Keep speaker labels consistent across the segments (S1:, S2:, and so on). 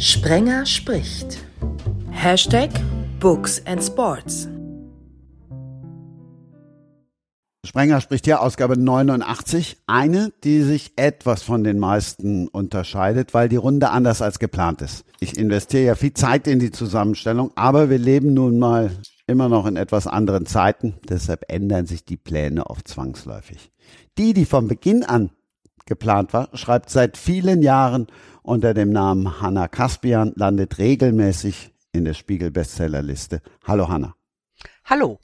S1: Sprenger spricht. Hashtag Books and Sports.
S2: Sprenger spricht hier Ausgabe 89. Eine, die sich etwas von den meisten unterscheidet, weil die Runde anders als geplant ist. Ich investiere ja viel Zeit in die Zusammenstellung, aber wir leben nun mal immer noch in etwas anderen Zeiten. Deshalb ändern sich die Pläne oft zwangsläufig. Die, die von Beginn an geplant war, schreibt seit vielen Jahren unter dem Namen Hanna Kaspian, landet regelmäßig in der Spiegel Bestsellerliste. Hallo Hanna.
S3: Hallo.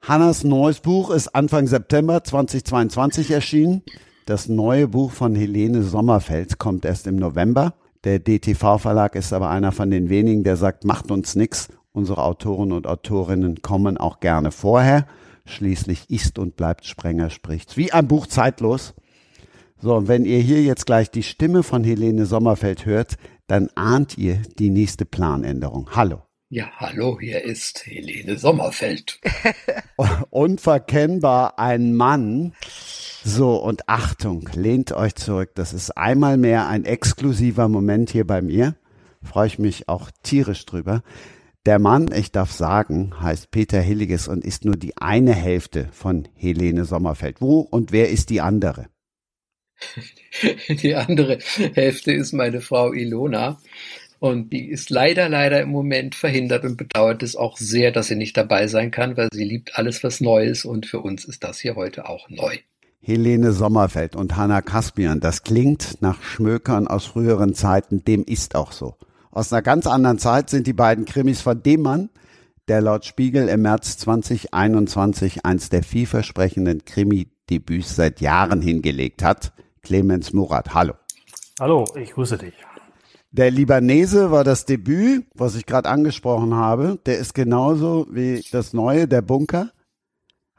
S2: Hannas neues Buch ist Anfang September 2022 erschienen. Das neue Buch von Helene Sommerfeld kommt erst im November. Der DTV Verlag ist aber einer von den wenigen, der sagt, macht uns nichts. Unsere Autoren und Autorinnen kommen auch gerne vorher. Schließlich ist und bleibt Sprenger spricht. Wie ein Buch zeitlos. So, und wenn ihr hier jetzt gleich die Stimme von Helene Sommerfeld hört, dann ahnt ihr die nächste Planänderung. Hallo.
S4: Ja, hallo, hier ist Helene Sommerfeld.
S2: Unverkennbar ein Mann. So, und Achtung, lehnt euch zurück. Das ist einmal mehr ein exklusiver Moment hier bei mir. Freue ich mich auch tierisch drüber. Der Mann, ich darf sagen, heißt Peter Hilliges und ist nur die eine Hälfte von Helene Sommerfeld. Wo und wer ist die andere?
S4: Die andere Hälfte ist meine Frau Ilona. Und die ist leider, leider im Moment verhindert und bedauert es auch sehr, dass sie nicht dabei sein kann, weil sie liebt alles, was neu ist. Und für uns ist das hier heute auch neu.
S2: Helene Sommerfeld und Hanna Kaspian, das klingt nach Schmökern aus früheren Zeiten, dem ist auch so. Aus einer ganz anderen Zeit sind die beiden Krimis von dem Mann, der laut Spiegel im März 2021 eins der vielversprechenden Krimi-Debüts seit Jahren hingelegt hat. Clemens Murat, hallo.
S5: Hallo, ich grüße dich.
S2: Der Libanese war das Debüt, was ich gerade angesprochen habe. Der ist genauso wie das neue, der Bunker.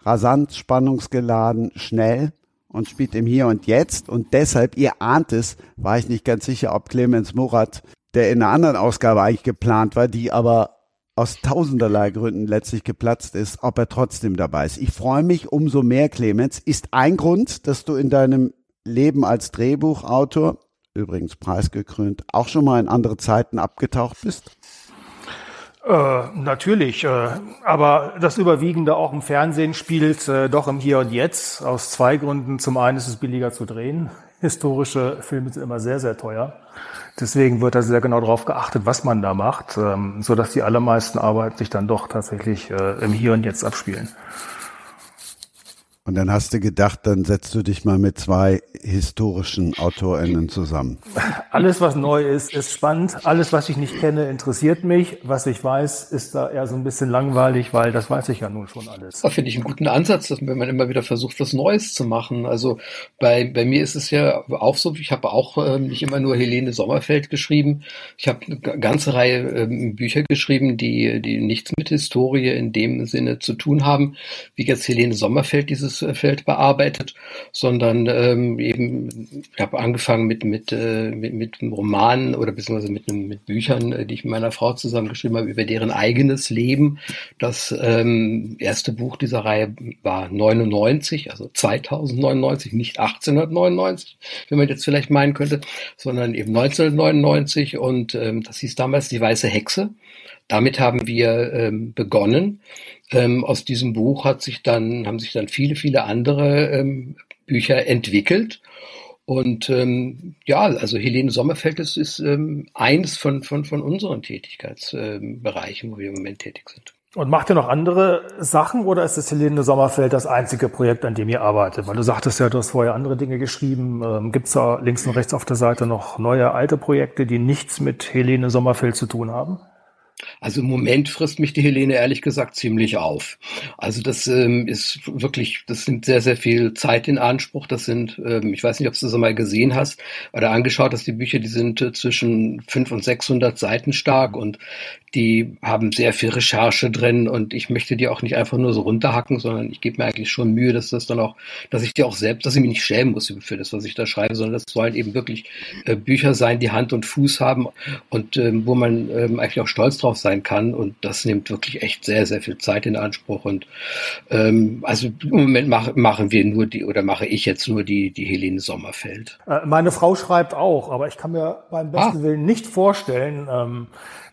S2: Rasant, spannungsgeladen, schnell und spielt im Hier und Jetzt. Und deshalb, ihr ahnt es, war ich nicht ganz sicher, ob Clemens Murat, der in einer anderen Ausgabe eigentlich geplant war, die aber aus tausenderlei Gründen letztlich geplatzt ist, ob er trotzdem dabei ist. Ich freue mich umso mehr, Clemens. Ist ein Grund, dass du in deinem Leben als Drehbuchautor übrigens preisgekrönt, auch schon mal in andere Zeiten abgetaucht bist?
S5: Äh, natürlich, äh, aber das Überwiegende auch im Fernsehen spielt äh, doch im Hier und Jetzt aus zwei Gründen. Zum einen ist es billiger zu drehen. Historische Filme sind immer sehr, sehr teuer. Deswegen wird da sehr genau darauf geachtet, was man da macht, ähm, so dass die allermeisten Arbeiten sich dann doch tatsächlich äh, im Hier und Jetzt abspielen.
S2: Und dann hast du gedacht, dann setzt du dich mal mit zwei historischen AutorInnen zusammen.
S5: Alles, was neu ist, ist spannend. Alles, was ich nicht kenne, interessiert mich. Was ich weiß, ist da eher so ein bisschen langweilig, weil das weiß ich ja nun schon alles.
S4: Das finde ich einen guten Ansatz, dass wenn man immer wieder versucht, was Neues zu machen. Also bei, bei mir ist es ja auch so, ich habe auch äh, nicht immer nur Helene Sommerfeld geschrieben. Ich habe eine ganze Reihe äh, Bücher geschrieben, die, die nichts mit Historie in dem Sinne zu tun haben, wie jetzt Helene Sommerfeld dieses Feld bearbeitet, sondern ähm, eben, ich habe angefangen mit, mit, äh, mit, mit einem Roman oder beziehungsweise mit, mit Büchern, äh, die ich mit meiner Frau zusammengeschrieben habe, über deren eigenes Leben. Das ähm, erste Buch dieser Reihe war 99, also 2099, nicht 1899, wie man jetzt vielleicht meinen könnte, sondern eben 1999 und ähm, das hieß damals Die Weiße Hexe. Damit haben wir ähm, begonnen. Ähm, aus diesem Buch hat sich dann, haben sich dann viele, viele andere ähm, Bücher entwickelt. Und ähm, ja, also Helene Sommerfeld ist, ist ähm, eines von, von, von unseren Tätigkeitsbereichen, wo wir im Moment tätig sind.
S5: Und macht ihr noch andere Sachen oder ist das Helene Sommerfeld das einzige Projekt, an dem ihr arbeitet? Weil du sagtest ja, du hast vorher andere Dinge geschrieben. Ähm, Gibt es da links und rechts auf der Seite noch neue alte Projekte, die nichts mit Helene Sommerfeld zu tun haben?
S4: Also im Moment frisst mich die Helene ehrlich gesagt ziemlich auf. Also das ähm, ist wirklich, das nimmt sehr, sehr viel Zeit in Anspruch. Das sind, ähm, ich weiß nicht, ob du das einmal gesehen hast oder angeschaut hast, die Bücher, die sind äh, zwischen 500 und 600 Seiten stark und die haben sehr viel Recherche drin und ich möchte die auch nicht einfach nur so runterhacken, sondern ich gebe mir eigentlich schon Mühe, dass das dann auch, dass ich die auch selbst, dass ich mich nicht schämen muss für das, was ich da schreibe, sondern das sollen eben wirklich äh, Bücher sein, die Hand und Fuß haben und ähm, wo man ähm, eigentlich auch stolz drauf sein kann und das nimmt wirklich echt sehr, sehr viel Zeit in Anspruch und ähm, also im Moment mach, machen wir nur die oder mache ich jetzt nur die, die Helene Sommerfeld.
S5: Äh, meine Frau schreibt auch, aber ich kann mir beim besten ah. Willen nicht vorstellen, ähm,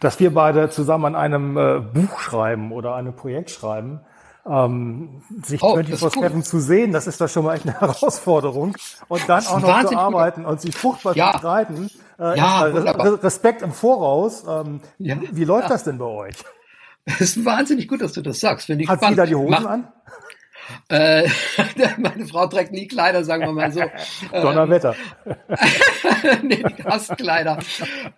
S5: dass wir beide zusammen an einem äh, Buch schreiben oder einem Projekt schreiben. Ähm, sich oh, 24-7 zu sehen, das ist da schon mal echt eine Herausforderung. Und dann auch noch zu arbeiten und sich furchtbar ja. zu streiten. Äh, ja, Respekt im Voraus. Ähm, ja. Wie läuft ja. das denn bei euch?
S4: Es ist wahnsinnig gut, dass du das sagst.
S5: Finde ich Hat spannend. sie da die Hosen Mach, an?
S4: Äh, meine Frau trägt nie Kleider, sagen wir mal so.
S5: Donnerwetter.
S4: nee, die hasst Kleider.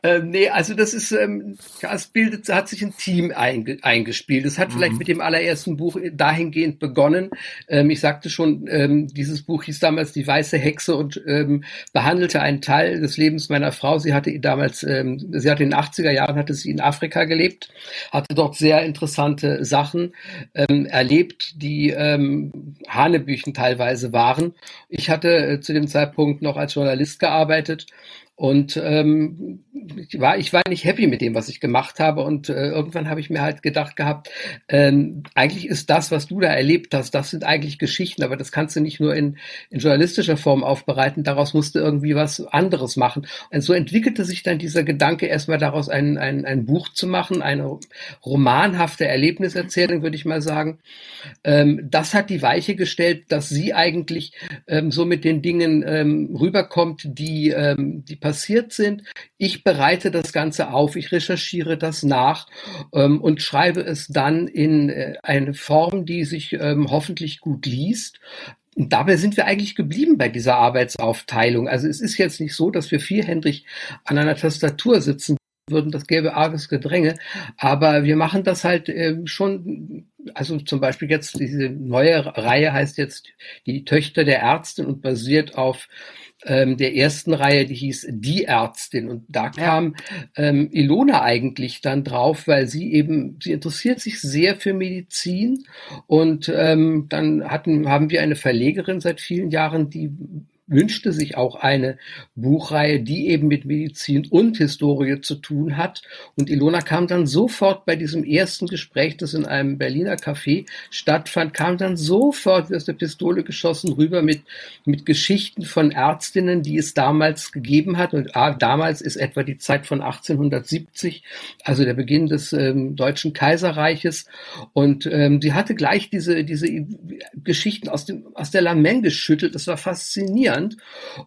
S4: Ähm, nee, also das ist, ähm, das bildet, hat sich ein Team einge, eingespielt. Es hat mhm. vielleicht mit dem allerersten Buch dahingehend begonnen. Ähm, ich sagte schon, ähm, dieses Buch hieß damals Die Weiße Hexe und ähm, behandelte einen Teil des Lebens meiner Frau. Sie hatte damals, ähm, sie hatte in den 80er Jahren, hatte sie in Afrika gelebt, hatte dort sehr interessante Sachen ähm, erlebt, die ähm, Hanebüchen teilweise waren. Ich hatte äh, zu dem Zeitpunkt noch als Journalist gearbeitet und ähm, ich, war, ich war nicht happy mit dem, was ich gemacht habe. Und äh, irgendwann habe ich mir halt gedacht gehabt, ähm, eigentlich ist das, was du da erlebt hast, das sind eigentlich Geschichten, aber das kannst du nicht nur in, in journalistischer Form aufbereiten, daraus musst du irgendwie was anderes machen. Und so entwickelte sich dann dieser Gedanke, erstmal daraus ein, ein, ein Buch zu machen, eine romanhafte Erlebniserzählung, würde ich mal sagen. Ähm, das hat die Weiche gestellt, dass sie eigentlich ähm, so mit den Dingen ähm, rüberkommt, die, ähm, die passiert sind. Ich bereite das Ganze auf, ich recherchiere das nach ähm, und schreibe es dann in äh, eine Form, die sich ähm, hoffentlich gut liest. Und dabei sind wir eigentlich geblieben bei dieser Arbeitsaufteilung. Also es ist jetzt nicht so, dass wir vierhändig an einer Tastatur sitzen würden, das gäbe arges Gedränge. Aber wir machen das halt äh, schon, also zum Beispiel jetzt diese neue Reihe heißt jetzt die Töchter der Ärzte und basiert auf ähm, der ersten Reihe, die hieß Die Ärztin. Und da kam ähm, Ilona eigentlich dann drauf, weil sie eben, sie interessiert sich sehr für Medizin. Und ähm, dann hatten, haben wir eine Verlegerin seit vielen Jahren, die wünschte sich auch eine Buchreihe, die eben mit Medizin und Historie zu tun hat. Und Ilona kam dann sofort bei diesem ersten Gespräch, das in einem Berliner Café stattfand, kam dann sofort wie aus der Pistole geschossen rüber mit, mit Geschichten von Ärztinnen, die es damals gegeben hat. Und ah, damals ist etwa die Zeit von 1870, also der Beginn des ähm, Deutschen Kaiserreiches. Und ähm, sie hatte gleich diese, diese Geschichten aus, dem, aus der Lameng geschüttelt. Das war faszinierend. Deutschland.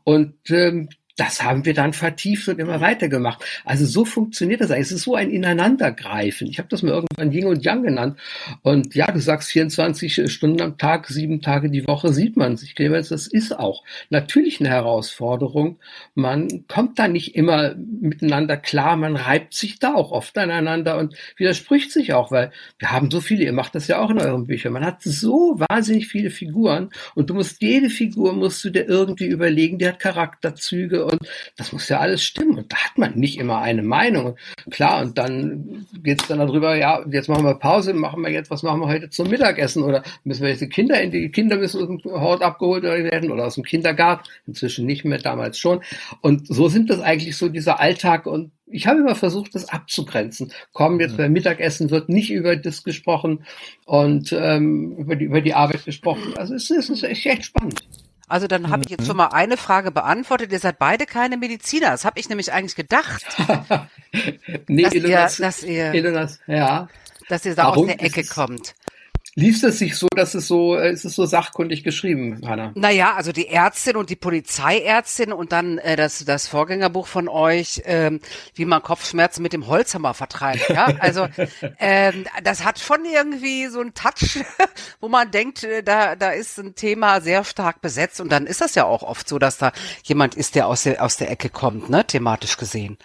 S4: Und ähm, das haben wir dann vertieft und immer weitergemacht. Also so funktioniert das eigentlich. Es ist so ein Ineinandergreifen. Ich habe das mal irgendwann Yin und Yang genannt. Und ja, du sagst 24 Stunden am Tag, sieben Tage die Woche sieht man sich. Das ist auch natürlich eine Herausforderung. Man kommt da nicht immer miteinander klar. Man reibt sich da auch oft aneinander und widerspricht sich auch, weil wir haben so viele. Ihr macht das ja auch in euren Büchern. Man hat so wahnsinnig viele Figuren und du musst jede Figur musst du dir irgendwie überlegen. Die hat Charakterzüge und das muss ja alles stimmen. Und da hat man nicht immer eine Meinung. Klar, und dann geht es dann darüber, ja, jetzt machen wir Pause, machen wir jetzt, was machen wir heute zum Mittagessen? Oder müssen wir jetzt die Kinder in die Kinder müssen aus dem Hort abgeholt werden oder aus dem Kindergarten? Inzwischen nicht mehr, damals schon. Und so sind das eigentlich so dieser Alltag und ich habe immer versucht, das abzugrenzen. Komm, jetzt mhm. beim Mittagessen wird nicht über das gesprochen und ähm, über, die, über die Arbeit gesprochen. Also es ist, es ist echt spannend.
S3: Also dann habe ich jetzt mhm. schon mal eine Frage beantwortet. Ihr seid beide keine Mediziner. Das habe ich nämlich eigentlich gedacht.
S4: nee, dass, Ilonas, ihr, dass ihr, Ilonas, ja.
S3: dass ihr da Warum aus der Ecke kommt.
S4: Liest es sich so, dass es so, äh, ist es so sachkundig geschrieben, Hanna?
S3: Naja, also die Ärztin und die Polizeiärztin und dann äh, das, das Vorgängerbuch von euch, ähm, wie man Kopfschmerzen mit dem Holzhammer vertreibt. Ja, also ähm, das hat schon irgendwie so einen Touch, wo man denkt, äh, da, da ist ein Thema sehr stark besetzt und dann ist das ja auch oft so, dass da jemand ist, der aus der, aus der Ecke kommt, ne, thematisch gesehen.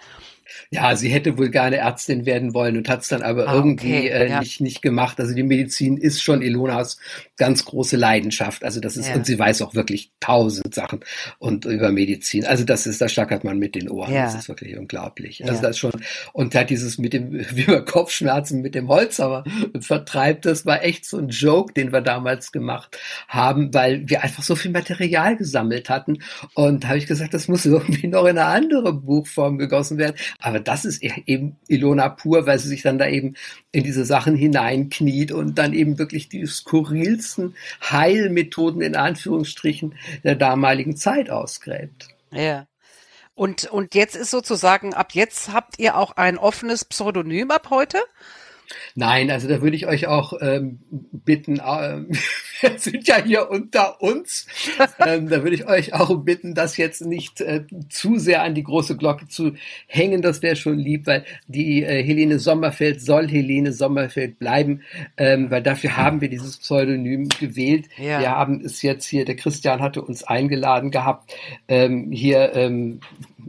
S4: Ja, sie hätte wohl gerne Ärztin werden wollen und hat es dann aber
S3: Ah,
S4: irgendwie
S3: okay,
S4: äh,
S3: ja.
S4: nicht, nicht gemacht. Also die Medizin ist schon Ilonas ganz große Leidenschaft. Also das ist,
S3: Ja.
S4: und sie weiß auch wirklich tausend Sachen und über Medizin. Also das ist, da schlackert man mit den Ohren.
S3: Ja.
S4: Das ist wirklich unglaublich. Also das ist schon, und hat dieses mit dem, wie man Kopfschmerzen mit dem Holzhammer vertreibt, das war echt so ein Joke, den wir damals gemacht haben, weil wir einfach so viel Material gesammelt hatten. Und da habe ich gesagt, das muss irgendwie noch in eine andere Buchform gegossen werden. Aber das ist e- eben Ilona pur, weil sie sich dann da eben in diese Sachen hineinkniet und dann eben wirklich die skurrilsten Heilmethoden in Anführungsstrichen der damaligen Zeit ausgräbt.
S3: Ja. Und, und jetzt ist sozusagen, ab jetzt habt ihr auch ein offenes Pseudonym ab heute?
S4: Nein, also da würde ich euch auch ähm, bitten, ähm, wir sind ja hier unter uns, ähm, da würde ich euch auch bitten, das jetzt nicht äh, zu sehr an die große Glocke zu hängen, das wäre schon lieb, weil die äh, Helene Sommerfeld soll Helene Sommerfeld bleiben, ähm, weil dafür haben wir dieses Pseudonym gewählt.
S3: Ja.
S4: Wir haben es jetzt hier, der Christian hatte uns eingeladen gehabt, ähm, hier ähm,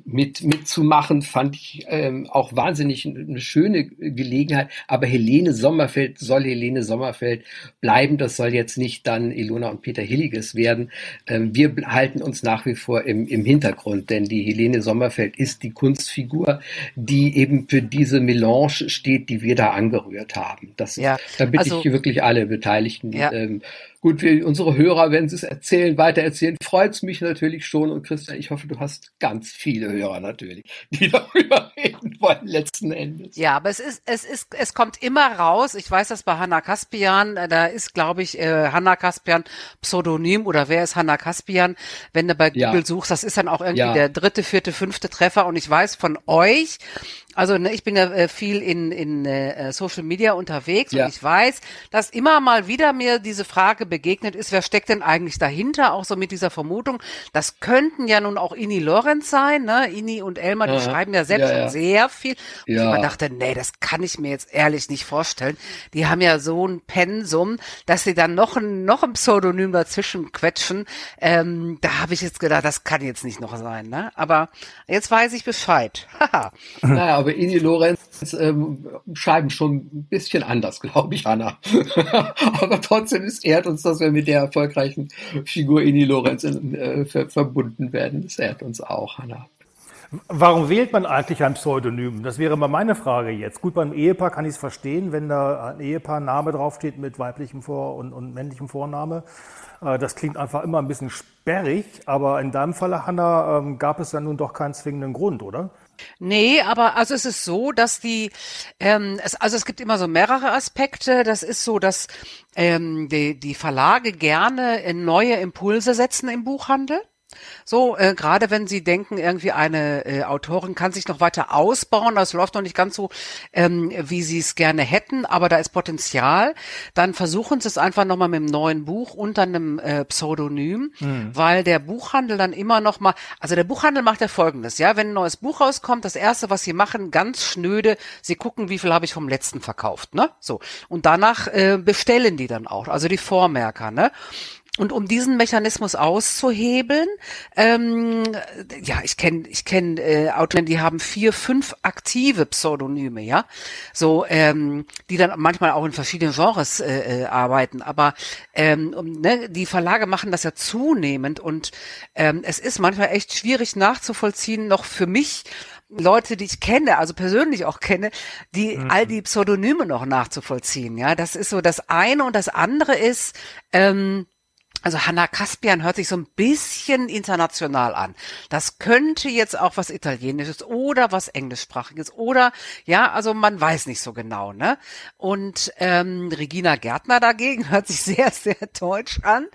S4: mit mitzumachen, fand ich ähm, auch wahnsinnig eine schöne Gelegenheit. Aber Helene Sommerfeld soll Helene Sommerfeld bleiben. Das soll jetzt nicht dann Ilona und Peter Hilliges werden. Ähm, wir halten uns nach wie vor im, im Hintergrund, denn die Helene Sommerfeld ist die Kunstfigur, die eben für diese Melange steht, die wir da angerührt haben. Das ist,
S3: Ja,
S4: da bitte
S3: also-
S4: ich wirklich alle Beteiligten,
S3: Ja.
S4: ähm, Gut, wir, unsere Hörer, wenn sie es erzählen, weitererzählen, freut's mich natürlich schon. Und Christian, ich hoffe, du hast ganz viele Hörer natürlich, die darüber reden wollen, letzten Endes.
S3: Ja, aber es ist, es ist, es kommt immer raus. Ich weiß das bei Hanna Kaspian. äh, Da ist, glaube ich, äh, Hanna Kaspian Pseudonym oder wer ist Hanna Kaspian? Wenn du bei
S4: Ja.
S3: Google suchst, das ist dann auch irgendwie
S4: Ja.
S3: der dritte, vierte, fünfte Treffer. Und ich weiß von euch, also ne, ich bin ja äh, viel in, in äh, Social Media unterwegs
S4: Ja.
S3: und ich weiß, dass immer mal wieder mir diese Frage begegnet ist, wer steckt denn eigentlich dahinter? Auch so mit dieser Vermutung, das könnten ja nun auch Ini Lorenz sein, ne? Ini und Elmar, die
S4: Aha.
S3: schreiben ja selbst
S4: Ja,
S3: schon
S4: ja.
S3: sehr viel. Und ich
S4: Ja.
S3: immer dachte, nee, das kann ich mir jetzt ehrlich nicht vorstellen. Die haben ja so ein Pensum, dass sie dann noch ein, noch ein Pseudonym dazwischen quetschen. Ähm, da habe ich jetzt gedacht, das kann jetzt nicht noch sein, ne? Aber jetzt weiß ich Bescheid. Haha.
S4: Naja, aber Ini Lorenz ähm, schreiben schon ein bisschen anders, glaube ich, Anna. aber trotzdem ist ehrt uns, dass wir mit der erfolgreichen Figur Ini Lorenz in, äh, ver verbunden werden. Das ehrt uns auch, Hanna.
S5: Warum wählt man eigentlich ein Pseudonym? Das wäre mal meine Frage jetzt. Gut, beim Ehepaar kann ich es verstehen, wenn da ein Ehepaar-Name draufsteht mit weiblichem Vor- und, und männlichem Vorname. Äh, Das klingt einfach immer ein bisschen sperrig, aber in deinem Falle, Hanna, ähm, gab es ja nun doch keinen zwingenden Grund, oder?
S3: Nee, aber also es ist so, dass die, ähm, es, also es gibt immer so mehrere Aspekte. Das ist so, dass ähm, die, die Verlage gerne neue Impulse setzen im Buchhandel. So, äh, gerade wenn Sie denken, irgendwie eine äh, Autorin kann sich noch weiter ausbauen, das läuft noch nicht ganz so, ähm, wie Sie es gerne hätten, aber da ist Potenzial, dann versuchen Sie es einfach nochmal mit einem neuen Buch unter einem äh, Pseudonym, weil der Buchhandel dann immer noch mal, also der Buchhandel macht ja folgendes, ja, wenn ein neues Buch rauskommt, das erste, was Sie machen, ganz schnöde, Sie gucken, wie viel habe ich vom letzten verkauft, ne? So. Und danach äh, bestellen die dann auch, also die Vormerker, ne? Und um diesen Mechanismus auszuhebeln, ähm, ja, ich kenne ich kenn, äh, Autoren, die haben vier, fünf aktive Pseudonyme, ja, so, ähm, die dann manchmal auch in verschiedenen Genres äh, äh, arbeiten. Aber ähm, um, ne, die Verlage machen das ja zunehmend und ähm, es ist manchmal echt schwierig nachzuvollziehen, noch für mich. Leute, die ich kenne, also persönlich auch kenne, die all die Pseudonyme noch nachzuvollziehen. Ja, das ist so das eine und das andere ist, ähm, also Hanna Kaspian hört sich so ein bisschen international an. Das könnte jetzt auch was Italienisches oder was Englischsprachiges oder ja, also man weiß nicht so genau, ne? Und ähm, Regina Gärtner dagegen hört sich sehr, sehr deutsch an,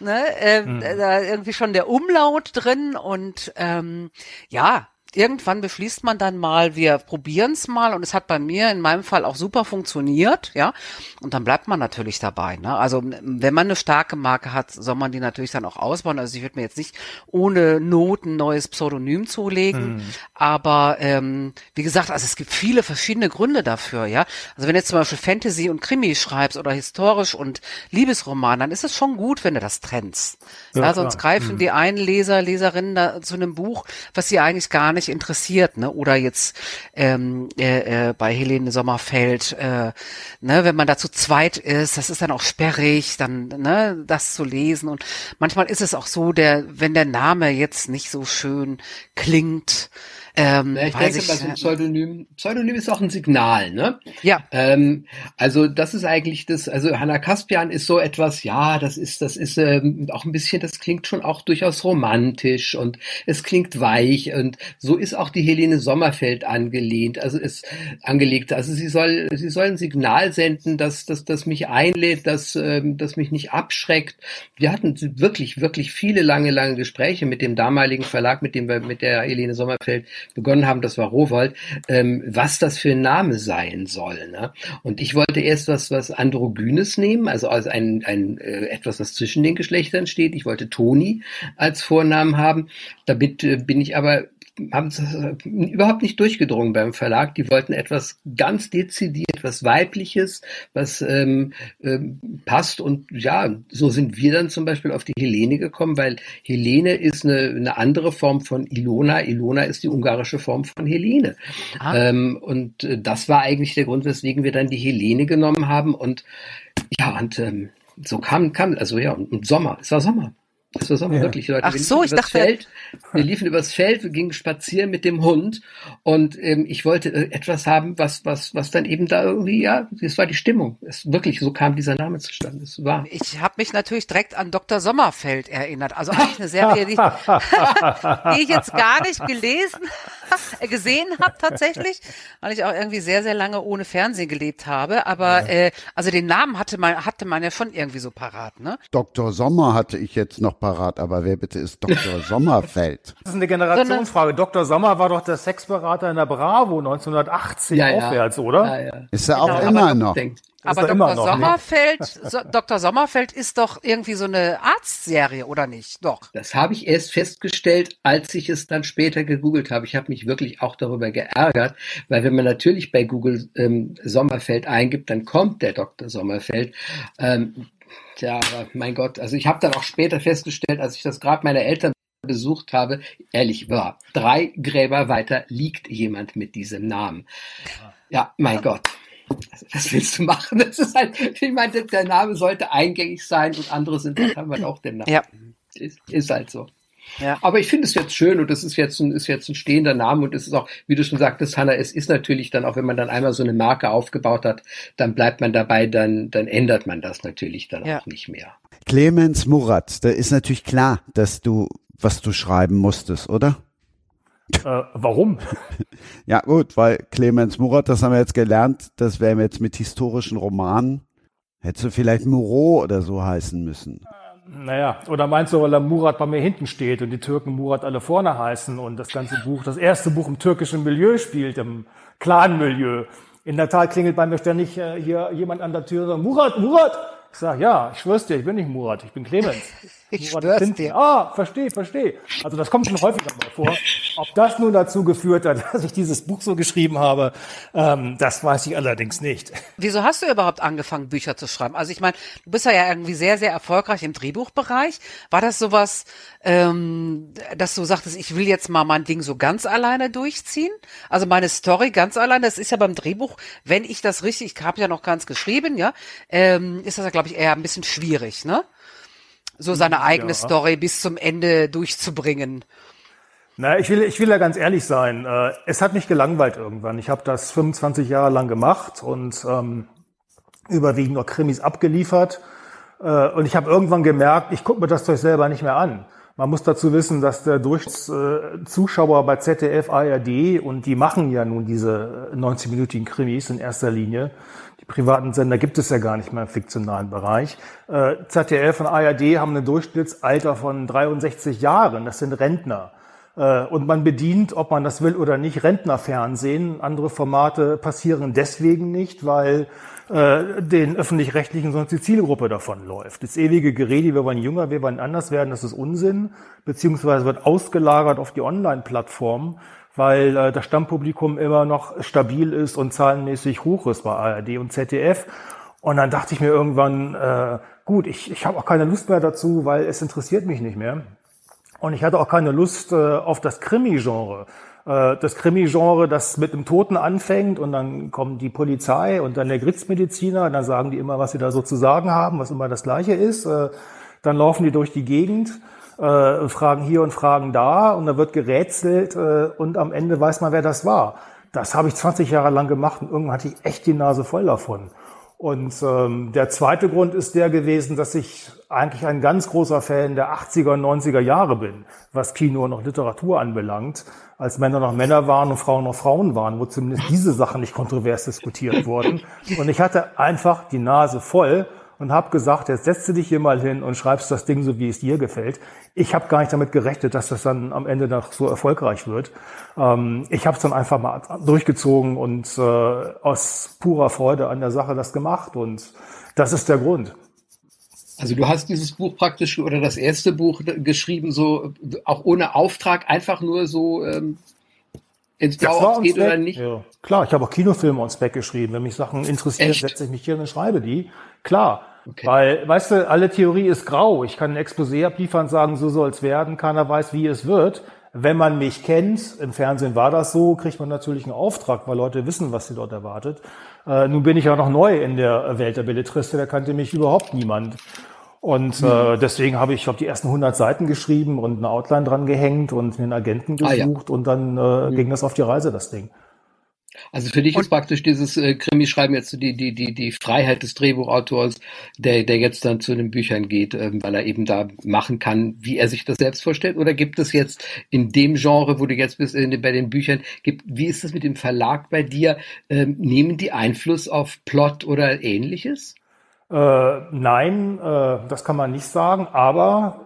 S3: ne? Ähm, Da irgendwie schon der Umlaut drin und ähm, ja, irgendwann beschließt man dann mal, wir probieren es mal und es hat bei mir in meinem Fall auch super funktioniert, ja. Und dann bleibt man natürlich dabei. Ne? Also wenn man eine starke Marke hat, soll man die natürlich dann auch ausbauen. Also ich würde mir jetzt nicht ohne Not ein neues Pseudonym zulegen. Aber ähm, wie gesagt, also es gibt viele verschiedene Gründe dafür, ja. Also wenn du jetzt zum Beispiel Fantasy und Krimi schreibst oder historisch und Liebesroman, dann ist es schon gut, wenn du das trennst. Ja,
S5: Ja,
S3: sonst
S5: klar.
S3: greifen die einen Leser, Leserinnen da zu einem Buch, was sie eigentlich gar nicht nicht interessiert, ne? Oder jetzt ähm, äh, äh, bei Helene Sommerfeld, äh, ne, wenn man da zu zweit ist, das ist dann auch sperrig, dann ne, das zu lesen. Und manchmal ist es auch so, der, wenn der Name jetzt nicht so schön klingt,
S4: ähm, ja, ich denke, ich, bei so einem Pseudonym, Pseudonym ist auch ein Signal, ne?
S3: Ja.
S4: Ähm, also das ist eigentlich das, also Hannah Kaspian ist so etwas, ja, das ist, das ist ähm, auch ein bisschen, das klingt schon auch durchaus romantisch und es klingt weich und so ist auch die Helene Sommerfeld angelehnt, also ist angelegt. Also sie soll, sie soll ein Signal senden, dass, dass, dass mich einlädt, dass, ähm, dass mich nicht abschreckt. Wir hatten wirklich, wirklich viele lange, lange Gespräche mit dem damaligen Verlag, mit dem wir, mit der Helene Sommerfeld begonnen haben, das war Rowold, ähm, was das für ein Name sein soll. Ne? Und ich wollte erst was, was Androgynes nehmen, also als ein, ein äh, etwas, was zwischen den Geschlechtern steht. Ich wollte Toni als Vornamen haben. Damit äh, bin ich aber haben es äh, überhaupt nicht durchgedrungen beim Verlag. Die wollten etwas ganz dezidiert, etwas Weibliches, was ähm, ähm, passt. Und ja, so sind wir dann zum Beispiel auf die Helene gekommen, weil Helene ist eine, eine andere Form von Ilona. Ilona ist die ungarische Form von Helene. Ah. Ähm, und äh, das war eigentlich der Grund, weswegen wir dann die Helene genommen haben. Und ja, und ähm, so kam, kam, also ja, und Sommer, es war Sommer. Das war Sommer, ja. wirklich, Leute.
S3: Ach so, ich dachte.
S4: Feld, wir liefen übers Feld, wir gingen spazieren mit dem Hund und ähm, ich wollte äh, etwas haben, was, was, was dann eben da irgendwie, ja, das war die Stimmung. Es, wirklich, so kam dieser Name zustande. Es war.
S3: Ich habe mich natürlich direkt an Dr. Sommerfeld erinnert. Also eigentlich eine Serie, die, die ich jetzt gar nicht gelesen, gesehen habe tatsächlich, weil ich auch irgendwie sehr, sehr lange ohne Fernsehen gelebt habe. Aber ja. äh, also den Namen hatte man, hatte man ja schon irgendwie so parat, ne?
S2: Dr. Sommer hatte ich jetzt noch parat, aber wer bitte ist Dr. Sommerfeld?
S5: Das ist eine Generationsfrage. Dr. Sommer war doch der Sexberater in der Bravo 1980 ja, aufwärts, oder? Ja,
S2: ja. Ist er auch genau, immer noch.
S3: Denkt. Aber Dr. Sommerfeld, so, Dr. Sommerfeld ist doch irgendwie so eine Arztserie, oder nicht? Doch.
S4: Das habe ich erst festgestellt, als ich es dann später gegoogelt habe. Ich habe mich wirklich auch darüber geärgert, weil wenn man natürlich bei Google ähm, Sommerfeld eingibt, dann kommt der Dr. Sommerfeld. Ähm, Tja, mein Gott, also ich habe dann auch später festgestellt, als ich das Grab meiner Eltern besucht habe, ehrlich war, drei Gräber weiter liegt jemand mit diesem Namen. Ja, mein Gott. Was willst du machen? Das ist halt, ich meine, der Name sollte eingängig sein und andere sind halt haben halt auch den Namen.
S3: Ja.
S4: Ist, ist halt so. Ja. Aber ich finde es jetzt schön und das ist jetzt ein, ist jetzt ein stehender Name und es ist auch, wie du schon sagtest, Hanna, es ist natürlich dann auch, wenn man dann einmal so eine Marke aufgebaut hat, dann bleibt man dabei, dann, dann ändert man das natürlich dann ja. auch nicht mehr.
S2: Clemens Murat, da ist natürlich klar, dass du, was du schreiben musstest, oder?
S5: Äh, warum?
S2: ja gut, weil Clemens Murat, das haben wir jetzt gelernt, das wäre jetzt mit historischen Romanen, hättest du vielleicht Moreau oder so heißen müssen.
S5: Naja, oder meinst du, weil der Murat bei mir hinten steht und die Türken Murat alle vorne heißen und das ganze Buch, das erste Buch im türkischen Milieu spielt, im Clan-Milieu. In der Tat klingelt bei mir ständig äh, hier jemand an der Tür und sagt, Murat, Murat! Ich sag, ja, ich schwör's dir, ich bin nicht Murat, ich bin Clemens.
S3: Ich schwör's dir.
S5: Ah, verstehe, verstehe. Also das kommt schon häufiger mal vor. Ob das nun dazu geführt hat, dass ich dieses Buch so geschrieben habe, ähm, das weiß ich allerdings nicht.
S3: Wieso hast du überhaupt angefangen, Bücher zu schreiben? Also ich meine, du bist ja irgendwie sehr, sehr erfolgreich im Drehbuchbereich. War das sowas, ähm, dass du sagtest, ich will jetzt mal mein Ding so ganz alleine durchziehen? Also meine Story ganz alleine, das ist ja beim Drehbuch, wenn ich das richtig, ich habe ja noch ganz geschrieben, ja, ähm, ist das ja, glaube ich, eher ein bisschen schwierig, ne? So seine eigene ja. Story bis zum Ende durchzubringen.
S5: Na, ich will, ich will ja ganz ehrlich sein. Äh, es hat mich gelangweilt irgendwann. Ich habe das 25 Jahre lang gemacht und ähm, überwiegend noch Krimis abgeliefert. Äh, und ich habe irgendwann gemerkt, ich gucke mir das Zeug selber nicht mehr an. Man muss dazu wissen, dass der Durchschnittszuschauer bei ZDF, ARD und die machen ja nun diese 90-minütigen Krimis in erster Linie, die privaten Sender gibt es ja gar nicht mehr im fiktionalen Bereich. ZDF und ARD haben ein Durchschnittsalter von 63 Jahren. Das sind Rentner. Äh, und man bedient, ob man das will oder nicht, Rentnerfernsehen. Andere Formate passieren deswegen nicht, weil äh, den öffentlich-rechtlichen sonst die Zielgruppe davon läuft. Das ewige Gerede, wir wollen jünger, wir wollen anders werden, das ist Unsinn, beziehungsweise wird ausgelagert auf die Online-Plattformen weil äh, das Stammpublikum immer noch stabil ist und zahlenmäßig hoch ist bei ARD und ZDF. Und dann dachte ich mir irgendwann, äh, gut, ich, ich habe auch keine Lust mehr dazu, weil es interessiert mich nicht mehr. Und ich hatte auch keine Lust äh, auf das Krimi-Genre. äh, das Krimi-Genre, das mit einem Toten anfängt und dann kommt die Polizei und dann der Gritzmediziner dann sagen die immer, was sie da so zu sagen haben, was immer das Gleiche ist. Äh, dann laufen die durch die Gegend, äh, fragen hier und fragen da und da wird gerätselt und am Ende weiß man, wer das war. Das habe ich 20 Jahre lang gemacht und irgendwann hatte ich echt die Nase voll davon. Und ähm, der zweite Grund ist der gewesen, dass ich eigentlich ein ganz großer Fan der 80er und 90er Jahre bin, was Kino und auch Literatur anbelangt, als Männer noch Männer waren und Frauen noch Frauen waren, wo zumindest diese Sachen nicht kontrovers diskutiert wurden. Und ich hatte einfach die Nase voll und habe gesagt, jetzt setzt du dich hier mal hin und schreibst das Ding so, wie es dir gefällt. Ich habe gar nicht damit gerechnet, dass das dann am Ende noch so erfolgreich wird. Ähm, ich habe es dann einfach mal durchgezogen und äh, aus purer Freude an der Sache das gemacht und das ist der Grund.
S4: Also du hast dieses Buch praktisch oder das erste Buch geschrieben, so auch ohne Auftrag, einfach nur so ähm, ins Blaue geht oder nicht?
S5: Ja. Klar, ich habe auch Kinofilme und Spec geschrieben. Wenn mich Sachen interessieren, setze ich mich hier und schreibe die. Klar. Okay. Weil, weißt du, alle Theorie ist grau. Ich kann ein Exposé abliefern, sagen, so soll es werden. Keiner weiß, wie es wird. Wenn man mich kennt, im Fernsehen war das so, kriegt man natürlich einen Auftrag, weil Leute wissen, was sie dort erwartet. Äh, nun bin ich ja noch neu in der Welt der Belletristik, da kannte mich überhaupt niemand. Und mhm. äh, deswegen habe ich, ich glaube, die ersten 100 Seiten geschrieben und eine Outline dran gehängt und einen Agenten gesucht ah, ja. und dann äh, mhm. ging das auf die Reise, das Ding.
S4: Also für dich und ist praktisch dieses äh, Krimi-Schreiben jetzt die, die, die, die Freiheit des Drehbuchautors, der, der jetzt dann zu den Büchern geht, ähm, weil er eben da machen kann, wie er sich das selbst vorstellt? Oder gibt es jetzt in dem Genre, wo du jetzt bist, in, bei den Büchern, gibt, wie ist das mit dem Verlag bei dir? Ähm, nehmen die Einfluss auf Plot oder ähnliches?
S5: Äh, nein, äh, das kann man nicht sagen, aber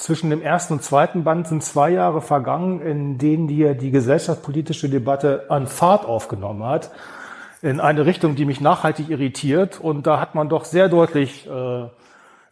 S5: zwischen dem ersten und zweiten Band sind zwei Jahre vergangen, in denen die, die gesellschaftspolitische Debatte an Fahrt aufgenommen hat, in eine Richtung, die mich nachhaltig irritiert. Und da hat man doch sehr deutlich äh,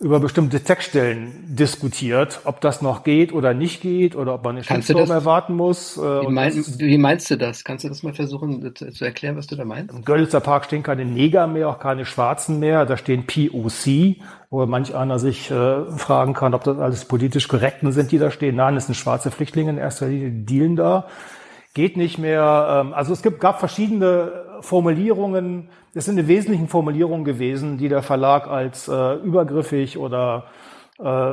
S5: über bestimmte Textstellen diskutiert, ob das noch geht oder nicht geht oder ob man eine Shitstorm erwarten muss.
S4: Äh, wie, mein, wie, meinst du das? Kannst du das mal versuchen zu, zu, erklären, was du da meinst?
S5: Im Görlitzer Park stehen keine Neger mehr, auch keine Schwarzen mehr. Da stehen POC, wo manch einer sich äh, fragen kann, ob das alles politisch korrekten sind, die da stehen. Nein, es sind schwarze Flüchtlinge in erster Linie, die dealen da. Geht nicht mehr. Ähm, also es gibt, gab verschiedene Formulierungen, es sind die wesentlichen Formulierungen gewesen, die der Verlag als äh, übergriffig oder äh,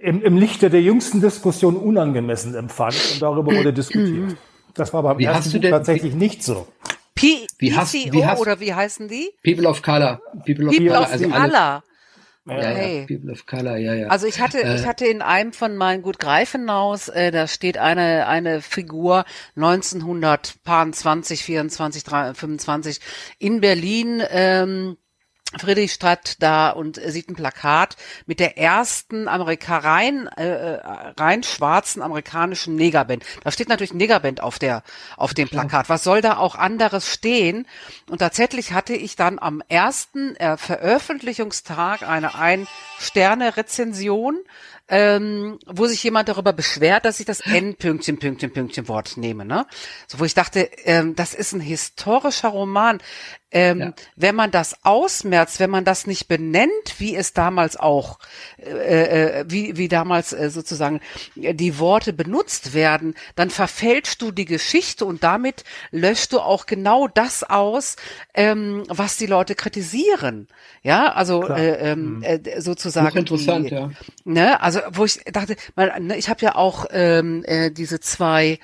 S5: im, im Lichte der jüngsten Diskussion unangemessen empfand und darüber wurde diskutiert. Das war beim
S4: wie ersten Buch denn,
S5: tatsächlich wie, nicht so.
S3: P wie hast, wie hast, oder wie heißen die?
S4: People of Color.
S3: People of People Color. Of also Color.
S4: Okay. Ja, People of Color, ja, ja.
S3: Also ich hatte, äh, ich hatte in einem von meinen Gut Greifenhaus, äh, da steht eine, eine Figur 1920, 24, 25 in Berlin, ähm, Friedrichstadt da und sieht ein Plakat mit der ersten Amerika rein, äh, äh, rein schwarzen amerikanischen Negerband. Da steht natürlich Negerband auf der auf dem Plakat. Was soll da auch anderes stehen? Und tatsächlich hatte ich dann am ersten äh, Veröffentlichungstag eine Ein-Sterne-Rezension ähm, wo sich jemand darüber beschwert, dass ich das N Pünktchen Pünktchen Pünktchen Wort nehme, ne? So wo ich dachte, ähm, das ist ein historischer Roman. Ähm, ja. Wenn man das ausmerzt, wenn man das nicht benennt, wie es damals auch, äh, äh, wie, wie damals äh, sozusagen die Worte benutzt werden, dann verfälschst du die Geschichte und damit löscht du auch genau das aus, ähm, was die Leute kritisieren. Ja, also äh, ähm, mhm. äh, sozusagen.
S4: interessant,
S3: die,
S4: ja.
S3: Ne, also wo ich dachte, ne, ich habe ja auch ähm, äh, diese zwei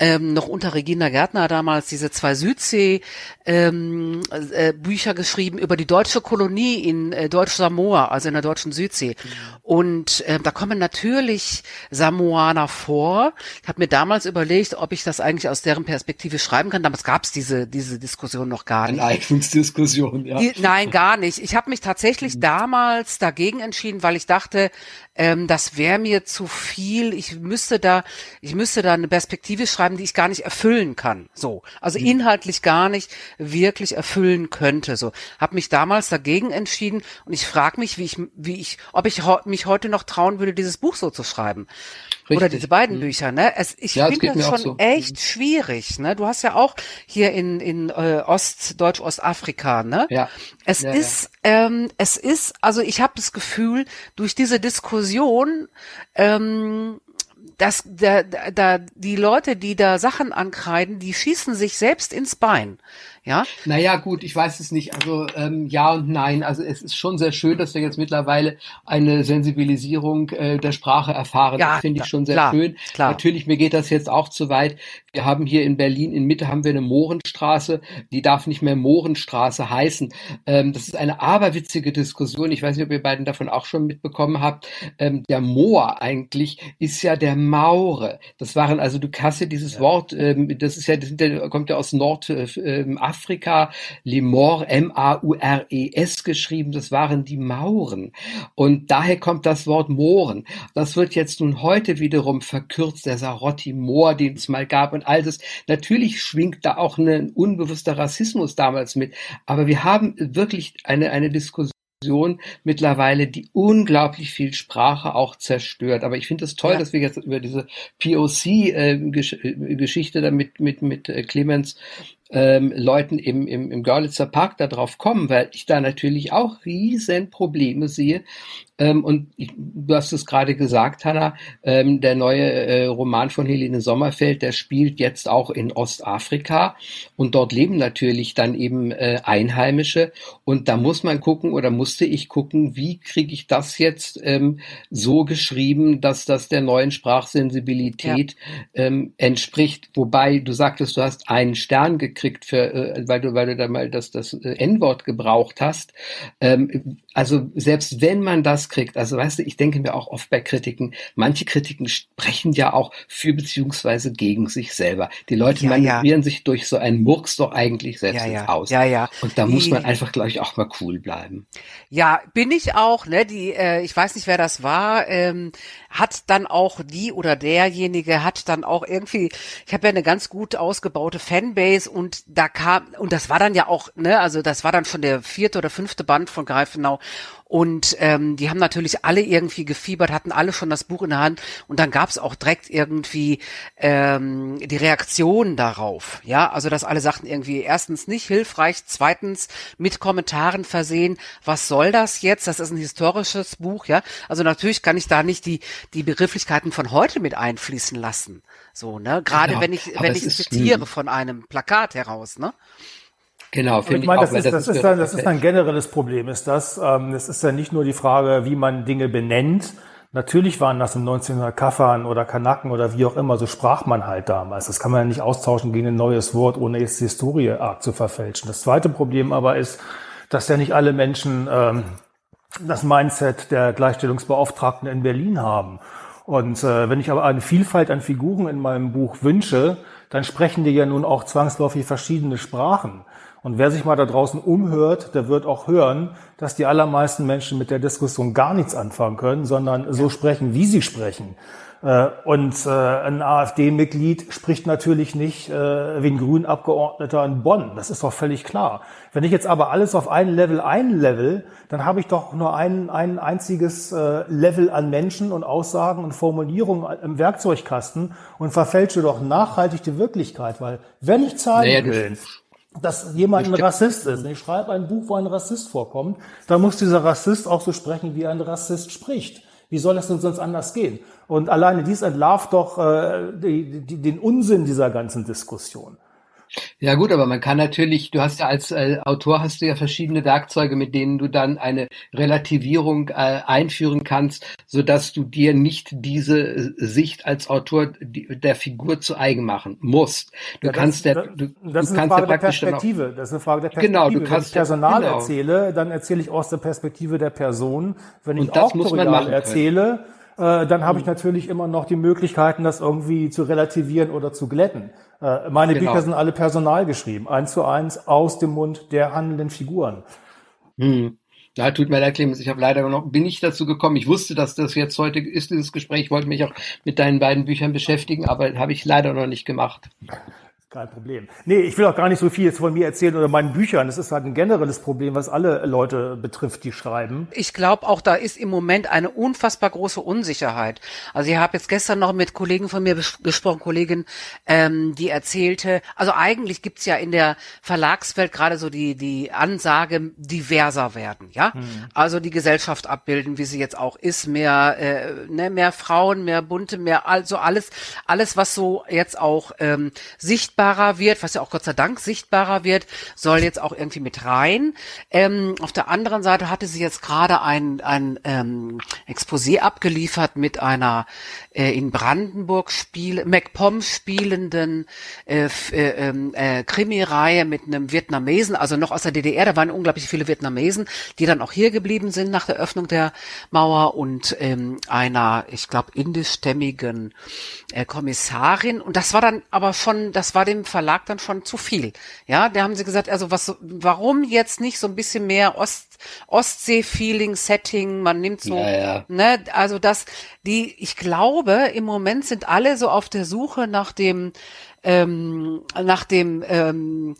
S3: ähm, noch unter Regina Gärtner damals diese zwei Südsee ähm, äh, geschrieben über die deutsche Kolonie in äh, Deutsch-Samoa, also in der deutschen Südsee. Mhm. Und äh, da kommen natürlich Samoaner vor. Ich habe mir damals überlegt, ob ich das eigentlich aus deren Perspektive schreiben kann. Damals gab es diese diese Diskussion noch gar nicht.
S4: Eine Eignungsdiskussion, ja.
S3: Die, nein, gar nicht. Ich habe mich tatsächlich mhm. damals dagegen entschieden, weil ich dachte, ähm, das wäre mir zu viel. Ich müsste da, ich müsste da eine Perspektive schreiben, die ich gar nicht erfüllen kann. So, also mhm. inhaltlich gar nicht wirklich erfüllen könnte. So, habe mich damals dagegen entschieden und ich frage mich, wie ich, wie ich, ob ich mich heute noch trauen würde, dieses Buch so zu schreiben. Richtig. Oder diese beiden mhm. Bücher, ne? Es, ich ja, finde das schon so. echt mhm. schwierig, ne? Du hast ja auch hier in, in äh, Ost, Deutsch-Ostafrika, ne?
S4: Ja.
S3: Es
S4: ja,
S3: ist, ja. Ähm, es ist, also ich habe das Gefühl, durch diese Diskussion ähm, das, da, da, die Leute, die da Sachen ankreiden, die schießen sich selbst ins Bein. Ja?
S4: Naja, gut, ich weiß es nicht. Also ähm, ja und nein. Also es ist schon sehr schön, dass wir jetzt mittlerweile eine Sensibilisierung äh, der Sprache erfahren. Ja, das finde ich schon sehr klar, schön. Klar. Natürlich, mir geht das jetzt auch zu weit. Wir haben hier in Berlin in Mitte haben wir eine Mohrenstraße, die darf nicht mehr Mohrenstraße heißen. Ähm, das ist eine aberwitzige Diskussion. Ich weiß nicht, ob ihr beiden davon auch schon mitbekommen habt. Ähm, der Moor eigentlich ist ja der Maure. Das waren also du ja dieses ja. Wort, ähm, das ist ja, das kommt ja aus Nordafrika, äh, Lemor, M-A-U-R-E-S geschrieben. Das waren die Mauren. Und daher kommt das Wort Mohren. Das wird jetzt nun heute wiederum verkürzt, der Sarotti Moor, den es mal gab. Und all das. Natürlich schwingt da auch ein unbewusster Rassismus damals mit. Aber wir haben wirklich eine, eine Diskussion mittlerweile, die unglaublich viel Sprache auch zerstört. Aber ich finde es toll, ja. dass wir jetzt über diese POC-Geschichte äh, äh, da mit, mit, mit äh, Clemens ähm, Leuten im, im, im Görlitzer Park darauf kommen, weil ich da natürlich auch riesen Probleme sehe. Ähm, und ich, du hast es gerade gesagt, Hanna, ähm, der neue äh, Roman von Helene Sommerfeld, der spielt jetzt auch in Ostafrika und dort leben natürlich dann eben äh, Einheimische und da muss man gucken oder musste ich gucken, wie kriege ich das jetzt ähm, so geschrieben, dass das der neuen Sprachsensibilität ja. ähm, entspricht. Wobei du sagtest, du hast einen Stern gekriegt gekriegt, für, äh, weil du, weil du da mal das, das äh, N-Wort gebraucht hast. Ähm, also selbst wenn man das kriegt, also weißt du, ich denke mir auch oft bei Kritiken, manche Kritiken sprechen ja auch für beziehungsweise gegen sich selber. Die Leute ja, manövrieren ja. sich durch so einen Murks doch eigentlich selbst
S3: ja,
S4: Aus.
S3: Ja, ja.
S4: Und da muss man einfach, glaube ich, auch mal cool bleiben.
S3: Ja, bin ich auch. Ne, die, äh, ich weiß nicht, wer das war. Ähm, hat dann auch die oder derjenige hat dann auch irgendwie, ich habe ja eine ganz gut ausgebaute Fanbase und da kam, und das war dann ja auch, ne, also das war dann schon der vierte oder fünfte Band von Greifenau und ähm, die haben natürlich alle irgendwie gefiebert, hatten alle schon das Buch in der Hand und dann gab es auch direkt irgendwie ähm, die Reaktion darauf. Ja, also dass alle sagten irgendwie erstens nicht hilfreich, zweitens mit Kommentaren versehen, was soll das jetzt? Das ist ein historisches Buch, ja. Also natürlich kann ich da nicht die, die Begrifflichkeiten von heute mit einfließen lassen. So, ne? Gerade genau, wenn ich, wenn ich zitiere von einem Plakat heraus, ne?
S5: Genau, finde ich, meine, das, auch, ist, das, das, ist dann, das ist ein generelles Problem, ist das. Ähm, das ist ja nicht nur die Frage, wie man Dinge benennt. Natürlich waren das im 1900 Kaffern oder Kanaken oder wie auch immer, so sprach man halt damals. Das kann man ja nicht austauschen gegen ein neues Wort, ohne jetzt die Historie arg zu verfälschen. Das zweite Problem aber ist, dass ja nicht alle Menschen ähm, das Mindset der Gleichstellungsbeauftragten in Berlin haben. Und äh, wenn ich aber eine Vielfalt an Figuren in meinem Buch wünsche, dann sprechen die ja nun auch zwangsläufig verschiedene Sprachen. Und wer sich mal da draußen umhört, der wird auch hören, dass die allermeisten Menschen mit der Diskussion gar nichts anfangen können, sondern so sprechen, wie sie sprechen. Äh, und äh, ein AfD-Mitglied spricht natürlich nicht äh, wie ein Grünabgeordneter in Bonn. Das ist doch völlig klar. Wenn ich jetzt aber alles auf ein Level einlevel, dann habe ich doch nur ein, ein einziges Level an Menschen und Aussagen und Formulierungen im Werkzeugkasten und verfälsche doch nachhaltig die Wirklichkeit. Weil wenn ich zeigen will, dass jemand ein Rassist ist. Ich schreibe ein Buch, wo ein Rassist vorkommt, dann muss dieser Rassist auch so sprechen, wie ein Rassist spricht. Wie soll das denn sonst anders gehen? Und alleine dies entlarvt doch äh, die, die, den Unsinn dieser ganzen Diskussion.
S4: Ja gut, aber man kann natürlich, du hast ja als äh, Autor hast du ja verschiedene Werkzeuge, mit denen du dann eine Relativierung äh, einführen kannst, so dass du dir nicht diese äh, Sicht als Autor die, der Figur zu eigen machen musst. Du ja, kannst
S5: das,
S4: der,
S5: du, das ist eine Frage der Perspektive. Das ist eine Frage der Perspektive.
S4: Genau, du kannst
S5: Wenn ich Personal genau. erzähle, dann erzähle ich aus der Perspektive der Person. Wenn ich auch Auktorial erzähle, äh, dann habe ich natürlich immer noch die Möglichkeiten, das irgendwie zu relativieren oder zu glätten. Äh, meine genau. Bücher sind alle personal geschrieben, eins zu eins aus dem Mund der handelnden Figuren.
S4: Hm. Ja, tut mir leid, Clemens. Ich habe leider noch, bin nicht dazu gekommen. Ich wusste, dass das jetzt heute ist, dieses Gespräch. Ich wollte mich auch mit deinen beiden Büchern beschäftigen, aber habe ich leider noch nicht gemacht.
S5: Kein Problem. Nee, ich will auch gar nicht so viel jetzt von mir erzählen oder meinen Büchern. Das ist halt ein generelles Problem, was alle Leute betrifft, die schreiben.
S3: Ich glaube auch, da ist im Moment eine unfassbar große Unsicherheit. Also ich habe jetzt gestern noch mit Kollegen von mir gesprochen, Kollegin, ähm, die erzählte, also eigentlich gibt's ja in der Verlagswelt gerade so die, die Ansage, diverser werden, ja? Hm. Also die Gesellschaft abbilden, wie sie jetzt auch ist, mehr, äh, ne, mehr Frauen, mehr bunte, mehr, also alles, alles, was so jetzt auch ähm, sichtbar sichtbarer wird, was ja auch Gott sei Dank sichtbarer wird, soll jetzt auch irgendwie mit rein. Ähm, auf der anderen Seite hatte sie jetzt gerade ein, ein ähm, Exposé abgeliefert mit einer äh, in Brandenburg spiel MacPom spielenden äh, äh, ähm, äh, Krimireihe mit einem Vietnamesen, also noch aus der DDR, da waren unglaublich viele Vietnamesen, die dann auch hier geblieben sind nach der Öffnung der Mauer und ähm, einer, ich glaube, indischstämmigen äh, Kommissarin. Und das war dann aber schon, das war dem Verlag dann schon zu viel. Ja, da haben sie gesagt, also was, warum jetzt nicht so ein bisschen mehr Ost, Ostsee-Feeling, Setting, man nimmt so, ja, ja. ne, also das, die, ich glaube, im Moment sind alle so auf der Suche nach dem, ähm, nach dem, ähm,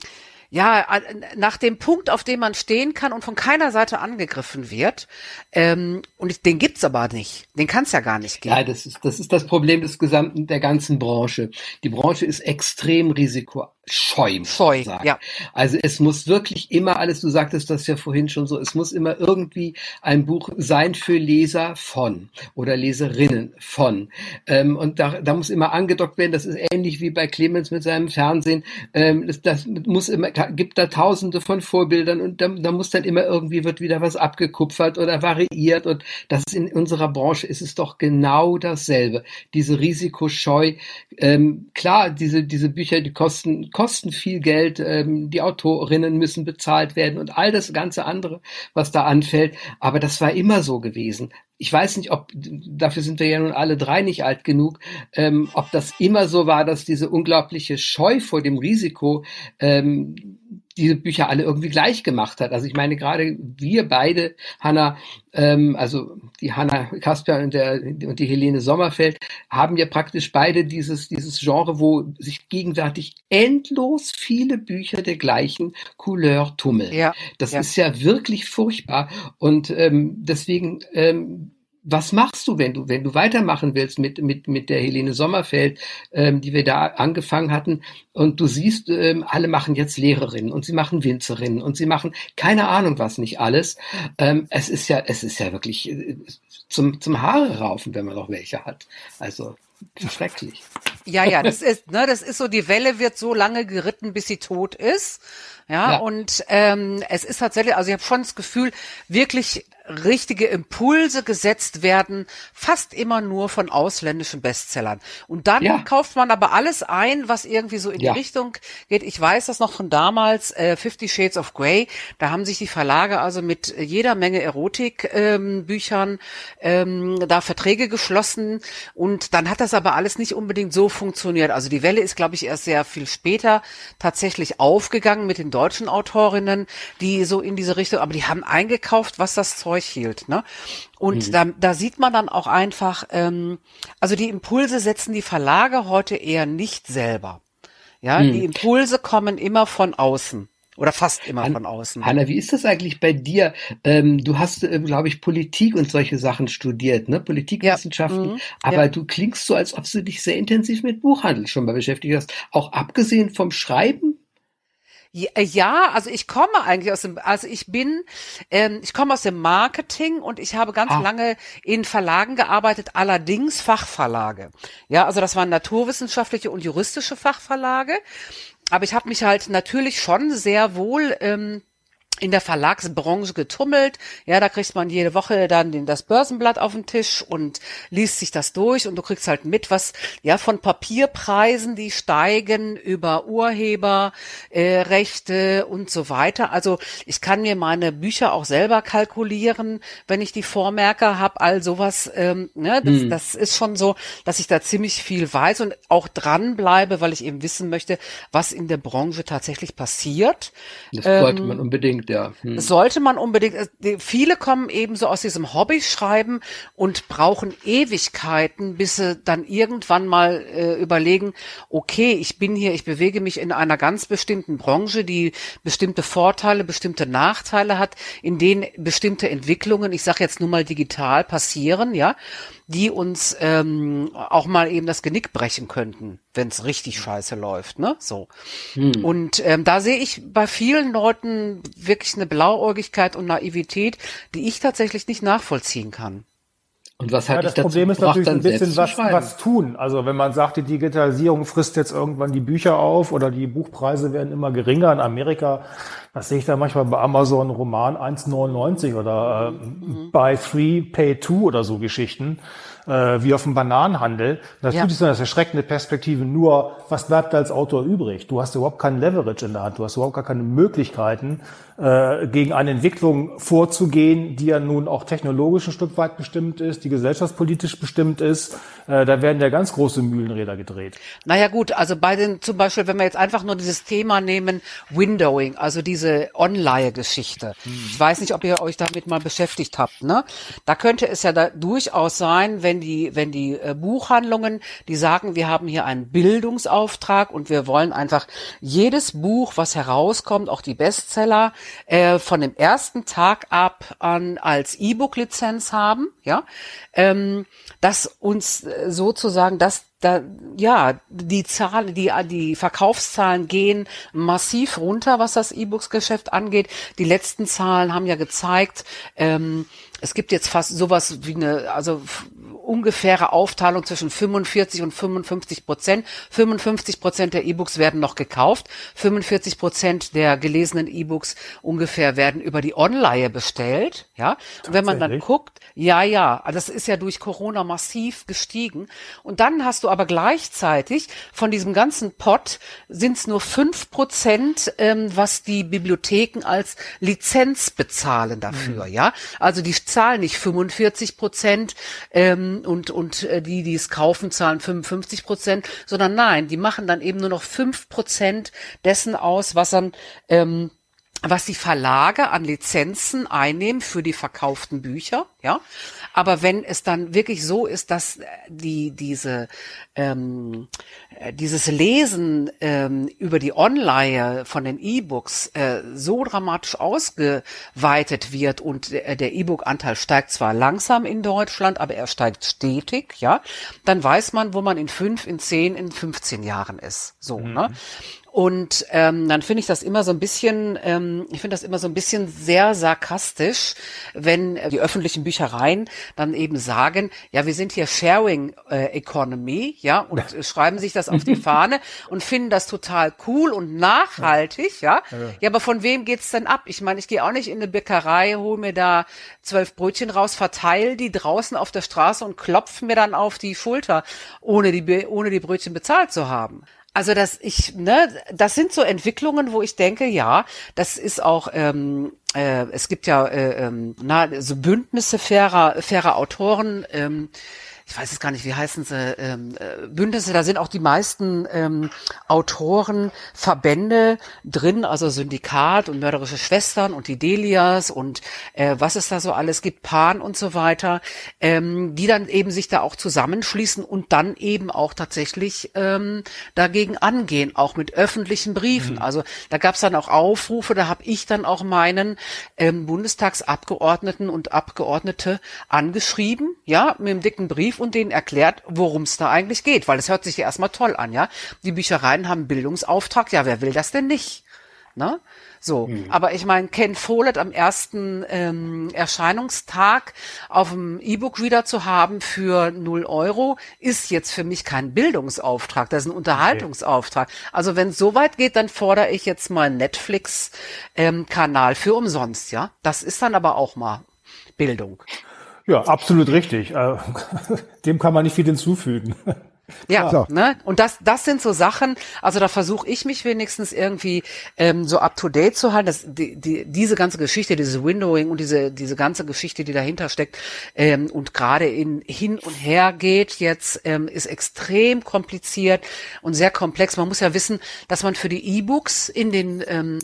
S3: ja, nach dem Punkt, auf dem man stehen kann und von keiner Seite angegriffen wird. Ähm, und den gibt's aber nicht. Den kann's ja gar nicht geben.
S4: Ja, das ist, das ist das Problem des gesamten, der ganzen Branche. Die Branche ist extrem risiko scheu. Scheu, ja. Also es muss wirklich immer alles, du sagtest das ja vorhin schon so, es muss immer irgendwie ein Buch sein für Leser von oder Leserinnen von. Ähm, und da, da muss immer angedockt werden, das ist ähnlich wie bei Clemens mit seinem Fernsehen. Ähm, das, das muss immer, gibt da tausende von Vorbildern und da, da muss dann immer irgendwie wird wieder was abgekupfert oder variiert und das ist in unserer Branche ist es doch genau dasselbe. Diese Risikoscheu, ähm, klar, diese, diese Bücher, die kosten kosten viel Geld, ähm, die Autorinnen müssen bezahlt werden und all das ganze andere, was da anfällt. Aber das war immer so gewesen. Ich weiß nicht, ob, dafür sind wir ja nun alle drei nicht alt genug, ähm, ob das immer so war, dass diese unglaubliche Scheu vor dem Risiko ähm, diese Bücher alle irgendwie gleich gemacht hat. Also ich meine, gerade wir beide, Hanna, ähm, also die Hanna Kasper und, der, und die Helene Sommerfeld, haben ja praktisch beide dieses, dieses Genre, wo sich gegenseitig endlos viele Bücher der gleichen Couleur tummeln. Ja, das ja. ist ja wirklich furchtbar. Und ähm, deswegen ähm, was machst du, wenn du, wenn du weitermachen willst mit, mit, mit der Helene Sommerfeld, ähm, die wir da angefangen hatten, und du siehst, ähm, alle machen jetzt Lehrerinnen und sie machen Winzerinnen und sie machen keine Ahnung was nicht alles. Ähm, es ist ja, es ist ja wirklich äh, zum, zum Haare raufen, wenn man noch welche hat. Also schrecklich.
S3: Ja, ja, das ist, ne, das ist so, die Welle wird so lange geritten, bis sie tot ist. Ja, ja. und ähm, es ist tatsächlich, also ich habe schon das Gefühl, wirklich richtige Impulse gesetzt werden, fast immer nur von ausländischen Bestsellern. Und dann ja. kauft man aber alles ein, was irgendwie so in ja. die Richtung geht. Ich weiß das noch von damals, äh, Fifty Shades of Grey. Da haben sich die Verlage also mit jeder Menge Erotikbüchern ähm, ähm, da Verträge geschlossen. Und dann hat das aber alles nicht unbedingt so funktioniert. Also die Welle ist, glaube ich, erst sehr viel später tatsächlich aufgegangen mit den deutschen Autorinnen, die so in diese Richtung, aber die haben eingekauft, was das Zeug hielt. Ne? Und mhm. da, da sieht man dann auch einfach, ähm, also die Impulse setzen die Verlage heute eher nicht selber. Ja, mhm. die Impulse kommen immer von außen. Oder fast immer von außen.
S4: Hanna, wie ist das eigentlich bei dir? Ähm, du hast, äh, glaube ich, Politik und solche Sachen studiert, ne? Politikwissenschaften. Ja. Mhm. Aber ja. du klingst so, als ob du dich sehr intensiv mit Buchhandel schon mal beschäftigt hast. Auch abgesehen vom Schreiben?
S3: Ja, also ich komme eigentlich aus dem, also ich bin, ähm, ich komme aus dem Marketing und ich habe ganz ah. lange in Verlagen gearbeitet, allerdings Fachverlage. Ja, also das waren naturwissenschaftliche und juristische Fachverlage. Aber ich habe mich halt natürlich schon sehr wohl ähm, in der Verlagsbranche getummelt. Ja, da kriegt man jede Woche dann den, das Börsenblatt auf den Tisch und liest sich das durch und du kriegst halt mit, was ja von Papierpreisen, die steigen über Urheberrechte äh, und so weiter. Also ich kann mir meine Bücher auch selber kalkulieren, wenn ich die Vormerker habe, all sowas. Ähm, ne, das, hm. das ist schon so, dass ich da ziemlich viel weiß und auch dranbleibe, weil ich eben wissen möchte, was in der Branche tatsächlich passiert.
S4: Das sollte ähm, man unbedingt Stimmt, ja.
S3: Hm. Sollte man unbedingt, äh, viele kommen eben so aus diesem Hobby-Schreiben und brauchen Ewigkeiten, bis sie dann irgendwann mal äh, überlegen, okay, ich bin hier, ich bewege mich in einer ganz bestimmten Branche, die bestimmte Vorteile, bestimmte Nachteile hat, in denen bestimmte Entwicklungen, ich sage jetzt nur mal digital, passieren, ja die uns ähm, auch mal eben das Genick brechen könnten, wenn es richtig scheiße läuft, ne? So. Hm. Und ähm, da sehe ich bei vielen Leuten wirklich eine Blauäugigkeit und Naivität, die ich tatsächlich nicht nachvollziehen kann.
S5: Und was hat ja, das Problem ist natürlich ein bisschen was, was tun. Also wenn man sagt, die Digitalisierung frisst jetzt irgendwann die Bücher auf oder die Buchpreise werden immer geringer in Amerika, das sehe ich da manchmal bei Amazon Roman 1,99 oder äh, mhm. Buy Three, Pay Two oder so Geschichten äh, wie auf dem Bananenhandel. Natürlich ja. ist das erschreckende Perspektive nur, was bleibt als Autor übrig? Du hast überhaupt keinen Leverage in der Hand, du hast überhaupt gar keine Möglichkeiten, äh, gegen eine Entwicklung vorzugehen, die ja nun auch technologisch ein Stück weit bestimmt ist, die gesellschaftspolitisch bestimmt ist. Äh, da werden ja ganz große Mühlenräder gedreht.
S3: Naja gut, also bei den zum Beispiel, wenn wir jetzt einfach nur dieses Thema nehmen, Windowing, also diese Online-Geschichte. Hm. Ich weiß nicht, ob ihr euch damit mal beschäftigt habt. Ne? Da könnte es ja da durchaus sein, wenn die, wenn die äh, Buchhandlungen, die sagen, wir haben hier einen Bildungsauftrag und wir wollen einfach jedes Buch, was herauskommt, auch die Bestseller, äh, von dem ersten Tag ab an als E-Book-Lizenz haben, ja, ähm, dass uns äh, sozusagen das da, ja, die Zahlen, die, die Verkaufszahlen gehen massiv runter, was das E-Books-Geschäft angeht. Die letzten Zahlen haben ja gezeigt, ähm, es gibt jetzt fast sowas wie eine, also ungefähre Aufteilung zwischen 45 und 55 Prozent. 55 Prozent der E-Books werden noch gekauft. 45 Prozent der gelesenen E-Books ungefähr werden über die Online bestellt. Ja. Und wenn man dann guckt, ja, ja, das ist ja durch Corona massiv gestiegen. Und dann hast du aber gleichzeitig von diesem ganzen Pot sind es nur fünf Prozent, ähm, was die Bibliotheken als Lizenz bezahlen dafür. Mhm. Ja. Also die zahlen nicht 45 Prozent. Ähm, und, und äh, die, die es kaufen, zahlen 55 Prozent, sondern nein, die machen dann eben nur noch fünf Prozent dessen aus, was dann ähm, was die Verlage an Lizenzen einnehmen für die verkauften Bücher, ja. Aber wenn es dann wirklich so ist, dass äh, die diese ähm, äh, dieses Lesen ähm, über die Online von den E-Books äh, so dramatisch ausgeweitet wird und der, der E-Book-Anteil steigt zwar langsam in Deutschland, aber er steigt stetig, ja, dann weiß man, wo man in fünf, in zehn, in 15 Jahren ist. So, ne? mhm. ne? Und ähm, dann finde ich das immer so ein bisschen, ähm, ich finde das immer so ein bisschen sehr sarkastisch, wenn die öffentlichen Büchereien dann eben sagen, ja, wir sind hier Sharing äh, Economy, ja, und ja. schreiben sich das auf die Fahne und finden das total cool und nachhaltig, ja. Ja, ja aber von wem geht's denn ab? Ich meine, ich gehe auch nicht in eine Bäckerei, hole mir da zwölf Brötchen raus, verteile die draußen auf der Straße und klopfe mir dann auf die Schulter, ohne die, ohne die Brötchen bezahlt zu haben. Also das ich, ne, das sind so Entwicklungen, wo ich denke, ja, das ist auch, ähm, äh, es gibt ja äh, ähm, na, so Bündnisse fairer, fairer Autoren. Ähm, ich weiß es gar nicht, wie heißen sie, ähm, äh, Bündnisse, da sind auch die meisten ähm, Autoren, Verbände drin, also Syndikat und Mörderische Schwestern und die Delias und äh, was es da so alles gibt, Pan und so weiter, ähm, die dann eben sich da auch zusammenschließen und dann eben auch tatsächlich ähm, dagegen angehen, auch mit öffentlichen Briefen. Mhm. Also da gab es dann auch Aufrufe, da habe ich dann auch meinen ähm, Bundestagsabgeordneten und Abgeordnete angeschrieben, ja, mit dem dicken Brief Brief und denen erklärt, worum es da eigentlich geht, weil es hört sich ja erstmal toll an, ja. Die Büchereien haben Bildungsauftrag, ja, wer will das denn nicht? Ne? So, mhm. aber ich meine, Ken Follett am ersten ähm, Erscheinungstag auf dem E-Book-Reader zu haben für null Euro, ist jetzt für mich kein Bildungsauftrag, das ist ein Unterhaltungsauftrag. Okay. Also wenn es so weit geht, dann fordere ich jetzt mal Netflix-Kanal ähm, für umsonst, ja. Das ist dann aber auch mal Bildung.
S5: Ja, absolut richtig. Äh, dem kann man nicht viel hinzufügen.
S3: Ja, so. ne? Und das, das sind so Sachen, also da versuche ich mich wenigstens irgendwie ähm, so up to date zu halten. dass die, die, diese ganze Geschichte, dieses Windowing und diese, diese ganze Geschichte, die dahinter steckt ähm, und gerade in hin und her geht jetzt, ähm, ist extrem kompliziert und sehr komplex. Man muss ja wissen, dass man für die E-Books in den ähm,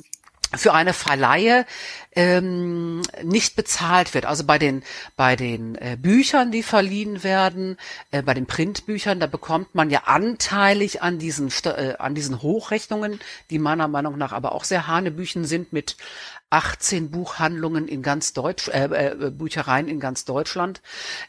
S3: für eine Verleihe ähm, nicht bezahlt wird. Also bei den bei den äh, Büchern, die verliehen werden, äh, bei den Printbüchern, da bekommt man ja anteilig an diesen äh, an diesen Hochrechnungen, die meiner Meinung nach aber auch sehr hanebüchen sind mit 18 Buchhandlungen in ganz Deutsch, äh, äh, Büchereien in ganz Deutschland.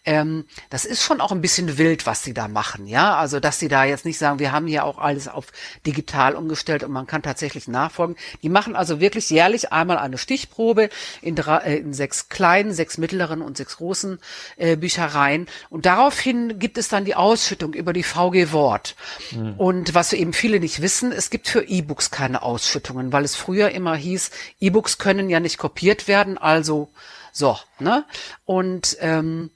S3: Ähm, das ist schon auch ein bisschen wild, was sie da machen, ja. Also dass sie da jetzt nicht sagen, wir haben hier auch alles auf digital umgestellt und man kann tatsächlich nachfolgen. Die machen also wirklich jährlich einmal eine Stichprobe in, drei, äh, in sechs kleinen, sechs mittleren und sechs großen äh, Büchereien und daraufhin gibt es dann die Ausschüttung über die VG Wort. Mhm. Und was eben viele nicht wissen, es gibt für E-Books keine Ausschüttungen, weil es früher immer hieß, E-Books können können ja nicht kopiert werden, also so, ne? Und ähm,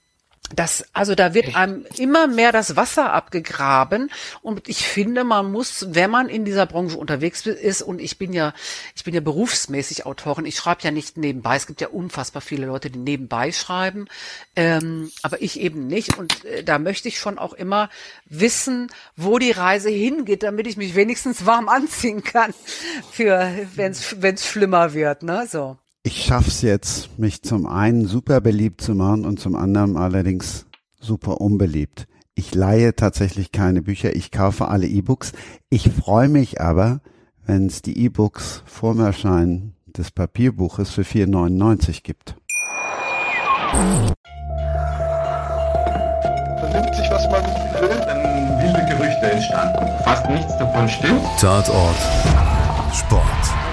S3: das, also da wird einem immer mehr das Wasser abgegraben. Und ich finde, man muss, wenn man in dieser Branche unterwegs ist und ich bin ja, ich bin ja berufsmäßig Autorin, ich schreibe ja nicht nebenbei, es gibt ja unfassbar viele Leute, die nebenbei schreiben, ähm, aber ich eben nicht. Und äh, da möchte ich schon auch immer wissen, wo die Reise hingeht, damit ich mich wenigstens warm anziehen kann für, wenn es schlimmer wird, ne, so.
S2: Ich schaff's jetzt, mich zum einen super beliebt zu machen und zum anderen allerdings super unbeliebt. Ich leihe tatsächlich keine Bücher, ich kaufe alle E-Books. Ich freue mich aber, wenn es die E-Books vorm Erscheinen des Papierbuches für 4,99 gibt.
S6: Vernimmt sich, was man will, dann wilde Gerüchte entstanden. Fast nichts davon stimmt.
S7: Tatort. Sport.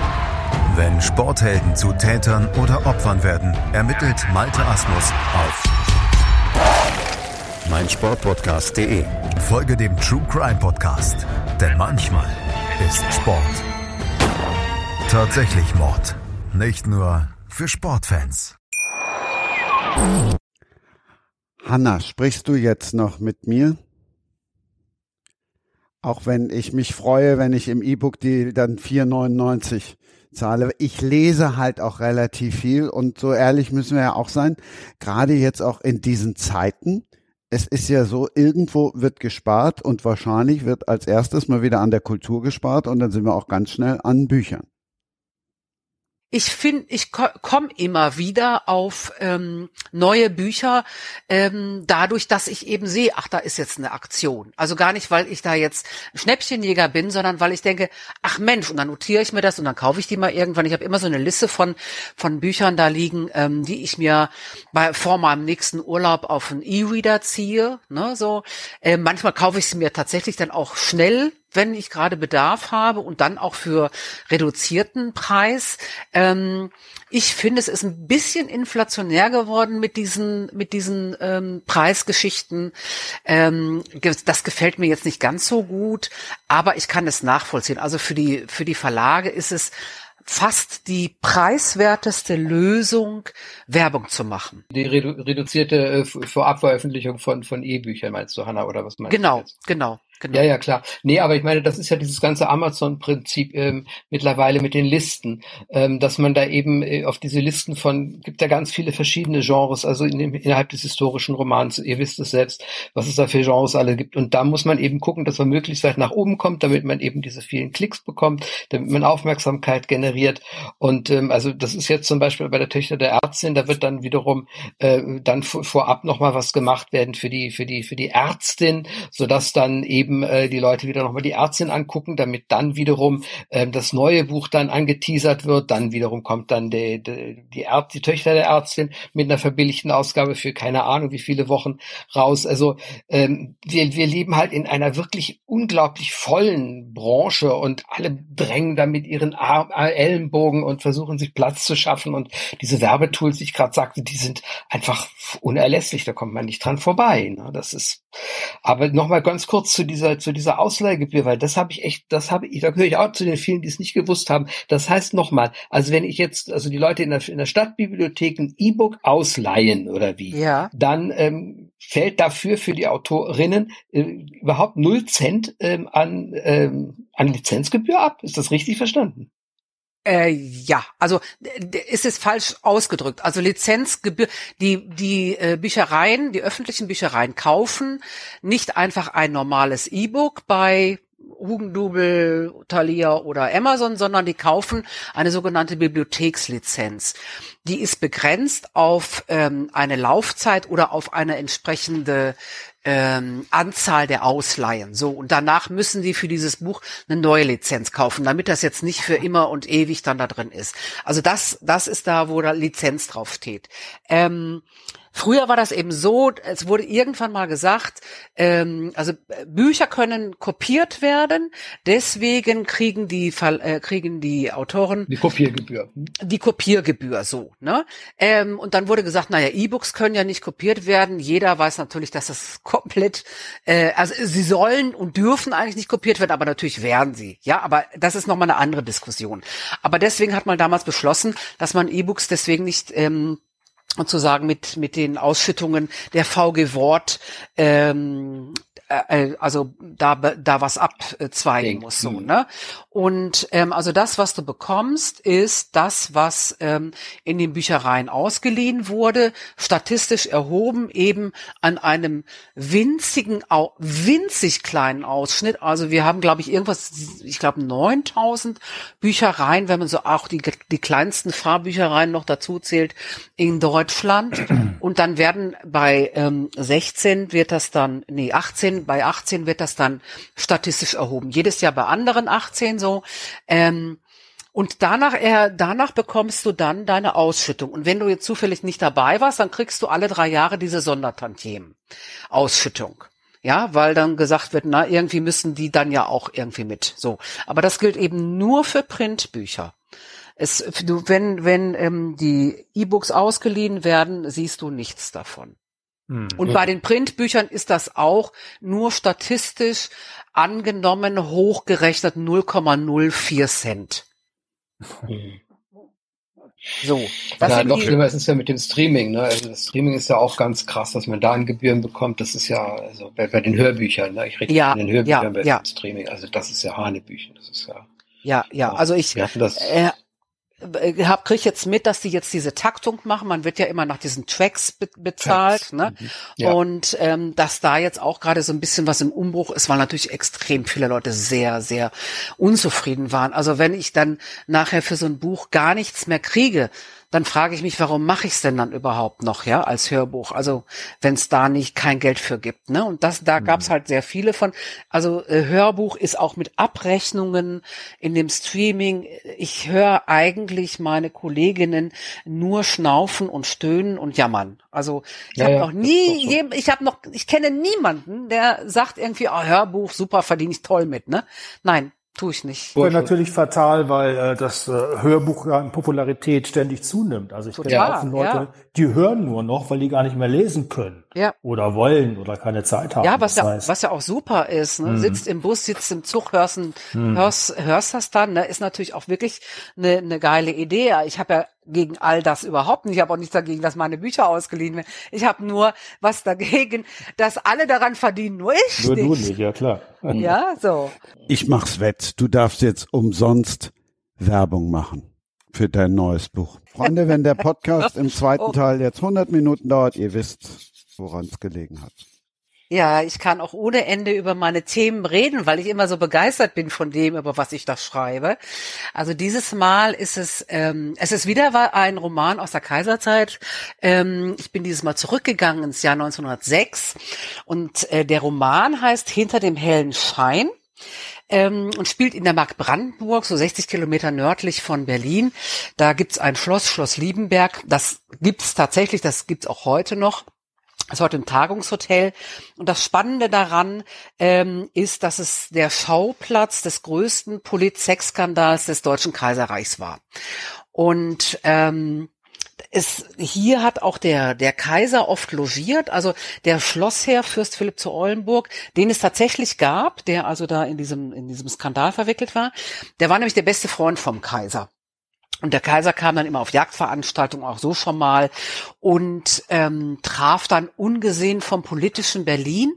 S7: Wenn Sporthelden zu Tätern oder Opfern werden, ermittelt Malte Asmus auf meinsportpodcast.de. Folge dem True Crime Podcast, denn manchmal ist Sport tatsächlich Mord. Nicht nur für Sportfans.
S2: Hanna, sprichst du jetzt noch mit mir? Auch wenn ich mich freue, wenn ich im E-Book die dann 4,99 zahle. Ich lese halt auch relativ viel und so ehrlich müssen wir ja auch sein, gerade jetzt auch in diesen Zeiten. Es ist ja so, irgendwo wird gespart und wahrscheinlich wird als erstes mal wieder an der Kultur gespart und dann sind wir auch ganz schnell an Büchern
S3: ich finde, ich ko komme immer wieder auf ähm, neue Bücher, ähm, dadurch, dass ich eben sehe, ach, da ist jetzt eine Aktion. Also gar nicht, weil ich da jetzt Schnäppchenjäger bin, sondern weil ich denke, ach Mensch, und dann notiere ich mir das und dann kaufe ich die mal irgendwann. Ich habe immer so eine Liste von von Büchern da liegen, ähm, die ich mir bei vor meinem nächsten Urlaub auf einen E-Reader ziehe. Ne, so. Äh, manchmal kaufe ich sie mir tatsächlich dann auch schnell wenn ich gerade Bedarf habe und dann auch für reduzierten Preis. Ähm, ich finde, es ist ein bisschen inflationär geworden mit diesen mit diesen ähm, Preisgeschichten. Ähm, das gefällt mir jetzt nicht ganz so gut, aber ich kann es nachvollziehen. Also für die für die Verlage ist es fast die preiswerteste Lösung, Werbung zu machen.
S4: Die redu reduzierte äh, Vorabveröffentlichung von, von E-Büchern meinst du, Hanna, oder was meinst
S3: genau,
S4: du?
S3: Genau, genau.
S4: Genau. Ja, ja, klar. Nee, aber ich meine, das ist ja dieses ganze Amazon-Prinzip ähm, mittlerweile mit den Listen, ähm, dass man da eben äh, auf diese Listen von, gibt ja ganz viele verschiedene Genres, also in dem, innerhalb des historischen Romans, ihr wisst es selbst, was es da für Genres alle gibt. Und da muss man eben gucken, dass man möglichst weit nach oben kommt, damit man eben diese vielen Klicks bekommt, damit man Aufmerksamkeit generiert. Und ähm, also das ist jetzt zum Beispiel bei der Töchter der Ärztin, da wird dann wiederum äh, dann vorab nochmal was gemacht werden für die, für die, für die Ärztin, sodass dann eben eben äh, die Leute wieder nochmal die Ärztin angucken, damit dann wiederum äh, das neue Buch dann angeteasert wird. Dann wiederum kommt dann die, die, die, Ärzt, die Töchter der Ärztin mit einer verbilligten Ausgabe für keine Ahnung wie viele Wochen raus. Also ähm, wir, wir leben halt in einer wirklich unglaublich vollen Branche und alle drängen da mit ihren Arm, Ellenbogen und versuchen sich Platz zu schaffen. Und diese Werbetools, die ich gerade sagte, die sind einfach unerlässlich. Da kommt man nicht dran vorbei. Ne? Das ist. Aber nochmal ganz kurz zu dieser, zu dieser Ausleihgebühr, weil das habe ich echt, das habe ich, da gehöre ich auch zu den vielen, die es nicht gewusst haben. Das heißt nochmal, also wenn ich jetzt, also die Leute in der, in der Stadtbibliothek ein E-Book ausleihen oder wie, ja. dann ähm, fällt dafür für die Autorinnen äh, überhaupt null Cent ähm, an, ähm, an Lizenzgebühr ab. Ist das richtig verstanden?
S3: Äh, ja, also ist es falsch ausgedrückt. Also Lizenzgebühr, die die äh, Büchereien, die öffentlichen Büchereien kaufen nicht einfach ein normales E-Book bei Hugendubel, Thalia oder Amazon, sondern die kaufen eine sogenannte Bibliothekslizenz. Die ist begrenzt auf ähm, eine Laufzeit oder auf eine entsprechende ähm, Anzahl der Ausleihen. So, und danach müssen die für dieses Buch eine neue Lizenz kaufen, damit das jetzt nicht für immer und ewig dann da drin ist. Also das, das ist da, wo da Lizenz drauf steht. Ähm, Früher war das eben so, es wurde irgendwann mal gesagt, ähm, also Bücher können kopiert werden, deswegen kriegen die äh, kriegen die Autoren
S4: die Kopiergebühr.
S3: Die Kopiergebühr so, ne? Ähm, und dann wurde gesagt, naja, E-Books können ja nicht kopiert werden. Jeder weiß natürlich, dass das komplett, äh, also sie sollen und dürfen eigentlich nicht kopiert werden, aber natürlich werden sie. Ja, aber das ist nochmal eine andere Diskussion. Aber deswegen hat man damals beschlossen, dass man E-Books deswegen nicht ähm, und zu sagen mit mit den Ausschüttungen der VG Wort ähm, äh, äh, also da da was abzweigen muss so ne? Und ähm, also das was du bekommst ist das was ähm, in den Büchereien ausgeliehen wurde statistisch erhoben eben an einem winzigen winzig kleinen Ausschnitt. Also wir haben glaube ich irgendwas ich glaube 9000 Büchereien wenn man so auch die die kleinsten Fahrbüchereien noch dazu zählt in Deutschland. Und dann werden bei ähm, 16 wird das dann nee 18 bei 18 wird das dann statistisch erhoben. Jedes Jahr bei anderen 18 so. Ähm, und danach, äh, danach bekommst du dann deine Ausschüttung. Und wenn du jetzt zufällig nicht dabei warst, dann kriegst du alle drei Jahre diese Sondertantiemen. Ausschüttung. Ja, weil dann gesagt wird, na, irgendwie müssen die dann ja auch irgendwie mit. So. Aber das gilt eben nur für Printbücher. Es, du, wenn, wenn ähm, die E-Books ausgeliehen werden, siehst du nichts davon. Hm. Und bei den Printbüchern ist das auch nur statistisch angenommen hochgerechnet 0,04 Cent. Hm.
S4: So. Das ja, noch schlimmer ist es ja mit dem Streaming. Ne? Also das Streaming ist ja auch ganz krass, dass man da an Gebühren bekommt. Das ist ja also bei, bei den Hörbüchern. Ne? Ich rede ja, von den Hörbüchern ja, bei ja. Streaming. Also das ist ja Hanebüchen. Das ist ja.
S3: Ja, ja. Also ich. Wir hatten das. Äh, hab, krieg jetzt mit, dass die jetzt diese Taktung machen. Man wird ja immer nach diesen Tracks be bezahlt, Tracks. ne? Mhm. Ja. Und ähm, dass da jetzt auch gerade so ein bisschen was im Umbruch ist, weil natürlich extrem viele Leute sehr, sehr unzufrieden waren. Also wenn ich dann nachher für so ein Buch gar nichts mehr kriege, dann frage ich mich, warum mache ich es denn dann überhaupt noch, ja, als Hörbuch? Also wenn es da nicht kein Geld für gibt, ne? Und das, da mhm. gab es halt sehr viele von. Also äh, Hörbuch ist auch mit Abrechnungen in dem Streaming. Ich höre eigentlich meine Kolleginnen nur schnaufen und stöhnen und jammern. Also ich ja, habe ja, noch nie, so. ich habe noch, ich kenne niemanden, der sagt irgendwie, oh, Hörbuch, super, verdiene ich toll mit, ne? Nein, Tue ich nicht.
S5: Das natürlich fatal, weil äh, das äh, Hörbuch ja in Popularität ständig zunimmt. Also ich kenne ja, Leute, ja. die hören nur noch, weil die gar nicht mehr lesen können. Ja. Oder wollen oder keine Zeit haben.
S3: Ja, was, ja, heißt. was ja auch super ist. Ne? Mhm. Sitzt im Bus, sitzt im Zug, hörst, mhm. hörst, hörst das dann. Ne? Ist natürlich auch wirklich eine, eine geile Idee. Ich habe ja gegen all das überhaupt nicht. Ich habe auch nichts dagegen, dass meine Bücher ausgeliehen werden. Ich habe nur was dagegen, dass alle daran verdienen, nur ich
S5: nur
S3: nicht.
S5: Nur du nicht, ja klar.
S3: Ja, so.
S2: Ich mach's wett. Du darfst jetzt umsonst Werbung machen für dein neues Buch. Freunde, wenn der Podcast im zweiten oh. Teil jetzt 100 Minuten dauert, ihr wisst, woran es gelegen hat.
S3: Ja, ich kann auch ohne Ende über meine Themen reden, weil ich immer so begeistert bin von dem, über was ich da schreibe. Also dieses Mal ist es, ähm, es ist wieder ein Roman aus der Kaiserzeit. Ähm, ich bin dieses Mal zurückgegangen ins Jahr 1906 und äh, der Roman heißt Hinter dem hellen Schein ähm, und spielt in der Mark Brandenburg, so 60 Kilometer nördlich von Berlin. Da gibt's ein Schloss, Schloss Liebenberg. Das gibt's tatsächlich, das gibt's auch heute noch. Es war im Tagungshotel. Und das Spannende daran ähm, ist, dass es der Schauplatz des größten Polit-Sex-Skandals des Deutschen Kaiserreichs war. Und ähm, es, hier hat auch der, der Kaiser oft logiert, also der Schlossherr Fürst Philipp zu Eulenburg, den es tatsächlich gab, der also da in diesem, in diesem Skandal verwickelt war, der war nämlich der beste Freund vom Kaiser. Und der Kaiser kam dann immer auf Jagdveranstaltungen, auch so schon mal, und ähm, traf dann ungesehen vom politischen Berlin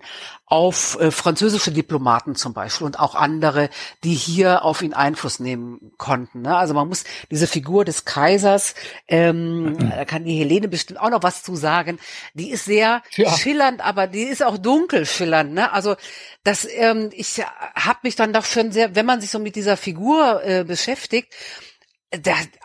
S3: auf äh, französische Diplomaten zum Beispiel und auch andere, die hier auf ihn Einfluss nehmen konnten. Ne? Also man muss diese Figur des Kaisers, ähm, da kann die Helene bestimmt auch noch was zu sagen, die ist sehr
S4: Ja.
S3: schillernd, aber die ist auch dunkel schillernd. Ne? Also das, ähm, ich habe mich dann doch schon sehr, wenn man sich so mit dieser Figur äh, beschäftigt,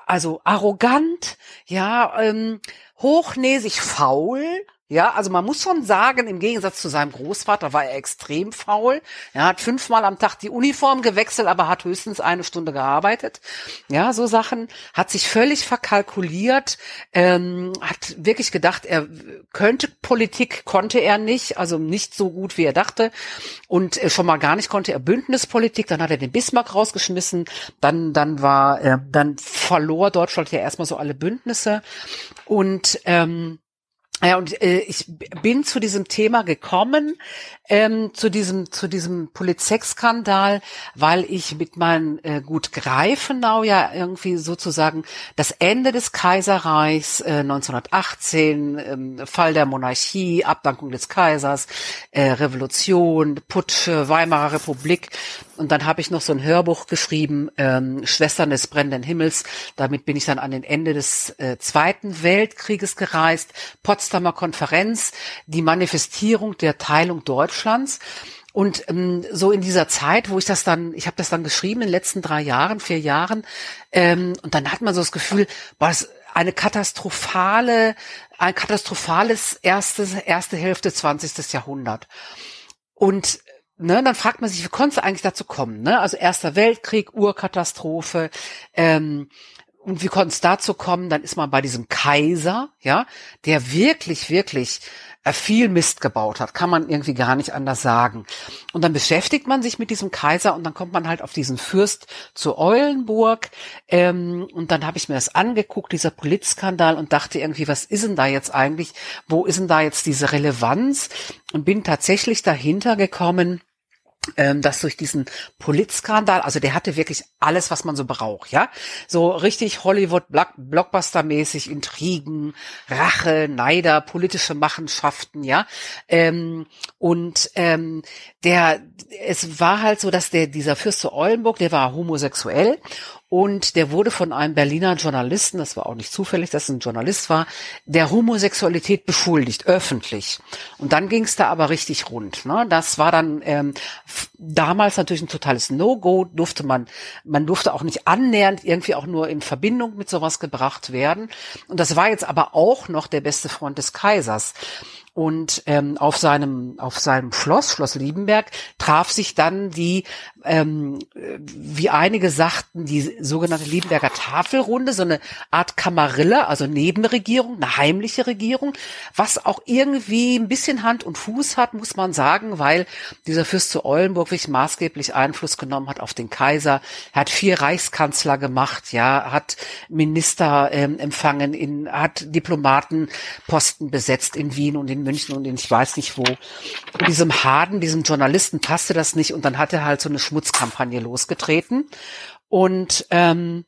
S3: also arrogant, ja, ähm, hochnäsig faul, ja, also man muss schon sagen, im Gegensatz zu seinem Großvater war er extrem faul. Er hat fünfmal am Tag die Uniform gewechselt, aber hat höchstens eine Stunde gearbeitet. Ja, so Sachen. Hat sich völlig verkalkuliert, ähm, hat wirklich gedacht, er könnte Politik, konnte er nicht, also nicht so gut, wie er dachte. Und äh, schon mal gar nicht konnte er Bündnispolitik. Dann hat er den Bismarck rausgeschmissen. Dann, dann war, äh, dann verlor Deutschland ja erstmal so alle Bündnisse. Und ähm, ja, und äh, ich bin zu diesem Thema gekommen, ähm, zu diesem zu diesem Polizeiskandal, weil ich mit meinem äh, Gut Greifenau ja irgendwie sozusagen das Ende des Kaiserreichs äh, 1918, ähm, Fall der Monarchie, Abdankung des Kaisers, äh, Revolution, Putsche, Weimarer Republik und dann habe ich noch so ein Hörbuch geschrieben, ähm, Schwestern des brennenden Himmels. Damit bin ich dann an den Ende des äh, Zweiten Weltkrieges gereist. Potsdamer Konferenz, die Manifestierung der Teilung Deutschlands. Und ähm, so in dieser Zeit, wo ich das dann, ich habe das dann geschrieben in den letzten drei Jahren, vier Jahren, ähm, und dann hat man so das Gefühl, war das eine katastrophale, ein katastrophales erste, erste Hälfte 20. Jahrhundert. Und ne, dann fragt man sich, wie konnte es eigentlich dazu kommen? Ne? Also Erster Weltkrieg, Urkatastrophe, ähm, und wie konnte es dazu kommen? Dann ist man bei diesem Kaiser, ja, der wirklich, wirklich äh, viel Mist gebaut hat, kann man irgendwie gar nicht anders sagen. Und dann beschäftigt man sich mit diesem Kaiser und dann kommt man halt auf diesen Fürst zu Eulenburg. Ähm, und dann habe ich mir das angeguckt, dieser Politskandal, und dachte irgendwie, was ist denn da jetzt eigentlich? Wo ist denn da jetzt diese Relevanz? Und bin tatsächlich dahinter gekommen, ähm, dass durch diesen Politskandal, also der hatte wirklich alles, was man so braucht, ja, so richtig Hollywood Blockbuster-mäßig Intrigen, Rache, Neider, politische Machenschaften, ja, ähm, und ähm, der, es war halt so, dass der dieser Fürst zu Eulenburg, der war homosexuell und der wurde von einem Berliner Journalisten, das war auch nicht zufällig, dass es ein Journalist war, der Homosexualität beschuldigt, öffentlich. Und dann ging es da aber richtig rund. Ne? Das war dann ähm, damals natürlich ein totales No-Go, durfte man, man durfte auch nicht annähernd irgendwie auch nur in Verbindung mit sowas gebracht werden. Und das war jetzt aber auch noch der beste Freund des Kaisers. Und ähm, auf seinem auf seinem Schloss, Schloss Liebenberg, traf sich dann die, ähm, äh, wie einige sagten, die sogenannte Liebenberger Tafelrunde, so eine Art Kamarille, also Nebenregierung, eine heimliche Regierung, was auch irgendwie ein bisschen Hand und Fuß hat, muss man sagen, weil dieser Fürst zu Eulenburg wirklich maßgeblich Einfluss genommen hat auf den Kaiser. Er hat vier Reichskanzler gemacht, ja, hat Minister ähm, empfangen, in, hat Diplomatenposten besetzt in Wien und in München und in ich weiß nicht wo. Und diesem Harden, diesem Journalisten passte das nicht und dann hat er halt so eine Schmutzkampagne losgetreten. Und ähm,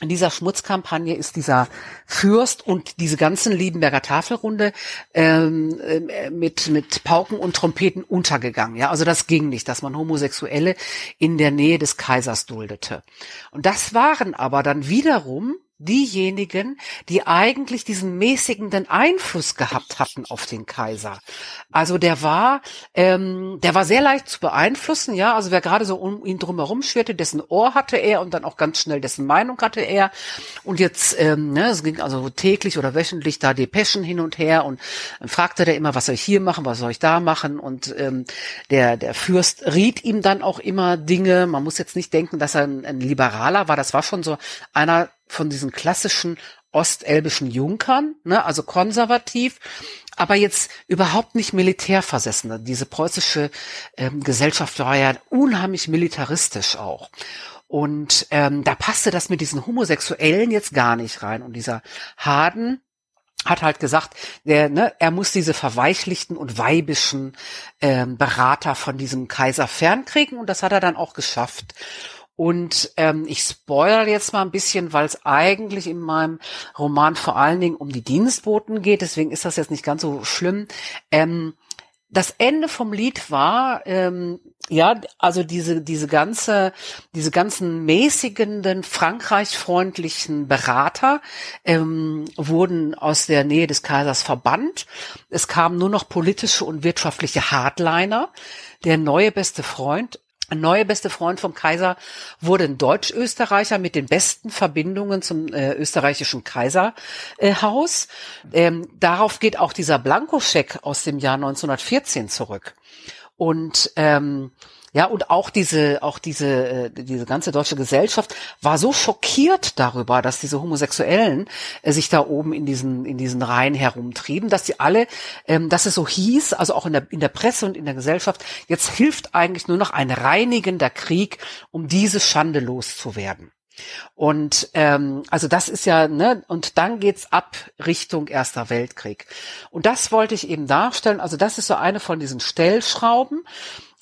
S3: in dieser Schmutzkampagne ist dieser Fürst und diese ganzen Liebenberger Tafelrunde ähm, äh, mit mit Pauken und Trompeten untergegangen. Ja, also das ging nicht, dass man Homosexuelle in der Nähe des Kaisers duldete. Und das waren aber dann wiederum diejenigen, die eigentlich diesen mäßigenden Einfluss gehabt hatten auf den Kaiser. Also der war, ähm, der war sehr leicht zu beeinflussen, ja. Also wer gerade so um ihn drumherum schwirrte, dessen Ohr hatte er und dann auch ganz schnell dessen Meinung hatte er. Und jetzt, ähm, ne, es ging also täglich oder wöchentlich da Depeschen hin und her und fragte der immer, was soll ich hier machen, was soll ich da machen? Und ähm, der der Fürst riet ihm dann auch immer Dinge. Man muss jetzt nicht denken, dass er ein, ein Liberaler war. Das war schon so einer von diesen klassischen ostelbischen Junkern, ne, also konservativ, aber jetzt überhaupt nicht militärversessen. Diese preußische ähm, Gesellschaft war ja unheimlich militaristisch auch. Und ähm, da passte das mit diesen Homosexuellen jetzt gar nicht rein. Und dieser Harden, hat halt gesagt, der, ne, er muss diese verweichlichten und weibischen ähm, Berater von diesem Kaiser fernkriegen und das hat er dann auch geschafft. Und ähm, ich spoilere jetzt mal ein bisschen, weil es eigentlich in meinem Roman vor allen Dingen um die Dienstboten geht. Deswegen ist das jetzt nicht ganz so schlimm. Ähm, das Ende vom Lied war, ähm, ja, also diese, diese ganze, diese ganzen mäßigenden, frankreichfreundlichen Berater ähm, wurden aus der Nähe des Kaisers verbannt. Es kamen nur noch politische und wirtschaftliche Hardliner. Der neue beste Freund ein neuer beste Freund vom Kaiser wurde ein Deutsch-Österreicher mit den besten Verbindungen zum äh, österreichischen Kaiserhaus. Äh, ähm, darauf geht auch dieser Blankoscheck aus dem Jahr 1914 zurück. Und ähm, ja, und auch diese, auch diese, äh, diese ganze deutsche Gesellschaft war so schockiert darüber, dass diese Homosexuellen äh, sich da oben in diesen, in diesen Reihen herumtrieben, dass sie alle, ähm, dass es so hieß, also auch in der, in der Presse und in der Gesellschaft, jetzt hilft eigentlich nur noch ein reinigender Krieg, um diese Schande loszuwerden. Und ähm, also das ist ja, ne, und dann geht's ab Richtung Erster Weltkrieg. Und das wollte ich eben darstellen. Also das ist so eine von diesen Stellschrauben.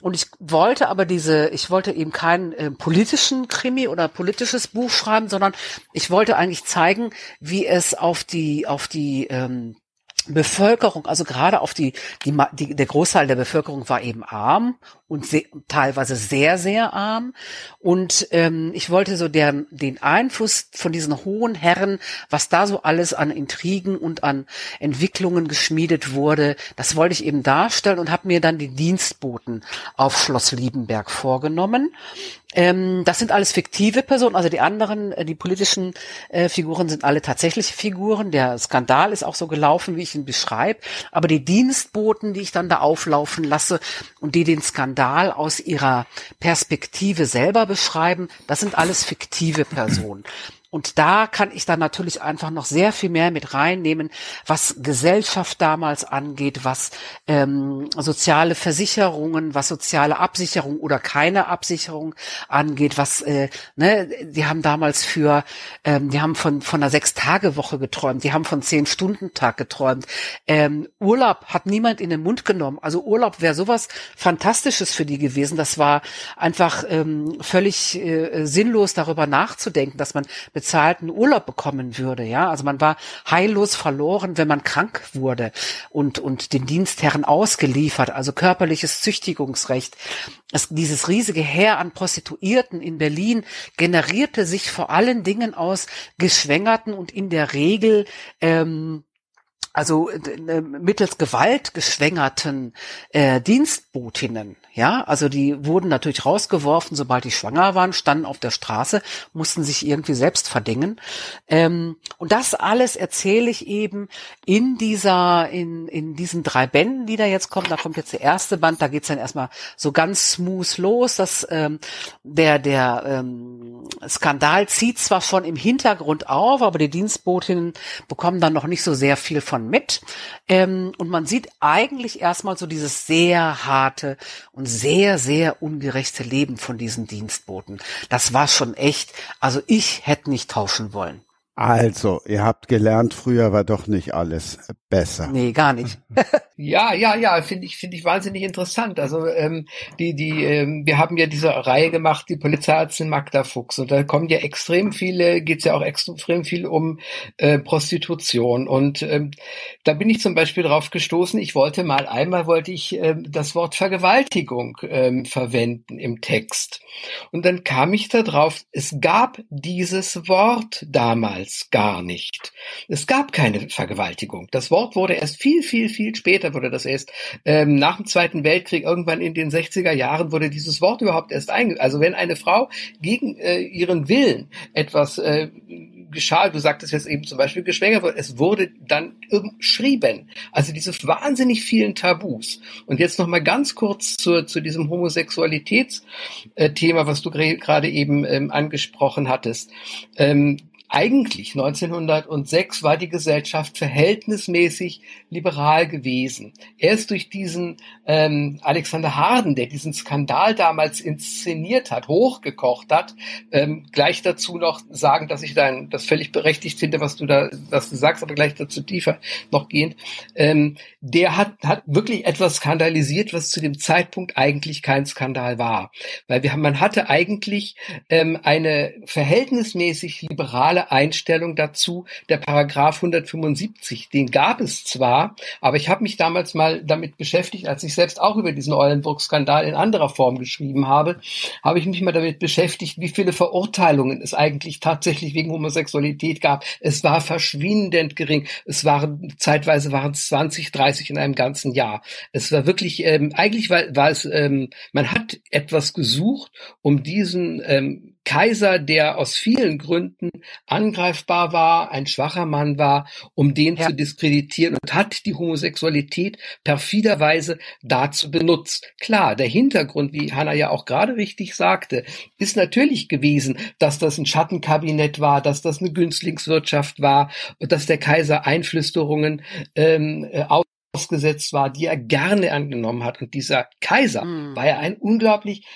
S3: Und ich wollte aber diese, ich wollte eben keinen äh, politischen Krimi oder politisches Buch schreiben, sondern ich wollte eigentlich zeigen, wie es auf die, auf die ähm, Bevölkerung, also gerade auf die, die, die, der Großteil der Bevölkerung war eben arm und se teilweise sehr, sehr arm. Und ähm, ich wollte so deren, den Einfluss von diesen hohen Herren, was da so alles an Intrigen und an Entwicklungen geschmiedet wurde, das wollte ich eben darstellen und habe mir dann die Dienstboten auf Schloss Liebenberg vorgenommen. Ähm, das sind alles fiktive Personen, also die anderen, äh, die politischen äh, Figuren sind alle tatsächliche Figuren. Der Skandal ist auch so gelaufen, wie ich ihn beschreibe. Aber die Dienstboten, die ich dann da auflaufen lasse und die den Skandal aus ihrer Perspektive selber beschreiben, das sind alles fiktive Personen. Und da kann ich dann natürlich einfach noch sehr viel mehr mit reinnehmen, was Gesellschaft damals angeht, was ähm, soziale Versicherungen, was soziale Absicherung oder keine Absicherung angeht, was, äh, ne, die haben damals für, ähm, die haben von, von einer Sechs-Tage-Woche geträumt, die haben von Zehn-Stunden-Tag geträumt. Ähm, Urlaub hat niemand in den Mund genommen. Also Urlaub wäre sowas Fantastisches für die gewesen. Das war einfach ähm, völlig äh, sinnlos, darüber nachzudenken, dass man bezahlten Urlaub bekommen würde. Ja, also man war heillos verloren, wenn man krank wurde und und den Dienstherren ausgeliefert. Also körperliches Züchtigungsrecht. Es, dieses riesige Heer an Prostituierten in Berlin generierte sich vor allen Dingen aus geschwängerten und in der Regel ähm, also äh, mittels Gewalt geschwängerten äh, Dienstbotinnen, ja, also die wurden natürlich rausgeworfen, sobald die schwanger waren, standen auf der Straße, mussten sich irgendwie selbst verdingen. Ähm, und das alles erzähle ich eben in dieser, in, in diesen drei Bänden, die da jetzt kommen. Da kommt jetzt der erste Band, da geht's dann erstmal so ganz smooth los. dass ähm, der, der ähm, Skandal zieht zwar schon im Hintergrund auf, aber die Dienstbotinnen bekommen dann noch nicht so sehr viel von mit. Ähm, und man sieht eigentlich erstmal so dieses sehr harte und sehr, sehr ungerechte Leben von diesen Dienstboten. Das war schon echt, also ich hätte nicht tauschen wollen.
S2: Also, ihr habt gelernt, früher war doch nicht alles besser.
S3: Nee, gar nicht.
S4: ja, ja, ja, finde ich, finde ich wahnsinnig interessant. Also ähm, die, die, ähm, wir haben ja diese Reihe gemacht, die Polizeiärztin Magda Fuchs, und da kommen ja extrem viele, geht's ja auch extrem viel um äh, Prostitution. Und ähm, da bin ich zum Beispiel drauf gestoßen. Ich wollte mal einmal wollte ich ähm, das Wort Vergewaltigung ähm, verwenden im Text, und dann kam ich da drauf. Es gab dieses Wort damals damals gar nicht. Es gab keine Vergewaltigung. Das Wort wurde erst viel, viel, viel später wurde das erst ähm, nach dem Zweiten Weltkrieg irgendwann in den 60er Jahren wurde dieses Wort überhaupt erst einge. Also wenn eine Frau gegen äh, ihren Willen etwas äh, geschah, du sagtest jetzt eben zum Beispiel geschwängert wurde, es wurde dann umschrieben. Also diese wahnsinnig vielen Tabus. Und jetzt noch mal ganz kurz zu, zu diesem Homosexualitätsthema, was du gerade eben ähm, angesprochen hattest. Ähm, eigentlich 1906 war die Gesellschaft verhältnismäßig liberal gewesen. Erst durch diesen ähm, Alexander Harden, der diesen Skandal damals inszeniert hat, hochgekocht hat, ähm, gleich dazu noch sagen, dass ich dann das völlig berechtigt finde, was du da, was du sagst, aber gleich dazu tiefer noch gehend. Ähm, der hat, hat wirklich etwas skandalisiert, was zu dem Zeitpunkt eigentlich kein Skandal war, weil wir man hatte eigentlich ähm, eine verhältnismäßig liberale Einstellung dazu, der Paragraph 175. Den gab es zwar, aber ich habe mich damals mal damit beschäftigt, als ich selbst auch über diesen Eulenburg-Skandal in anderer Form geschrieben habe, habe ich mich mal damit beschäftigt, wie viele Verurteilungen es eigentlich tatsächlich wegen Homosexualität gab. Es war verschwindend gering. Es waren zeitweise waren es 20, 30 in einem ganzen Jahr. Es war wirklich, ähm, eigentlich war, war es, ähm, man hat etwas gesucht, um diesen ähm, Kaiser, der aus vielen Gründen angreifbar war, ein schwacher Mann war, um den ja. zu diskreditieren und hat die Homosexualität perfiderweise dazu benutzt. Klar, der Hintergrund, wie Hanna ja auch gerade richtig sagte, ist natürlich gewesen, dass das ein Schattenkabinett war, dass das eine Günstlingswirtschaft war und dass der Kaiser Einflüsterungen ähm, äh, ausgesetzt war, die er gerne angenommen hat. Und dieser Kaiser mhm. war ja ein unglaublich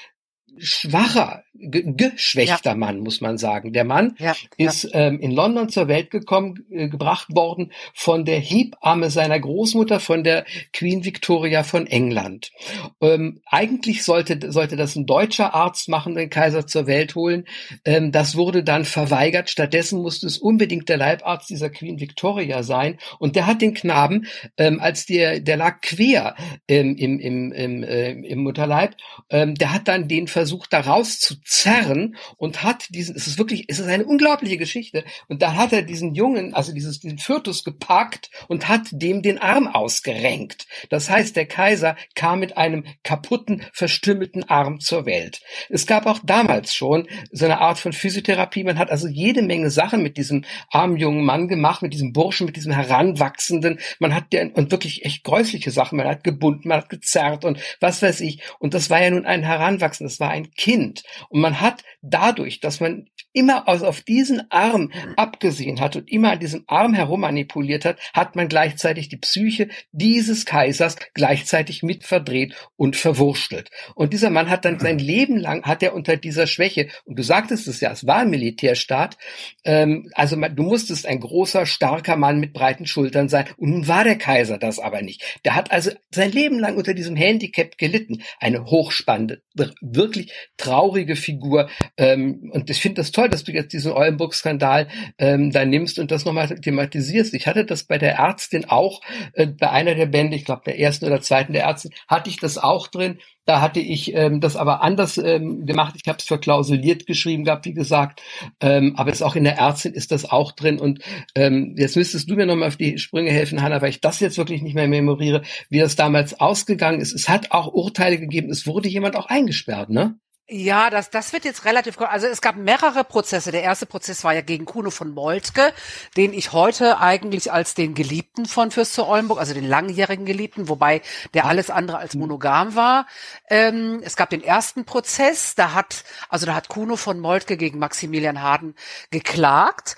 S4: schwacher, geschwächter ja. Mann, muss man sagen. Der Mann ja, ist. Ähm, in London zur Welt gekommen, äh, gebracht worden von der Hebamme seiner Großmutter, von der Queen Victoria von England. Ähm, eigentlich sollte, sollte das ein deutscher Arzt machen, den Kaiser zur Welt holen. Ähm, das wurde dann verweigert. Stattdessen musste es unbedingt der Leibarzt dieser Queen Victoria sein. Und der hat den Knaben, ähm, als der, der lag quer ähm, im, im, im, äh, im Mutterleib, ähm, der hat dann den versucht, da rauszuzerren und hat diesen, es ist wirklich, es ist eine unglaubliche Geschichte. Und da hat er diesen Jungen, also dieses, diesen Fötus gepackt und hat dem den Arm ausgerenkt. Das heißt, der Kaiser kam mit einem kaputten, verstümmelten Arm zur Welt. Es gab auch damals schon so eine Art von Physiotherapie. Man hat also jede Menge Sachen mit diesem armen jungen Mann gemacht, mit diesem Burschen, mit diesem Heranwachsenden. Man hat der, und wirklich echt gräusliche Sachen. Man hat gebunden, man hat gezerrt und was weiß ich. Und das war ja nun ein Heranwachsendes, war war ein Kind. Und man hat dadurch, dass man immer aus, auf diesen Arm abgesehen hat und immer an diesem Arm herum manipuliert hat, hat man gleichzeitig die Psyche dieses Kaisers gleichzeitig mit verdreht und verwurstelt. Und dieser Mann hat dann sein Leben lang, hat er unter dieser Schwäche, und du sagtest es ja, es war ein Militärstaat, ähm, also man, du musstest ein großer, starker Mann mit breiten Schultern sein. Und nun war der Kaiser das aber nicht. Der hat also sein Leben lang unter diesem Handicap gelitten. Eine hochspannende, wirklich traurige Figur. Ähm, und ich finde das toll, dass du jetzt diesen Eulenburg-Skandal ähm, da nimmst und das nochmal thematisierst. Ich hatte das bei der Ärztin auch, äh, bei einer der Bände, ich glaube der ersten oder zweiten der Ärztin, hatte ich das auch drin. Da hatte ich ähm, das aber anders ähm, gemacht. Ich habe es verklausuliert geschrieben gehabt, wie gesagt. Ähm, aber es auch in der Ärztin ist das auch drin. Und ähm, jetzt müsstest du mir nochmal auf die Sprünge helfen, Hanna, weil ich das jetzt wirklich nicht mehr memoriere, wie das damals ausgegangen ist. Es hat auch Urteile gegeben. Es wurde jemand auch eingesperrt, ne?
S3: Ja, das, das wird jetzt relativ, also es gab mehrere Prozesse. Der erste Prozess war ja gegen Kuno von Moltke, den ich heute eigentlich als den Geliebten von Fürst zu Oldenburg, also den langjährigen Geliebten, wobei der alles andere als monogam war. Ähm, es gab den ersten Prozess, da hat, also da hat Kuno von Moltke gegen Maximilian Harden geklagt,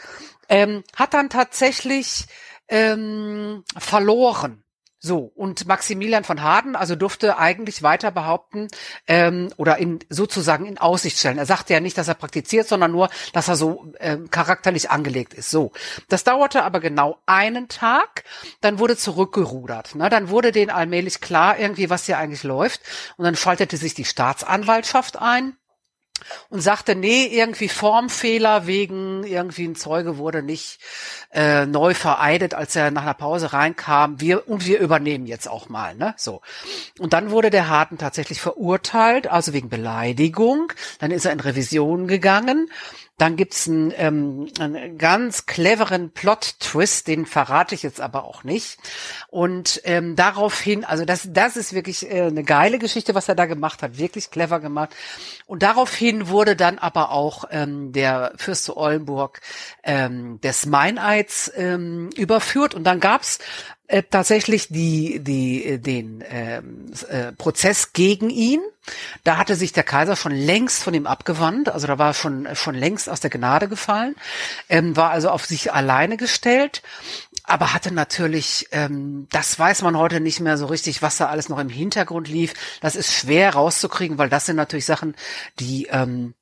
S3: ähm, hat dann tatsächlich ähm, verloren. So, und Maximilian von Harden also durfte eigentlich weiter behaupten ähm, oder in sozusagen in Aussicht stellen. Er sagte ja nicht, dass er praktiziert, sondern nur, dass er so ähm, charakterlich angelegt ist. So, das dauerte aber genau einen Tag, dann wurde zurückgerudert. Ne? Dann wurde denen allmählich klar irgendwie, was hier eigentlich läuft. Und dann schaltete sich die Staatsanwaltschaft ein und sagte, nee, irgendwie Formfehler wegen irgendwie ein Zeuge wurde nicht äh, neu vereidet, als er nach einer Pause reinkam. Wir und wir übernehmen jetzt auch mal, ne? So. Und dann wurde der Harten tatsächlich verurteilt, also wegen Beleidigung. Dann ist er in Revision gegangen dann gibt's einen, ähm, einen ganz cleveren Plot-Twist, den verrate ich jetzt aber auch nicht. Und ähm, daraufhin, also das, das ist wirklich äh, eine geile Geschichte, was er da gemacht hat, wirklich clever gemacht. Und daraufhin wurde dann aber auch ähm, der Fürst zu Oldenburg ähm, des Meineids ähm, überführt. Und dann gab's äh, tatsächlich die, die, äh, den ähm, äh, Prozess gegen ihn. Da hatte sich der Kaiser schon längst von ihm abgewandt, also da war schon schon längst aus der Gnade gefallen, ähm, war also auf sich alleine gestellt, aber hatte natürlich, ähm, das weiß man heute nicht mehr so richtig, was da alles noch im Hintergrund lief. Das ist schwer rauszukriegen, weil das sind natürlich Sachen, die ähm,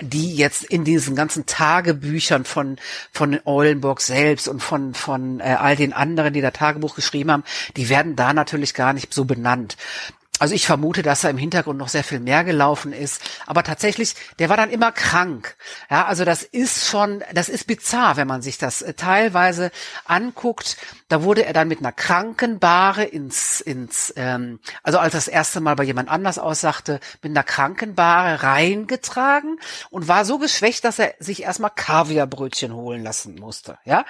S3: die jetzt in diesen ganzen Tagebüchern von von Eulenburg selbst und von von äh, all den anderen, die da Tagebuch geschrieben haben, die werden da natürlich gar nicht so benannt. Also ich vermute, dass da im Hintergrund noch sehr viel mehr gelaufen ist. Aber tatsächlich, der war dann immer krank. Ja, also das ist schon, das ist bizarr, wenn man sich das äh, teilweise anguckt. Da wurde er dann mit einer Krankenbare ins, ins, ähm, also als das erste Mal bei jemand anders aussagte, mit einer Krankenbare reingetragen und war so geschwächt, dass er sich erstmal Kaviarbrötchen holen lassen musste. Ja,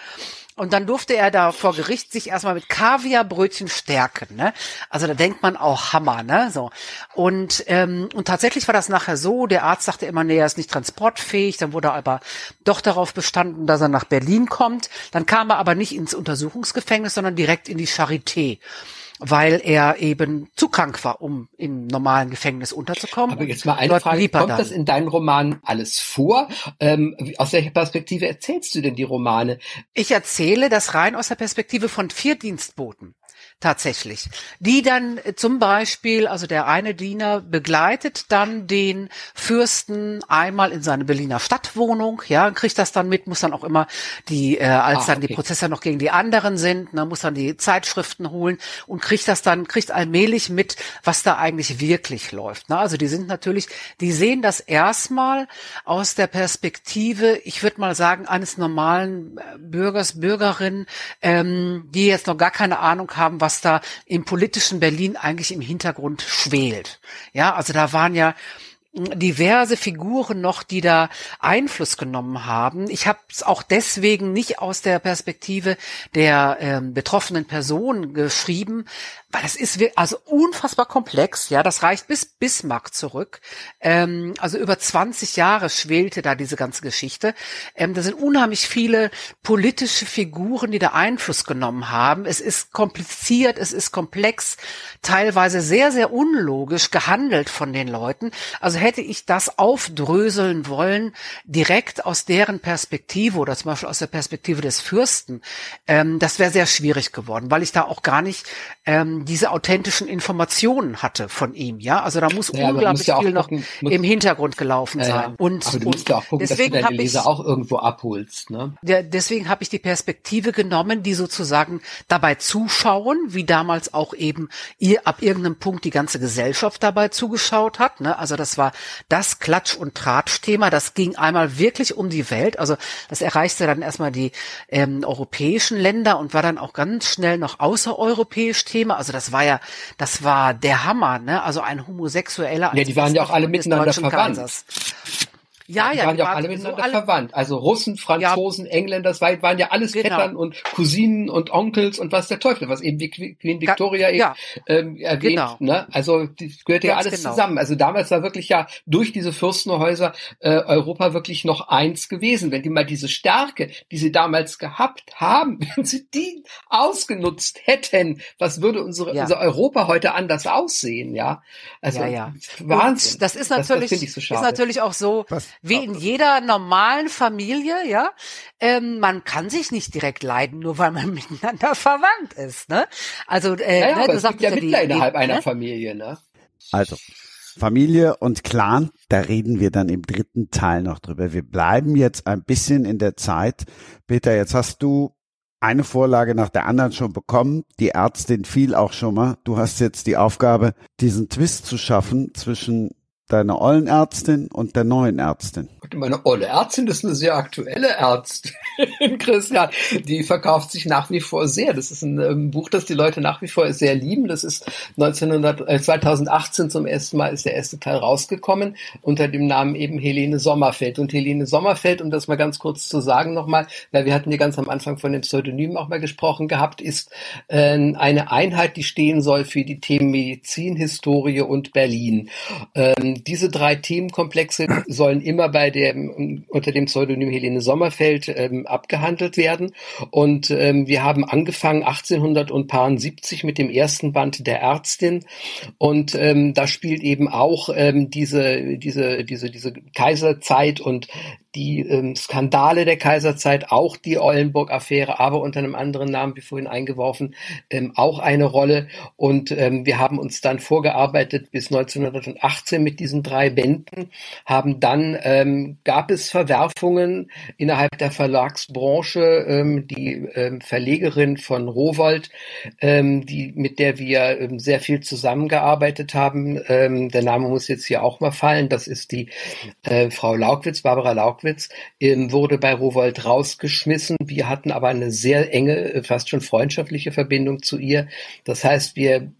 S3: und dann durfte er da vor Gericht sich erstmal mit Kaviarbrötchen stärken. Ne? Also da denkt man auch Hammer. Ne? So. Und, ähm, und tatsächlich war das nachher so, der Arzt sagte immer, nee, er ist nicht transportfähig. Dann wurde er aber doch darauf bestanden, dass er nach Berlin kommt. Dann kam er aber nicht ins Untersuchungsgefängnis, sondern direkt in die Charité weil er eben zu krank war, um im normalen Gefängnis unterzukommen.
S4: Aber jetzt mal eine Frage, kommt das in deinen Romanen alles vor? Ähm, aus welcher Perspektive erzählst du denn die Romane?
S3: Ich erzähle das rein aus der Perspektive von vier Dienstboten tatsächlich. Die dann äh, zum Beispiel, also der eine Diener begleitet dann den Fürsten einmal in seine Berliner Stadtwohnung, ja, kriegt das dann mit, muss dann auch immer die, äh, als ah, dann okay. die Prozesse noch gegen die anderen sind, ne, muss dann die Zeitschriften holen und kriegt das dann, kriegt allmählich mit, was da eigentlich wirklich läuft. Ne? Also die sind natürlich, die sehen das erstmal aus der Perspektive, ich würde mal sagen, eines normalen äh, Bürgers, Bürgerin, ähm, die jetzt noch gar keine Ahnung haben, was da im politischen Berlin eigentlich im Hintergrund schwelt. Ja, also da waren ja diverse Figuren noch, die da Einfluss genommen haben. Ich habe es auch deswegen nicht aus der Perspektive der ähm, betroffenen Person geschrieben, weil das ist also unfassbar komplex, ja, das reicht bis Bismarck zurück. Ähm, also über 20 Jahre schwelte da diese ganze Geschichte. Ähm, da sind unheimlich viele politische Figuren, die da Einfluss genommen haben. Es ist kompliziert, es ist komplex, teilweise sehr, sehr unlogisch gehandelt von den Leuten. Also hätte ich das aufdröseln wollen, direkt aus deren Perspektive oder zum Beispiel aus der Perspektive des Fürsten, ähm, das wäre sehr schwierig geworden, weil ich da auch gar nicht ähm, diese authentischen Informationen hatte von ihm. Ja, also da muss ja, unglaublich ja viel gucken, noch im Hintergrund gelaufen äh, sein.
S4: Und, aber du musst ja auch gucken, deswegen dass du deine Leser ich, auch irgendwo abholst. Ne?
S3: Ja, deswegen habe ich die Perspektive genommen, die sozusagen dabei zuschauen, wie damals auch eben ihr ab irgendeinem Punkt die ganze Gesellschaft dabei zugeschaut hat. Ne? Also das war das Klatsch- und Tratsch-Thema. Das ging einmal wirklich um die Welt. Also das erreichte dann erstmal die ähm, europäischen Länder und war dann auch ganz schnell noch außereuropäisch Thema. Also das war ja, das war der Hammer, ne? Also ein Homosexueller.
S4: Ja, die waren ja auch alle miteinander verwandt.
S3: Kaisers. Ja,
S4: ja, waren ja auch alle miteinander so alle, verwandt. Also Russen, Franzosen, ja, Engländer, das waren ja alles genau. Vettern und Cousinen und Onkels und was der Teufel, was eben wie Queen Victoria ja, eben ähm, erwähnt. Genau. Ne? Also das gehört ja alles genau. zusammen. Also damals war wirklich ja durch diese Fürstenhäuser äh, Europa wirklich noch eins gewesen. Wenn die mal diese Stärke, die sie damals gehabt haben, wenn sie die ausgenutzt hätten, was würde unsere, ja. unser Europa heute anders aussehen? Ja,
S3: also ja, ja. Wahnsinn. Und das ist natürlich, das, das so ist natürlich auch so. Was? Wie in jeder normalen Familie, ja. Ähm, man kann sich nicht direkt leiden, nur weil man miteinander verwandt ist, ne? Also,
S4: äh, ja, ja, ne, du sagst ja Mittler innerhalb einer ne? Familie, ne?
S2: Also, Familie und Clan, da reden wir dann im dritten Teil noch drüber. Wir bleiben jetzt ein bisschen in der Zeit. Peter, jetzt hast du eine Vorlage nach der anderen schon bekommen. Die Ärztin fiel auch schon mal. Du hast jetzt die Aufgabe, diesen Twist zu schaffen zwischen deiner ollen Ärztin und der neuen Ärztin.
S4: Meine olle Ärztin ist eine sehr aktuelle Ärztin, Christian. Die verkauft sich nach wie vor sehr. Das ist ein, ähm, Buch, das die Leute nach wie vor sehr lieben. Das ist 1900, äh, 2018 zum ersten Mal ist der erste Teil rausgekommen unter dem Namen eben Helene Sommerfeld. Und Helene Sommerfeld, um das mal ganz kurz zu sagen nochmal, weil wir hatten hier ganz am Anfang von den Pseudonymen auch mal gesprochen gehabt, ist äh, eine Einheit, die stehen soll für die Themen Medizin, Historie und Berlin. Ähm, diese drei Themenkomplexe sollen immer bei der dem, unter dem Pseudonym Helene Sommerfeld ähm, abgehandelt werden. Und ähm, wir haben angefangen 1870 mit dem ersten Band der Ärztin. Und ähm, da spielt eben auch ähm, diese, diese, diese, diese Kaiserzeit und die ähm, Skandale der Kaiserzeit, auch die Eulenburg-Affäre, aber unter einem anderen Namen, wie vorhin eingeworfen, ähm, auch eine Rolle. Und ähm, wir haben uns dann vorgearbeitet bis 1918 mit diesen drei Bänden, haben dann, ähm, gab es Verwerfungen innerhalb der Verlagsbranche, ähm, die ähm, Verlegerin von Rowold, ähm, die, mit der wir ähm, sehr viel zusammengearbeitet haben, ähm, der Name muss jetzt hier auch mal fallen, das ist die äh, Frau Laukwitz, Barbara Laukwitz, Markwitz ähm, wurde bei Rowold rausgeschmissen. Wir hatten aber eine sehr enge, äh, fast schon freundschaftliche Verbindung zu ihr. Das heißt, wir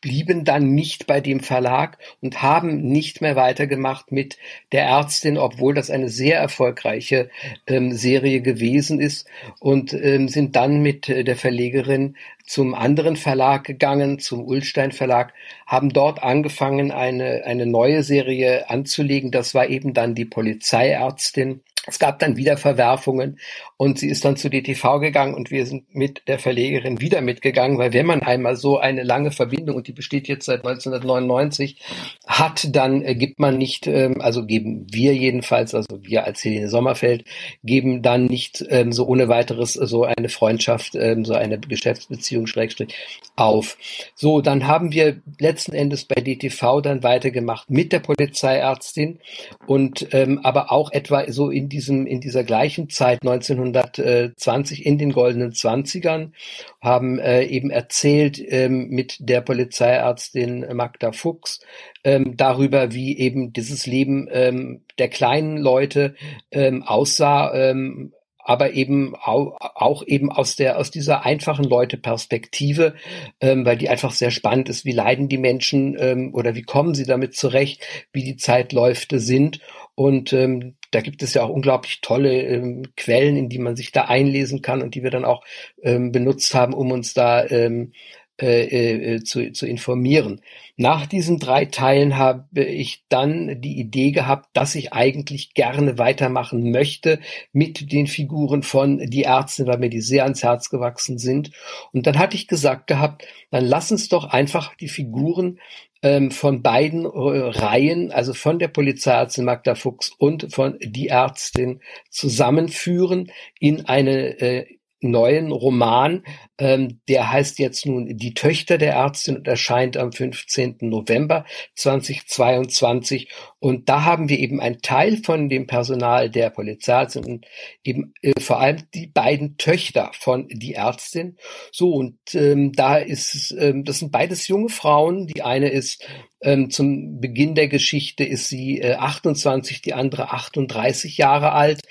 S4: blieben dann nicht bei dem Verlag und haben nicht mehr weitergemacht mit der Ärztin, obwohl das eine sehr erfolgreiche ähm, Serie gewesen ist und ähm, sind dann mit äh, der Verlegerin zum anderen Verlag gegangen, zum Ullstein Verlag, haben dort angefangen, eine, eine neue Serie anzulegen. Das war eben dann die Polizeiärztin. Es gab dann wieder Verwerfungen und sie ist dann zu DTV gegangen und wir sind mit der Verlegerin wieder mitgegangen, weil wenn man einmal so eine lange Verbindung, und die besteht jetzt seit 1999, hat, dann äh, gibt man nicht, ähm, also geben wir jedenfalls, also wir als Helene Sommerfeld, geben dann nicht ähm, so ohne weiteres so eine Freundschaft, ähm, so eine Geschäftsbeziehung Schrägstrich auf. So, dann haben wir letzten Endes bei DTV dann weitergemacht mit der Polizeiärztin und aber auch etwa so in diesem, in dieser gleichen Zeit 1920 in den goldenen Zwanzigern, haben äh, eben erzählt ähm, mit der Polizeiärztin Magda Fuchs ähm, darüber, wie eben dieses Leben ähm, der kleinen Leute ähm, aussah, ähm, aber eben auch, auch eben aus der aus dieser einfachen Leute-Perspektive, ähm, weil die einfach sehr spannend ist. Wie leiden die Menschen ähm, oder wie kommen sie damit zurecht, wie die Zeitläufe sind und ähm, da gibt es ja auch unglaublich tolle ähm, Quellen, in die man sich da einlesen kann und die wir dann auch ähm, benutzt haben, um uns da ähm, äh, äh, zu, zu informieren. Nach diesen drei Teilen habe ich dann die Idee gehabt, dass ich eigentlich gerne weitermachen möchte mit den Figuren von Die Ärzte, weil mir die sehr ans Herz gewachsen sind. Und dann hatte ich gesagt gehabt, dann lass uns doch einfach die Figuren ähm, von beiden äh, Reihen, also von der Polizeiärztin Magda Fuchs und von die Ärztin zusammenführen in eine äh, neuen Roman, ähm, der heißt jetzt nun Die Töchter der Ärztin und erscheint am 15. November 2022. Und da haben wir eben einen Teil von dem Personal der Polizeiärztin und eben äh, vor allem die beiden Töchter von die Ärztin. So, und ähm, da ist, ähm, das sind beides junge Frauen. Die eine ist ähm, zum Beginn der Geschichte ist sie äh, 28, die andere 38 Jahre alt.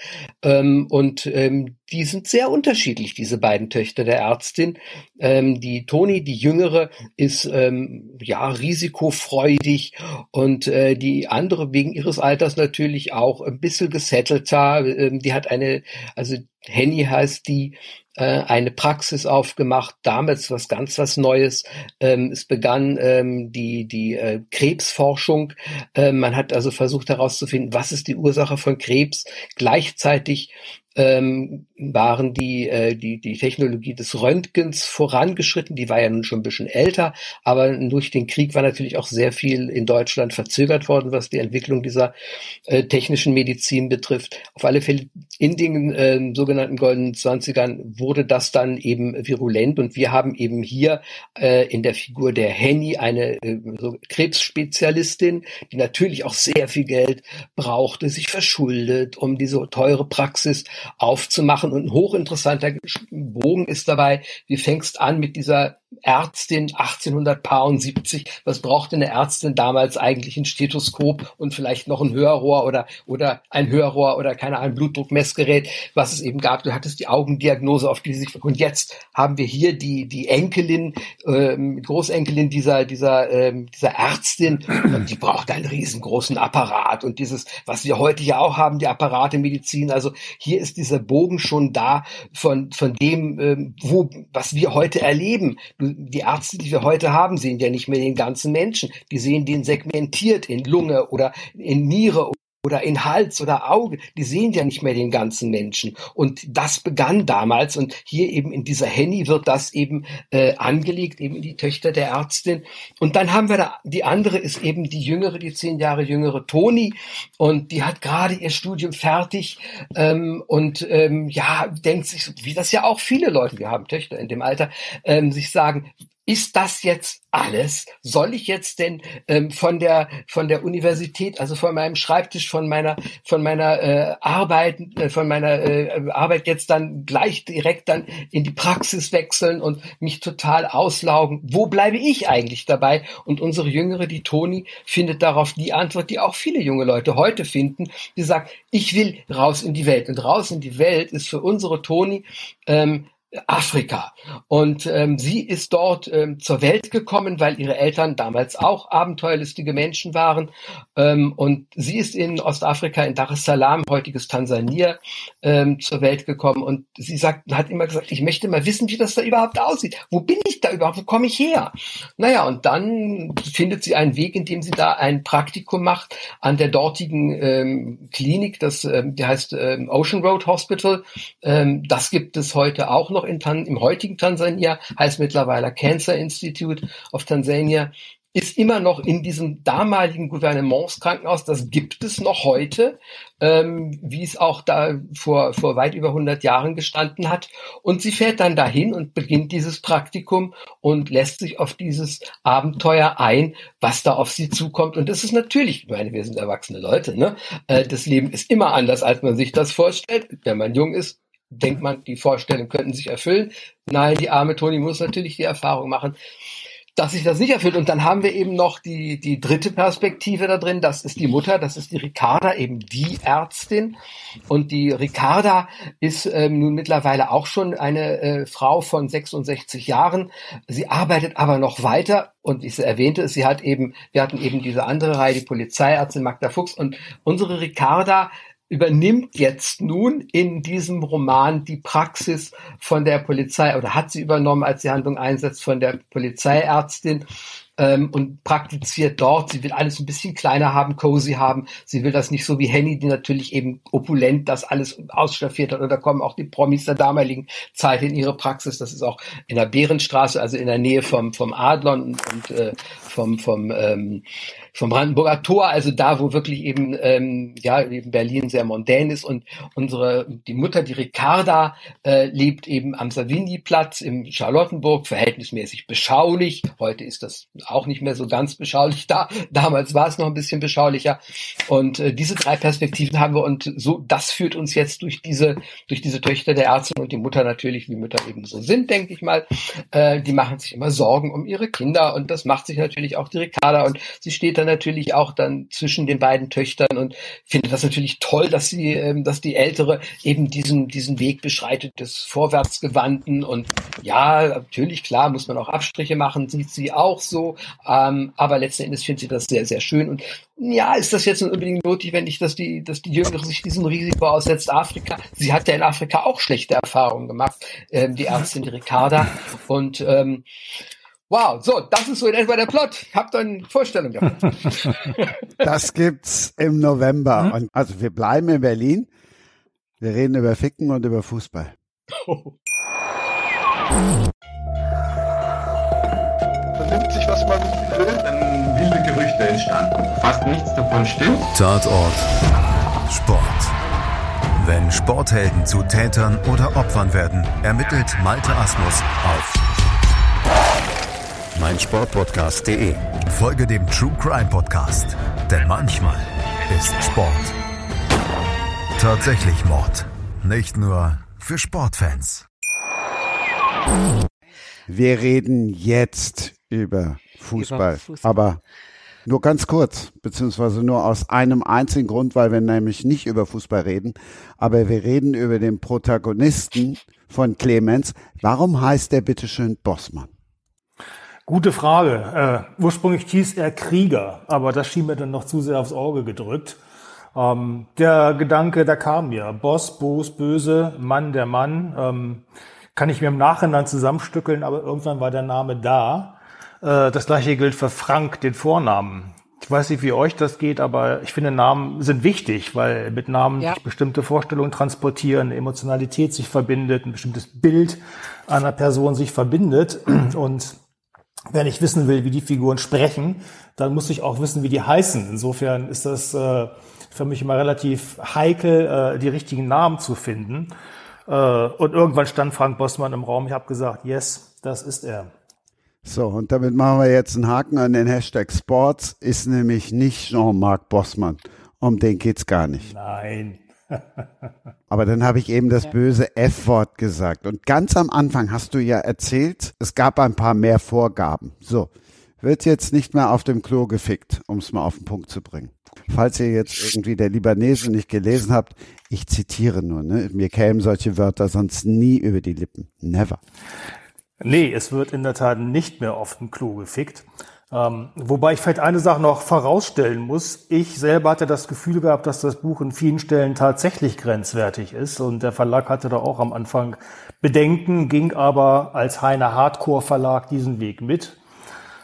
S4: Ähm, und ähm, die sind sehr unterschiedlich, diese beiden Töchter der Ärztin. Ähm, die Toni, die Jüngere, ist ähm, ja risikofreudig und äh, die andere wegen ihres Alters natürlich auch ein bisschen gesettelter. Ähm, die hat eine, also Henny heißt die, äh, eine Praxis aufgemacht, damals was ganz was Neues. Ähm, es begann ähm, die, die äh, Krebsforschung. Ähm, man hat also versucht herauszufinden, was ist die Ursache von Krebs. Gleichzeitig ähm, waren die, äh, die, die Technologie des Röntgens vorangeschritten. Die war ja nun schon ein bisschen älter, aber durch den Krieg war natürlich auch sehr viel in Deutschland verzögert worden, was die Entwicklung dieser äh, technischen Medizin betrifft. Auf alle Fälle in den äh, sogenannten goldenen Zwanzigern wurde das dann eben virulent und wir haben eben hier äh, in der Figur der Henny eine äh, so Krebsspezialistin, die natürlich auch sehr viel Geld brauchte, sich verschuldet, um diese teure Praxis aufzumachen. Und ein hochinteressanter Bogen ist dabei, wie fängst an mit dieser Ärztin 1870. Was brauchte eine Ärztin damals eigentlich ein Stethoskop und vielleicht noch ein Hörrohr oder, oder ein Hörrohr oder keine Ahnung, Blutdruckmessgerät, was es eben gab. Du hattest die Augendiagnose, auf die sich, und jetzt haben wir hier die, die Enkelin, ähm, Großenkelin dieser, dieser, ähm, dieser Ärztin, die braucht einen riesengroßen Apparat und dieses, was wir heute ja auch haben, die Apparate Medizin. Also hier ist dieser Bogen schon da von, von dem, ähm, wo, was wir heute erleben die Ärzte, die wir heute haben, sehen ja nicht mehr den ganzen Menschen. Die sehen den segmentiert in Lunge oder in Niere oder in Hals oder Auge. Die sehen ja nicht mehr den ganzen Menschen. Und das begann damals und hier eben in dieser Henny wird das eben äh, angelegt, eben die Töchter der Ärztin. Und dann haben wir da, die andere ist eben die jüngere, die zehn Jahre jüngere Toni und die hat gerade ihr Studium fertig ähm, und ähm, ja, denkt sich, wie das ja auch viele Leute, wir haben Töchter in dem Alter, ähm, sich sagen, ist das jetzt alles? Soll ich jetzt denn ähm, von der von der Universität, also von meinem Schreibtisch, von meiner von meiner äh, Arbeit, äh, von meiner äh, Arbeit jetzt dann gleich direkt dann in die Praxis wechseln und mich total auslaugen? Wo bleibe ich eigentlich dabei? Und unsere Jüngere, die Toni, findet darauf die Antwort, die auch viele junge Leute heute finden. Die sagt, ich will raus in die Welt und raus in die Welt ist für unsere Toni ähm, Afrika. Und ähm, sie ist dort ähm, zur Welt gekommen, weil ihre Eltern damals auch abenteuerlustige Menschen waren. Ähm, und sie ist in Ostafrika, in Dar es Salaam, heutiges Tansania, ähm, zur Welt gekommen. Und sie sagt, hat immer gesagt, ich möchte mal wissen, wie das da überhaupt aussieht. Wo bin ich da überhaupt? Wo komme ich her? Naja, und dann findet sie einen Weg, indem sie da ein Praktikum macht an der dortigen ähm, Klinik, das ähm, die heißt ähm, Ocean Road Hospital. Ähm, das gibt es heute auch noch in Tan im heutigen Tansania, heißt mittlerweile Cancer Institute of Tanzania, ist immer noch in diesem damaligen Gouvernementskrankenhaus. Das gibt es noch heute, ähm, wie es auch da vor, vor weit über 100 Jahren gestanden hat. Und sie fährt dann dahin und beginnt dieses Praktikum und lässt sich auf dieses Abenteuer ein, was da auf sie zukommt. Und das ist natürlich, ich meine, wir sind erwachsene Leute, ne? Äh, das Leben ist immer anders, als man sich das vorstellt. Wenn man jung ist, denkt man, die Vorstellungen könnten sich erfüllen. Nein, die arme Toni muss natürlich die Erfahrung machen, dass sich das nicht erfüllt. Und dann haben wir eben noch die, die dritte Perspektive da drin. Das ist die Mutter, das ist die Ricarda, eben die Ärztin. Und die Ricarda ist ähm, nun mittlerweile auch schon eine äh, Frau von 66 Jahren. Sie arbeitet aber noch weiter. Und ich erwähnte sie hat eben, wir hatten eben diese andere Reihe, die Polizeiärztin Magda Fuchs. Und unsere Ricarda übernimmt jetzt nun in diesem Roman die Praxis von der Polizei oder hat sie übernommen, als die Handlung einsetzt von der Polizeiärztin ähm, und praktiziert dort. Sie will alles ein bisschen kleiner haben, cozy haben. Sie will das nicht so wie Henny, die natürlich eben opulent das alles ausstaffiert hat. Und da kommen auch die Promis der damaligen Zeit in ihre Praxis. Das ist auch in der Bärenstraße, also in der Nähe vom, vom Adlon und, und äh, vom, vom ähm, vom Brandenburger Tor, also da, wo wirklich eben ähm, ja eben Berlin sehr mondän ist und unsere die Mutter, die Ricarda, äh, lebt eben am Savigny-Platz im Charlottenburg, verhältnismäßig beschaulich. Heute ist das auch nicht mehr so ganz beschaulich da. Damals war es noch ein bisschen beschaulicher. Und äh, diese drei Perspektiven haben wir und so das führt uns jetzt durch diese durch diese Töchter der Ärzte und die Mutter natürlich, wie Mütter eben so sind, denke ich mal. Äh, die machen sich immer Sorgen um ihre Kinder und das macht sich natürlich auch die Ricarda und sie steht dann natürlich auch dann zwischen den beiden Töchtern und finde das natürlich toll, dass sie, ähm, dass die Ältere eben diesen, diesen Weg beschreitet des Vorwärtsgewandten. Und ja, natürlich, klar, muss man auch Abstriche machen, sieht sie auch so, ähm, aber letzten Endes findet sie das sehr, sehr schön. Und ja, ist das jetzt unbedingt notwendig, dass die, dass die Jüngere sich diesem Risiko aussetzt? Afrika, sie hat ja in Afrika auch schlechte Erfahrungen gemacht, ähm, die Ärztin Ricarda. Und ähm, Wow, so, das ist so in etwa der Plot. Habt ihr eine Vorstellung davon?
S2: das gibt's im November. Mhm. Und also wir bleiben in Berlin. Wir reden über Ficken und über Fußball. Oh.
S6: Vernimmt sich, was man will, dann wilde Gerüchte entstanden. Fast nichts davon stimmt.
S7: Tatort. Sport. Wenn Sporthelden zu Tätern oder Opfern werden, ermittelt Malte Asmus auf meinsportpodcast.de. Folge dem True Crime Podcast, denn manchmal ist Sport tatsächlich Mord. Nicht nur für Sportfans.
S2: Wir reden jetzt über Fußball, über Fußball. aber nur ganz kurz, beziehungsweise nur aus einem einzigen Grund, weil wir nämlich nicht über Fußball reden, aber wir reden über den Protagonisten von Clemens. Warum heißt der bitteschön Bossmann?
S5: Gute Frage. Äh, ursprünglich hieß er Krieger, aber das schien mir dann noch zu sehr aufs Auge gedrückt. Ähm, der Gedanke, da kam mir. Boss, Boos, Böse, Mann, der Mann. Ähm, kann ich mir im Nachhinein zusammenstückeln, aber irgendwann war der Name da. Äh, das gleiche gilt für Frank, den Vornamen. Ich weiß nicht, wie euch das geht, aber ich finde, Namen sind wichtig, weil mit Namen
S3: Ja.
S5: sich bestimmte Vorstellungen transportieren, Emotionalität sich verbindet, ein bestimmtes Bild einer Person sich verbindet. Und wenn ich wissen will, wie die Figuren sprechen, dann muss ich auch wissen, wie die heißen. Insofern ist das äh, für mich immer relativ heikel, äh, die richtigen Namen zu finden. Äh, und irgendwann stand Frank Bossmann im Raum. Ich habe gesagt, yes, das ist er.
S2: So, und damit machen wir jetzt einen Haken an den Hashtag Sports, ist nämlich nicht Jean-Marc Bossmann. Um den geht's gar nicht.
S5: Nein.
S2: Aber dann habe ich eben das böse F-Wort gesagt. Und ganz am Anfang hast du ja erzählt, es gab ein paar mehr Vorgaben. So, wird jetzt nicht mehr auf dem Klo gefickt, um es mal auf den Punkt zu bringen. Falls ihr jetzt irgendwie der Libanese nicht gelesen habt, ich zitiere nur, ne? Mir kämen solche Wörter sonst nie über die Lippen. Never.
S5: Nee, es wird in der Tat nicht mehr auf dem Klo gefickt. Ähm, wobei ich vielleicht eine Sache noch vorausstellen muss. Ich selber hatte das Gefühl gehabt, dass das Buch in vielen Stellen tatsächlich grenzwertig ist. Und der Verlag hatte da auch am Anfang Bedenken, ging aber als Heine Hardcore Verlag diesen Weg mit.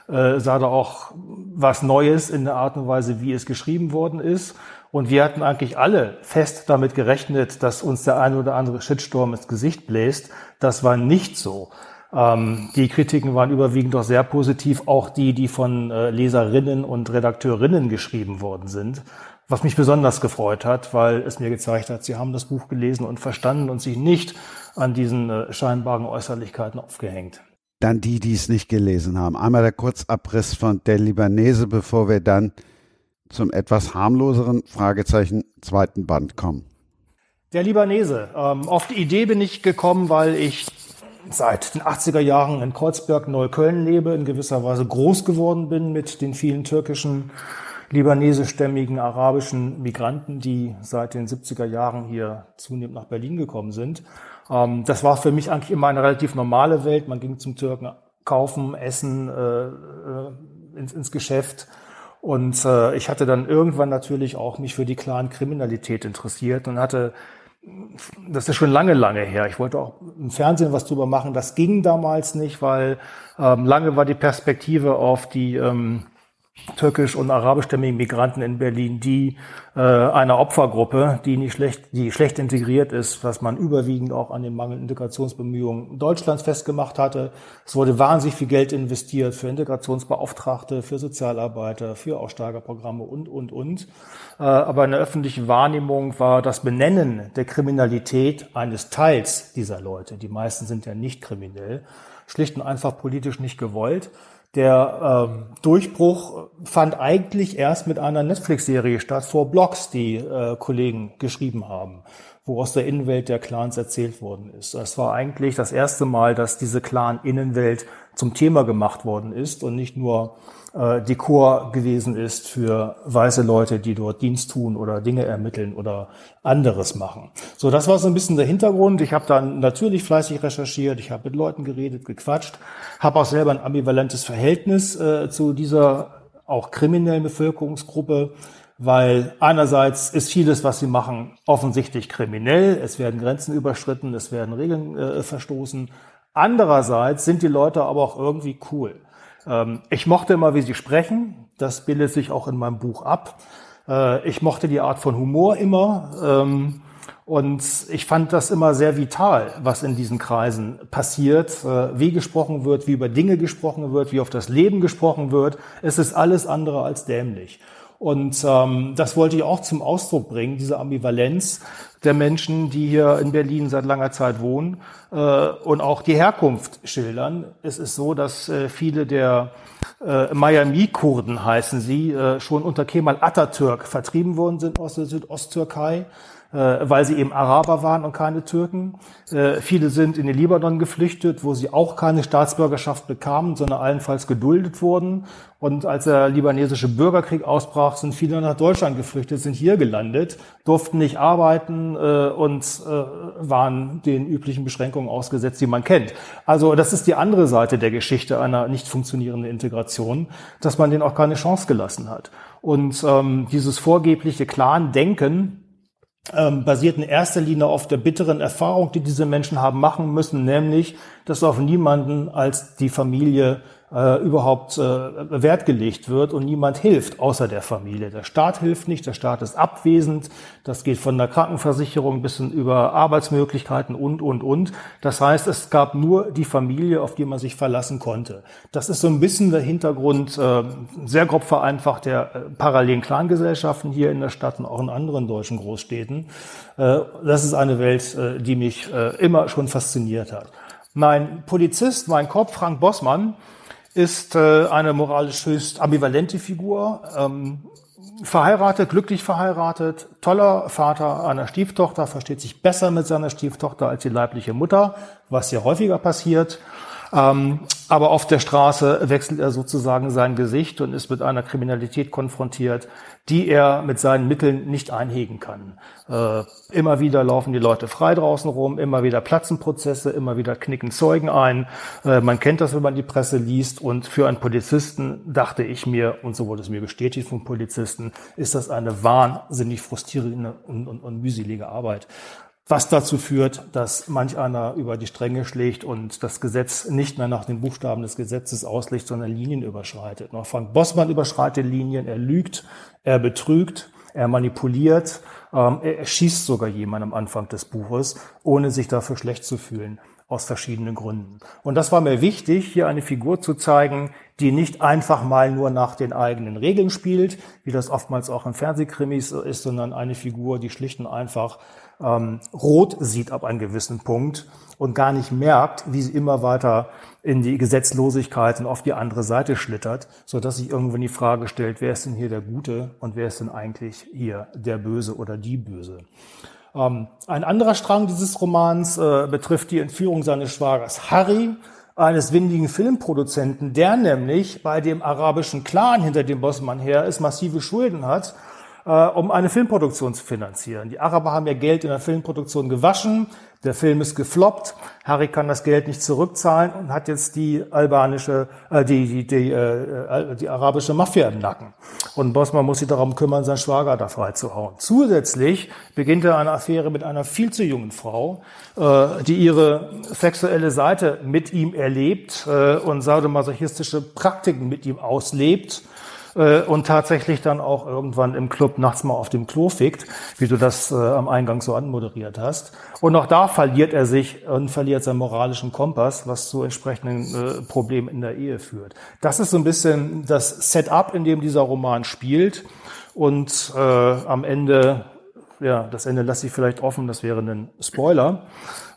S5: Äh, sah da auch was Neues in der Art und Weise, wie es geschrieben worden ist. Und wir hatten eigentlich alle fest damit gerechnet, dass uns der ein oder andere Shitstorm ins Gesicht bläst. Das war nicht so. Ähm, die Kritiken waren überwiegend doch sehr positiv, auch die, die von äh, Leserinnen und Redakteurinnen geschrieben worden sind. Was mich besonders gefreut hat, weil es mir gezeigt hat, sie haben das Buch gelesen und verstanden und sich nicht an diesen äh, scheinbaren Äußerlichkeiten aufgehängt.
S2: Dann die, die es nicht gelesen haben. Einmal der Kurzabriss von der Libanese, bevor wir dann zum etwas harmloseren Fragezeichen zweiten Band kommen.
S5: Der Libanese. Ähm, auf die Idee bin ich gekommen, weil ich seit den 80er Jahren in Kreuzberg, Neukölln lebe, in gewisser Weise groß geworden bin mit den vielen türkischen, libanesischstämmigen, arabischen Migranten, die seit den 70er Jahren hier zunehmend nach Berlin gekommen sind. Ähm, das war für mich eigentlich immer eine relativ normale Welt. Man ging zum Türken kaufen, essen, äh, äh, ins, ins Geschäft. Und äh, ich hatte dann irgendwann natürlich auch mich für die klaren Kriminalität interessiert und hatte das ist schon lange, lange her. Ich wollte auch im Fernsehen was drüber machen. Das ging damals nicht, weil ähm, lange war die Perspektive auf die ähm, türkisch- und arabischstämmigen Migranten in Berlin die äh, einer Opfergruppe, die nicht schlecht, die schlecht integriert ist, was man überwiegend auch an den mangelnden Integrationsbemühungen Deutschlands festgemacht hatte. Es wurde wahnsinnig viel Geld investiert für Integrationsbeauftragte, für Sozialarbeiter, für Aussteigerprogramme und, und, und. Äh, aber in der öffentlichen Wahrnehmung war das Benennen der Kriminalität eines Teils dieser Leute, die meisten sind ja nicht kriminell, schlicht und einfach politisch nicht gewollt. Der ähm, Durchbruch fand eigentlich erst mit einer Netflix-Serie statt, vor Blogs, die äh, Kollegen geschrieben haben, wo aus der Innenwelt der Clans erzählt worden ist. Das war eigentlich das erste Mal, dass diese Clan-Innenwelt zum Thema gemacht worden ist und nicht nur äh, Dekor gewesen ist für weiße Leute, die dort Dienst tun oder Dinge ermitteln oder anderes machen. So, das war so ein bisschen der Hintergrund. Ich habe dann natürlich fleißig recherchiert, ich habe mit Leuten geredet, gequatscht, habe auch selber ein ambivalentes Verhältnis äh, zu dieser auch kriminellen Bevölkerungsgruppe, weil einerseits ist vieles, was sie machen, offensichtlich kriminell. Es werden Grenzen überschritten, es werden Regeln äh, verstoßen. Andererseits sind die Leute aber auch irgendwie cool. Ähm, ich mochte immer, wie sie sprechen. Das bildet sich auch in meinem Buch ab. Äh, ich mochte die Art von Humor immer. Ähm, und ich fand das immer sehr vital, was in diesen Kreisen passiert, äh, wie gesprochen wird, wie über Dinge gesprochen wird, wie auf das Leben gesprochen wird. Es ist alles andere als dämlich. Und ähm, das wollte ich auch zum Ausdruck bringen, diese Ambivalenz der Menschen, die hier in Berlin seit langer Zeit wohnen äh, und auch die Herkunft schildern. Es ist so, dass äh, viele der äh, Miami-Kurden heißen sie, äh, schon unter Kemal Atatürk vertrieben worden sind aus der Südosttürkei weil sie eben Araber waren und keine Türken. Äh, viele sind in den Libanon geflüchtet, wo sie auch keine Staatsbürgerschaft bekamen, sondern allenfalls geduldet wurden. Und als der libanesische Bürgerkrieg ausbrach, sind viele nach Deutschland geflüchtet, sind hier gelandet, durften nicht arbeiten äh, und äh, waren den üblichen Beschränkungen ausgesetzt, die man kennt. Also das ist die andere Seite der Geschichte einer nicht funktionierenden Integration, dass man denen auch keine Chance gelassen hat. Und ähm, dieses vorgebliche Clan-Denken, ähm, basiert in erster Linie auf der bitteren Erfahrung, die diese Menschen haben machen müssen, nämlich, dass auf niemanden als die Familie äh, überhaupt äh, Wert gelegt wird und niemand hilft außer der Familie. Der Staat hilft nicht, der Staat ist abwesend. Das geht von der Krankenversicherung bis hin über Arbeitsmöglichkeiten und, und, und. Das heißt, es gab nur die Familie, auf die man sich verlassen konnte. Das ist so ein bisschen der Hintergrund, äh, sehr grob vereinfacht, der äh, parallelen Clangesellschaften hier in der Stadt und auch in anderen deutschen Großstädten. Äh, das ist eine Welt, äh, die mich äh, immer schon fasziniert hat. Mein Polizist, mein Kopf, Frank Bossmann, ist äh, eine moralisch höchst ambivalente Figur. Ähm, verheiratet, glücklich verheiratet, toller Vater einer Stieftochter, versteht sich besser mit seiner Stieftochter als die leibliche Mutter, was hier häufiger passiert. Ähm, aber auf der Straße wechselt er sozusagen sein Gesicht und ist mit einer Kriminalität konfrontiert, die er mit seinen Mitteln nicht einhegen kann. Äh, immer wieder laufen die Leute frei draußen rum, immer wieder platzen Prozesse, immer wieder knicken Zeugen ein. Äh, man kennt das, wenn man die Presse liest. Und für einen Polizisten dachte ich mir, und so wurde es mir bestätigt vom Polizisten, ist das eine wahnsinnig frustrierende und, und, und mühselige Arbeit was dazu führt, dass manch einer über die Stränge schlägt und das Gesetz nicht mehr nach den Buchstaben des Gesetzes auslegt, sondern Linien überschreitet. Frank Bossmann überschreitet Linien, er lügt, er betrügt, er manipuliert, ähm, er erschießt sogar jemanden am Anfang des Buches, ohne sich dafür schlecht zu fühlen aus verschiedenen Gründen. Und das war mir wichtig, hier eine Figur zu zeigen, die nicht einfach mal nur nach den eigenen Regeln spielt, wie das oftmals auch in Fernsehkrimis ist, sondern eine Figur, die schlicht und einfach ähm, rot sieht ab einem gewissen Punkt und gar nicht merkt, wie sie immer weiter in die Gesetzlosigkeit und auf die andere Seite schlittert, so dass sich irgendwann die Frage stellt, wer ist denn hier der Gute und wer ist denn eigentlich hier der Böse oder die Böse? Ähm, ein anderer Strang dieses Romans äh, betrifft die Entführung seines Schwagers Harry, eines windigen Filmproduzenten, der nämlich bei dem arabischen Clan, hinter dem Bossmann her ist, massive Schulden hat äh, um eine Filmproduktion zu finanzieren. Die Araber haben ja Geld in der Filmproduktion gewaschen, der Film ist gefloppt, Harry kann das Geld nicht zurückzahlen und hat jetzt die albanische, äh, die, die, die, äh, die arabische Mafia im Nacken. Und Bosman muss sich darum kümmern, seinen Schwager da freizuhauen. Zusätzlich beginnt er eine Affäre mit einer viel zu jungen Frau, äh, die ihre sexuelle Seite mit ihm erlebt äh, und sadomasochistische Praktiken mit ihm auslebt äh, und tatsächlich dann auch irgendwann im Club nachts mal auf dem Klo fickt, wie du das äh, am Eingang so anmoderiert hast. Und auch da verliert er sich und verliert seinen moralischen Kompass, was zu entsprechenden äh, Problemen in der Ehe führt. Das ist so ein bisschen das Setup, in dem dieser Roman spielt. Und äh, am Ende, ja, das Ende lasse ich vielleicht offen, das wäre ein Spoiler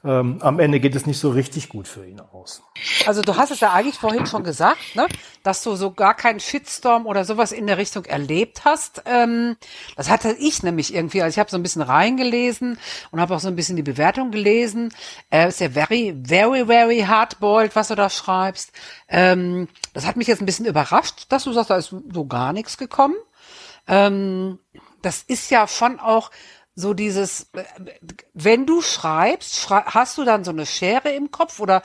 S5: ähm, am Ende geht es nicht so richtig gut für ihn aus.
S3: Also du hast es ja eigentlich vorhin schon gesagt, ne? dass du so gar keinen Shitstorm oder sowas in der Richtung erlebt hast. Ähm, das hatte ich nämlich irgendwie. Also ich habe so ein bisschen reingelesen und habe auch so ein bisschen die Bewertung gelesen. Äh, ist ja very, very, very hardboiled, was du da schreibst. Ähm, das hat mich jetzt ein bisschen überrascht, dass du sagst, da ist so gar nichts gekommen. Ähm, das ist ja schon auch so dieses, wenn du schreibst, schrei hast du dann so eine Schere im Kopf oder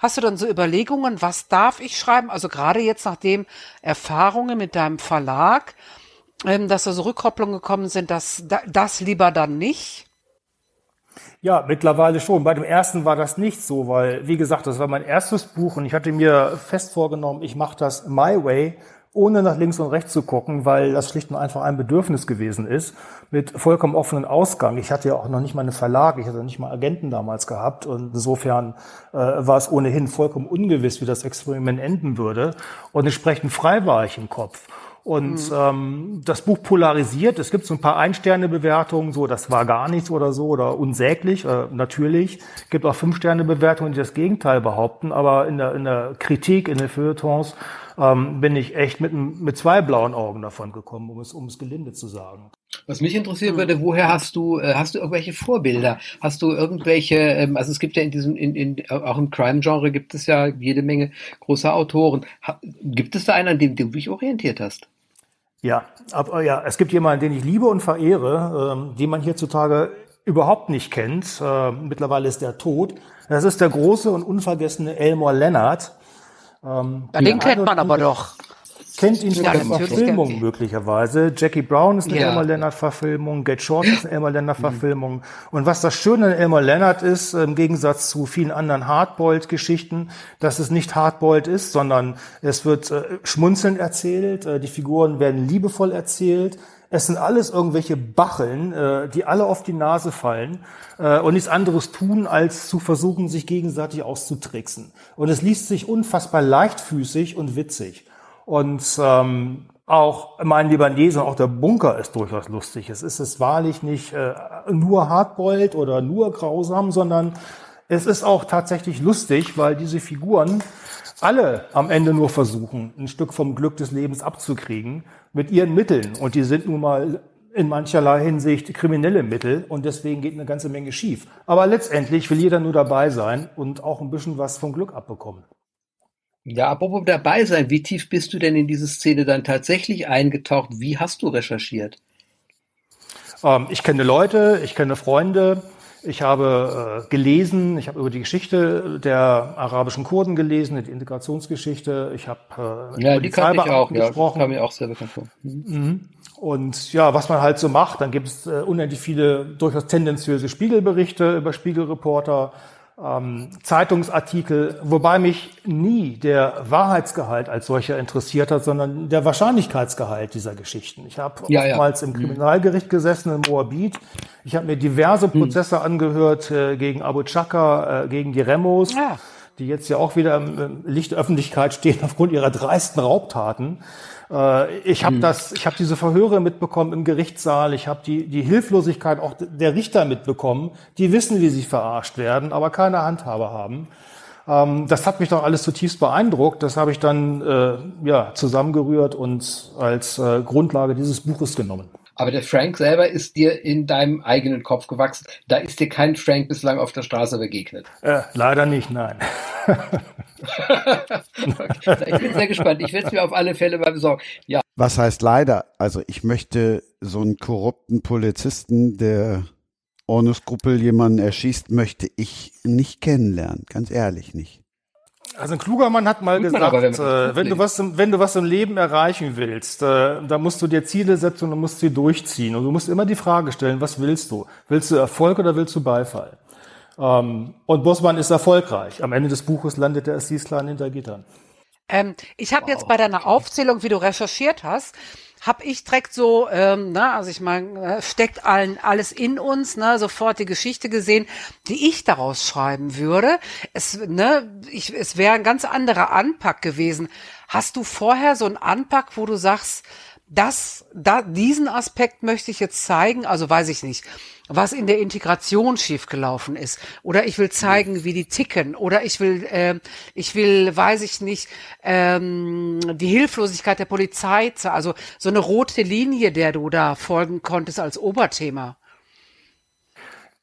S3: hast du dann so Überlegungen, was darf ich schreiben? Also gerade jetzt nachdem Erfahrungen mit deinem Verlag, ähm, dass da so Rückkopplungen gekommen sind, dass das lieber dann nicht.
S5: Ja, mittlerweile schon. Bei dem ersten war das nicht so, weil, wie gesagt, das war mein erstes Buch und ich hatte mir fest vorgenommen, ich mache das my way ohne nach links und rechts zu gucken, weil das schlicht und einfach ein Bedürfnis gewesen ist, mit vollkommen offenen Ausgang. Ich hatte ja auch noch nicht mal eine Verlage, ich hatte nicht mal Agenten damals gehabt und insofern äh, war es ohnehin vollkommen ungewiss, wie das Experiment enden würde und entsprechend frei war ich im Kopf. Und mhm. ähm, das Buch polarisiert. Es gibt so ein paar Ein-Sterne-Bewertungen, so das war gar nichts oder so oder unsäglich, äh, natürlich. Es gibt auch Fünf-Sterne-Bewertungen, die das Gegenteil behaupten. Aber in der, in der Kritik, in den Feuilletons ähm, bin ich echt mit, mit zwei blauen Augen davon gekommen, um es, um es gelinde zu sagen.
S4: Was mich interessieren würde, woher hast du, äh, hast du irgendwelche Vorbilder? Hast du irgendwelche, ähm, also es gibt ja in diesem, in, in, auch im Crime-Genre gibt es ja jede Menge großer Autoren. Gibt es da einen, an dem du dich orientiert hast?
S5: Ja, aber ja, es gibt jemanden, den ich liebe und verehre, ähm, den man hierzutage überhaupt nicht kennt. Äh, mittlerweile ist er tot. Das ist der große und unvergessene Elmore Leonard.
S3: Ähm, ja, den kennt man aber doch.
S5: kennt ihn von
S3: Ja,
S5: der
S3: natürlich
S5: Verfilmung möglicherweise. Jackie Brown ist eine
S3: Ja.
S5: Elmer Leonard-Verfilmung, Get Short ist eine Elmer Leonard-Verfilmung. Und was das Schöne an Elmer Leonard ist, im Gegensatz zu vielen anderen Hardboiled-Geschichten, dass es nicht Hardboiled ist, sondern es wird äh, schmunzelnd erzählt, äh, die Figuren werden liebevoll erzählt, es sind alles irgendwelche Bacheln, äh, die alle auf die Nase fallen äh, und nichts anderes tun, als zu versuchen, sich gegenseitig auszutricksen. Und es liest sich unfassbar leichtfüßig und witzig. Und ähm, auch mein Libanese, auch der Bunker ist durchaus lustig. Es ist es wahrlich nicht äh, nur hardboiled oder nur grausam, sondern es ist auch tatsächlich lustig, weil diese Figuren alle am Ende nur versuchen, ein Stück vom Glück des Lebens abzukriegen mit ihren Mitteln. Und die sind nun mal in mancherlei Hinsicht kriminelle Mittel und deswegen geht eine ganze Menge schief. Aber letztendlich will jeder nur dabei sein und auch ein bisschen was vom Glück abbekommen.
S4: Ja, apropos dabei sein, wie tief bist du denn in diese Szene dann tatsächlich eingetaucht? Wie hast du recherchiert?
S5: Ähm, ich kenne Leute, ich kenne Freunde, ich habe äh, gelesen, ich habe über die Geschichte der arabischen Kurden gelesen, die Integrationsgeschichte, ich habe äh,
S4: Ja,
S5: über
S4: die kannte ich auch,
S5: Polizeibeamten
S4: ja.
S5: gesprochen.
S4: Kam mir auch sehr bekannt vor. Mhm.
S5: Und ja, was man halt so macht, dann gibt es äh, unendlich viele durchaus tendenziöse Spiegelberichte über Spiegelreporter, ähm, Zeitungsartikel, wobei mich nie der Wahrheitsgehalt als solcher interessiert hat, sondern der Wahrscheinlichkeitsgehalt dieser Geschichten. Ich habe
S4: Ja, ja.
S5: oftmals im Kriminalgericht gesessen in Moabit. Ich habe mir diverse
S4: Hm.
S5: Prozesse angehört äh, gegen Abu Chaka, äh, gegen die Remos
S3: Ja.
S5: die jetzt ja auch wieder im im Licht der Öffentlichkeit stehen aufgrund ihrer dreisten Raubtaten. Äh, Ich habe das, ich habe diese Verhöre mitbekommen im Gerichtssaal. Ich habe die die Hilflosigkeit auch der Richter mitbekommen. Die wissen, wie sie verarscht werden, aber keine Handhabe haben. Ähm, Das hat mich doch alles zutiefst beeindruckt. Das habe ich dann äh, ja zusammengerührt und als äh, Grundlage dieses Buches genommen.
S4: Aber der Frank selber ist dir in deinem eigenen Kopf gewachsen. Da ist dir kein Frank bislang auf der Straße begegnet.
S5: Äh, leider nicht, nein.
S4: Ich bin sehr gespannt. Ich werde es mir auf alle Fälle mal besorgen. Ja,
S2: Was heißt leider? Also ich möchte so einen korrupten Polizisten, der ohne Skrupel jemanden erschießt, möchte ich nicht kennenlernen. Ganz ehrlich nicht.
S5: Also ein kluger Mann hat mal gesagt,
S4: wenn
S5: äh, wenn du was, im, wenn du was im Leben erreichen willst, äh, da musst du dir Ziele setzen und du musst sie durchziehen. Und du musst immer die Frage stellen, was willst du? Willst du Erfolg oder willst du Beifall? Ähm, und Bosman ist erfolgreich. Am Ende des Buches landet der Assislan hinter Gittern.
S3: Ähm, ich habe jetzt bei deiner Aufzählung, wie du recherchiert hast, habe ich direkt so, ähm, ne, also ich meine, äh, steckt allen alles in uns, ne, sofort die Geschichte gesehen, die ich daraus schreiben würde. Es, ne, ich, es wäre ein ganz anderer Anpack gewesen. Hast du vorher so einen Anpack, wo du sagst, das, da, diesen Aspekt möchte ich jetzt zeigen, also weiß ich nicht, was in der Integration schiefgelaufen ist. Oder ich will zeigen, wie die ticken. Oder ich will, äh, ich will, weiß ich nicht, ähm, die Hilflosigkeit der Polizei, ze- also so eine rote Linie, der du da folgen konntest als Oberthema.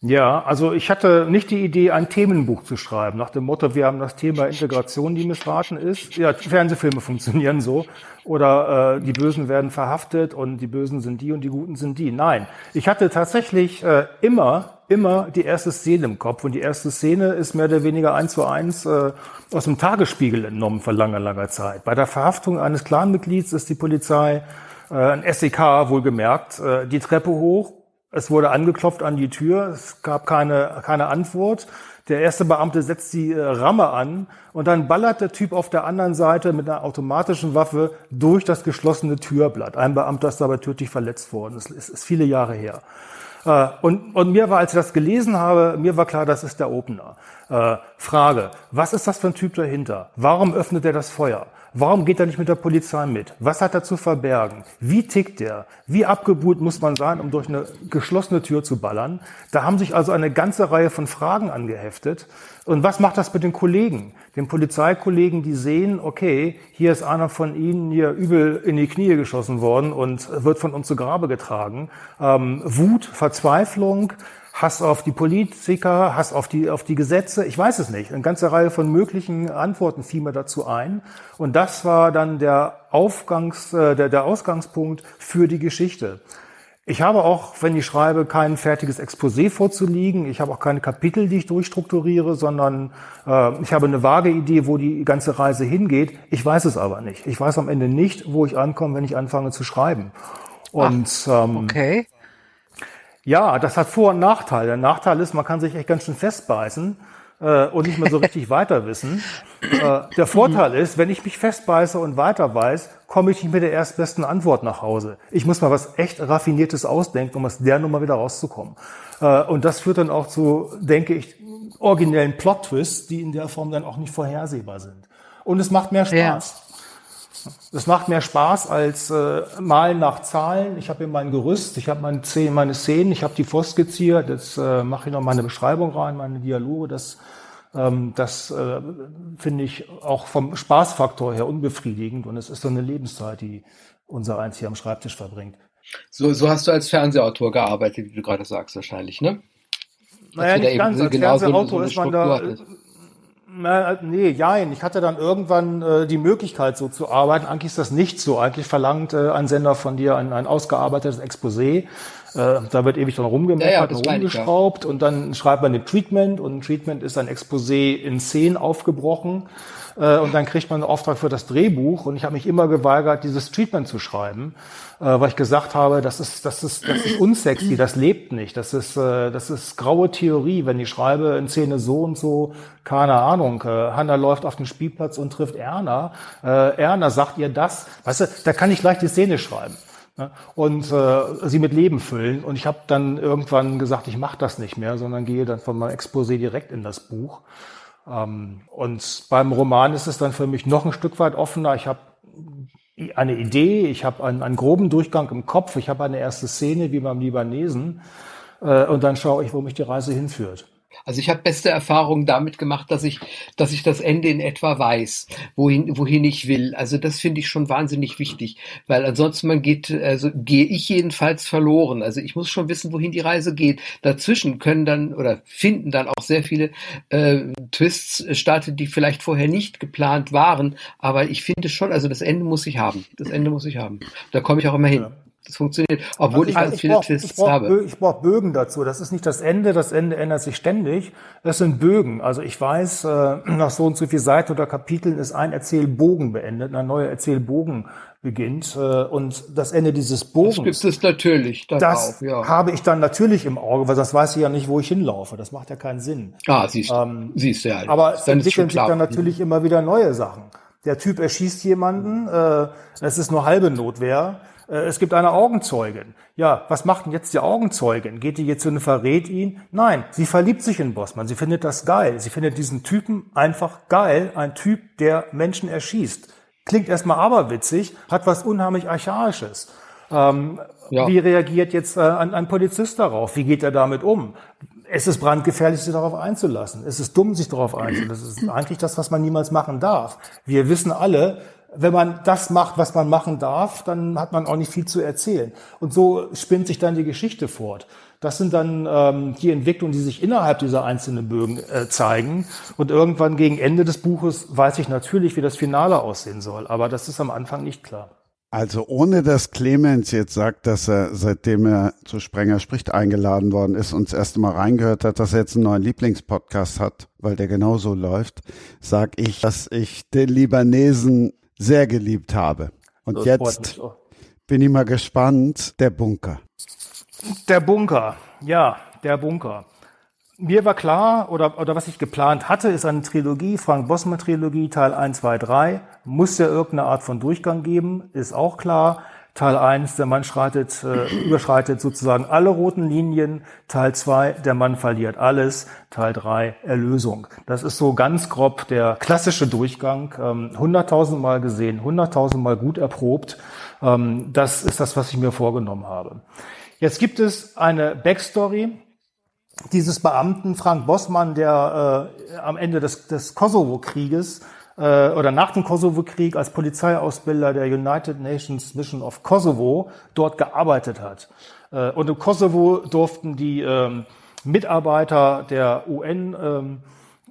S5: Ja, also ich hatte nicht die Idee, ein Themenbuch zu schreiben, nach dem Motto, wir haben das Thema Integration, die missraten ist. Ja, Fernsehfilme funktionieren so. Oder äh, die Bösen werden verhaftet und die Bösen sind die und die Guten sind die. Nein, ich hatte tatsächlich äh, immer, immer die erste Szene im Kopf. Und die erste Szene ist mehr oder weniger eins zu eins äh, aus dem Tagesspiegel entnommen vor langer, langer Zeit. Bei der Verhaftung eines Clanmitglieds ist die Polizei, äh, ein SEK wohlgemerkt, äh, die Treppe hoch es wurde angeklopft an die Tür, es gab keine, keine Antwort. Der erste Beamte setzt die äh, Ramme an und dann ballert der Typ auf der anderen Seite mit einer automatischen Waffe durch das geschlossene Türblatt. Ein Beamter ist dabei tödlich verletzt worden. Das ist, viele Jahre her. Äh, und, und mir war, als ich das gelesen habe, mir war klar, das ist der Opener. Äh, Frage, was ist das für ein Typ dahinter? Warum öffnet er das Feuer? Warum geht er nicht mit der Polizei mit? Was hat er zu verbergen? Wie tickt er? Wie abgebrüht muss man sein, um durch eine geschlossene Tür zu ballern? Da haben sich also eine ganze Reihe von Fragen angeheftet. Und was macht das mit den Kollegen? Den Polizeikollegen, die sehen, okay, hier ist einer von ihnen hier übel in die Knie geschossen worden und wird von uns zu Grabe getragen. Ähm, Wut, Verzweiflung, Hass auf die Politiker, Hass auf die, auf die Gesetze, ich weiß es nicht. Eine ganze Reihe von möglichen Antworten fiel mir dazu ein. Und das war dann der Aufgangs, äh, der, der Ausgangspunkt für die Geschichte. Ich habe auch, wenn ich schreibe, kein fertiges Exposé vorzuliegen. Ich habe auch keine Kapitel, die ich durchstrukturiere, sondern äh, ich habe eine vage Idee, wo die ganze Reise hingeht. Ich weiß es aber nicht. Ich weiß am Ende nicht, wo ich ankomme, wenn ich anfange zu schreiben. Und
S3: Ach, ähm, okay.
S5: Ja, das hat Vor- und Nachteile. Der Nachteil ist, man kann sich echt ganz schön festbeißen äh, und nicht mehr so richtig weiter wissen. Äh, der Vorteil ist, wenn ich mich festbeiße und weiter weiß, komme ich nicht mit der erstbesten Antwort nach Hause. Ich muss mal was echt Raffiniertes ausdenken, um aus der Nummer wieder rauszukommen. Äh, und das führt dann auch zu, denke ich, originellen Plot-Twists, die in der Form dann auch nicht vorhersehbar sind. Und es macht mehr Spaß. Ja. Es macht mehr Spaß als äh, Malen nach Zahlen. Ich habe hier mein Gerüst, ich habe meine, meine Szenen, ich habe die vorskizziert, jetzt äh, mache ich noch meine Beschreibung rein, meine Dialoge. Das, ähm, das äh, finde ich auch vom Spaßfaktor her unbefriedigend und es ist so eine Lebenszeit, die unser Eins hier am Schreibtisch verbringt.
S4: So, so hast du als Fernsehautor gearbeitet, wie du gerade sagst, wahrscheinlich, ne?
S5: Naja, nicht ganz. Als Fernsehautor so, ist man da. Na, nee, jein. Ich hatte dann irgendwann äh, die Möglichkeit, so zu arbeiten. Eigentlich ist das nicht so. Eigentlich verlangt äh, ein Sender von dir ein, ein ausgearbeitetes Exposé. Äh, da wird ewig dran rumgemeckert ja, ja, und rumgeschraubt und dann schreibt man ein Treatment und ein Treatment ist ein Exposé in Szenen aufgebrochen äh, und dann kriegt man einen Auftrag für das Drehbuch. Und ich habe mich immer geweigert, dieses Treatment zu schreiben, äh, weil ich gesagt habe, das ist, das ist, das ist unsexy, das lebt nicht, das ist, äh, das ist graue Theorie, wenn ich schreibe in Szene so und so, keine Ahnung, äh, Hanna läuft auf den Spielplatz und trifft Erna, äh, Erna sagt ihr das, weißt du, da kann ich gleich die Szene schreiben ne, und äh, sie mit Leben füllen. Und ich habe dann irgendwann gesagt, ich mache das nicht mehr, sondern gehe dann von meinem Exposé direkt in das Buch. Ähm, und beim Roman ist es dann für mich noch ein Stück weit offener. Ich habe eine Idee, ich habe einen, einen, groben Durchgang im Kopf, ich habe eine erste Szene wie beim Libanesen äh, und dann schaue ich, wo mich die Reise hinführt.
S4: Also ich habe beste Erfahrungen damit gemacht, dass ich, dass ich das Ende in etwa weiß, wohin, wohin ich will. Also das finde ich schon wahnsinnig wichtig, weil ansonsten man geht, also gehe ich jedenfalls verloren. Also ich muss schon wissen, wohin die Reise geht. Dazwischen können dann oder finden dann auch sehr viele äh, Twists statt, die vielleicht vorher nicht geplant waren. Aber ich finde schon, also das Ende muss ich haben. Das Ende muss ich haben. Da komme ich auch immer hin. Ja. Das funktioniert, obwohl also ich, ganz viele brauch, Twists
S5: ich brauch,
S4: habe.
S5: Ich brauche Bögen dazu. Das ist nicht das Ende. Das Ende ändert sich ständig. Das sind Bögen. Also ich weiß, äh, nach so und so viel Seiten oder Kapiteln ist ein Erzählbogen beendet, ein neuer Erzählbogen beginnt. Äh, und das Ende dieses Bogens. Das
S4: gibt es natürlich.
S5: Das ja. habe ich dann natürlich im Auge, weil das weiß ich ja nicht, wo ich hinlaufe. Das macht ja keinen Sinn.
S4: Ah, siehst du. Ähm, siehst du ja.
S5: Aber es entwickeln sich dann natürlich immer wieder neue Sachen. Der Typ erschießt jemanden, äh, es ist nur halbe Notwehr es gibt eine Augenzeugin. Ja, was macht denn jetzt die Augenzeugin? Geht die jetzt hin und verrät ihn? Nein, sie verliebt sich in Bossmann. Sie findet das geil. Sie findet diesen Typen einfach geil. Ein Typ, der Menschen erschießt. Klingt erstmal aberwitzig, hat was unheimlich Archaisches. Ähm, ja. Wie reagiert jetzt äh, ein, ein Polizist darauf? Wie geht er damit um? Es ist brandgefährlich, sich darauf einzulassen. Es ist dumm, sich darauf einzulassen. Das ist eigentlich das, was man niemals machen darf. Wir wissen alle, wenn man das macht, was man machen darf, dann hat man auch nicht viel zu erzählen. Und so spinnt sich dann die Geschichte fort. Das sind dann ähm, die Entwicklungen, die sich innerhalb dieser einzelnen Bögen äh, zeigen. Und irgendwann gegen Ende des Buches weiß ich natürlich, wie das Finale aussehen soll. Aber das ist am Anfang nicht klar.
S2: Also ohne dass Clemens jetzt sagt, dass er, seitdem er zu Sprenger spricht, eingeladen worden ist und das erste Mal reingehört hat, dass er jetzt einen neuen Lieblingspodcast hat, weil der genauso läuft, sag ich, dass ich den Libanesen sehr geliebt habe. Und das jetzt bin ich mal gespannt, der Bunker.
S5: Der Bunker, ja, der Bunker. Mir war klar, oder, oder was ich geplant hatte, ist eine Trilogie, Frank Bossmann Trilogie, Teil 1, 2, 3. Muss ja irgendeine Art von Durchgang geben, ist auch klar. Teil 1, der Mann schreitet, äh, überschreitet sozusagen alle roten Linien. Teil 2, der Mann verliert alles. Teil 3, Erlösung. Das ist so ganz grob der klassische Durchgang. Ähm, 100.000 Mal gesehen, 100.000 Mal gut erprobt. Ähm, das ist das, was ich mir vorgenommen habe. Jetzt gibt es eine Backstory dieses Beamten Frank Bossmann, der äh, am Ende des, des Kosovo-Krieges äh, oder nach dem Kosovo-Krieg als Polizeiausbilder der United Nations Mission of Kosovo dort gearbeitet hat. Äh, und im Kosovo durften die ähm, Mitarbeiter der UN ähm,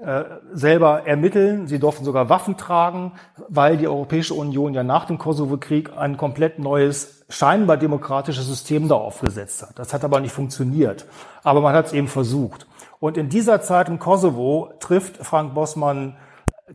S5: äh, selber ermitteln. Sie durften sogar Waffen tragen, weil die Europäische Union ja nach dem Kosovo-Krieg ein komplett neues, scheinbar demokratisches System da aufgesetzt hat. Das hat aber nicht funktioniert. Aber man hat es eben versucht. Und in dieser Zeit im Kosovo trifft Frank Bossmann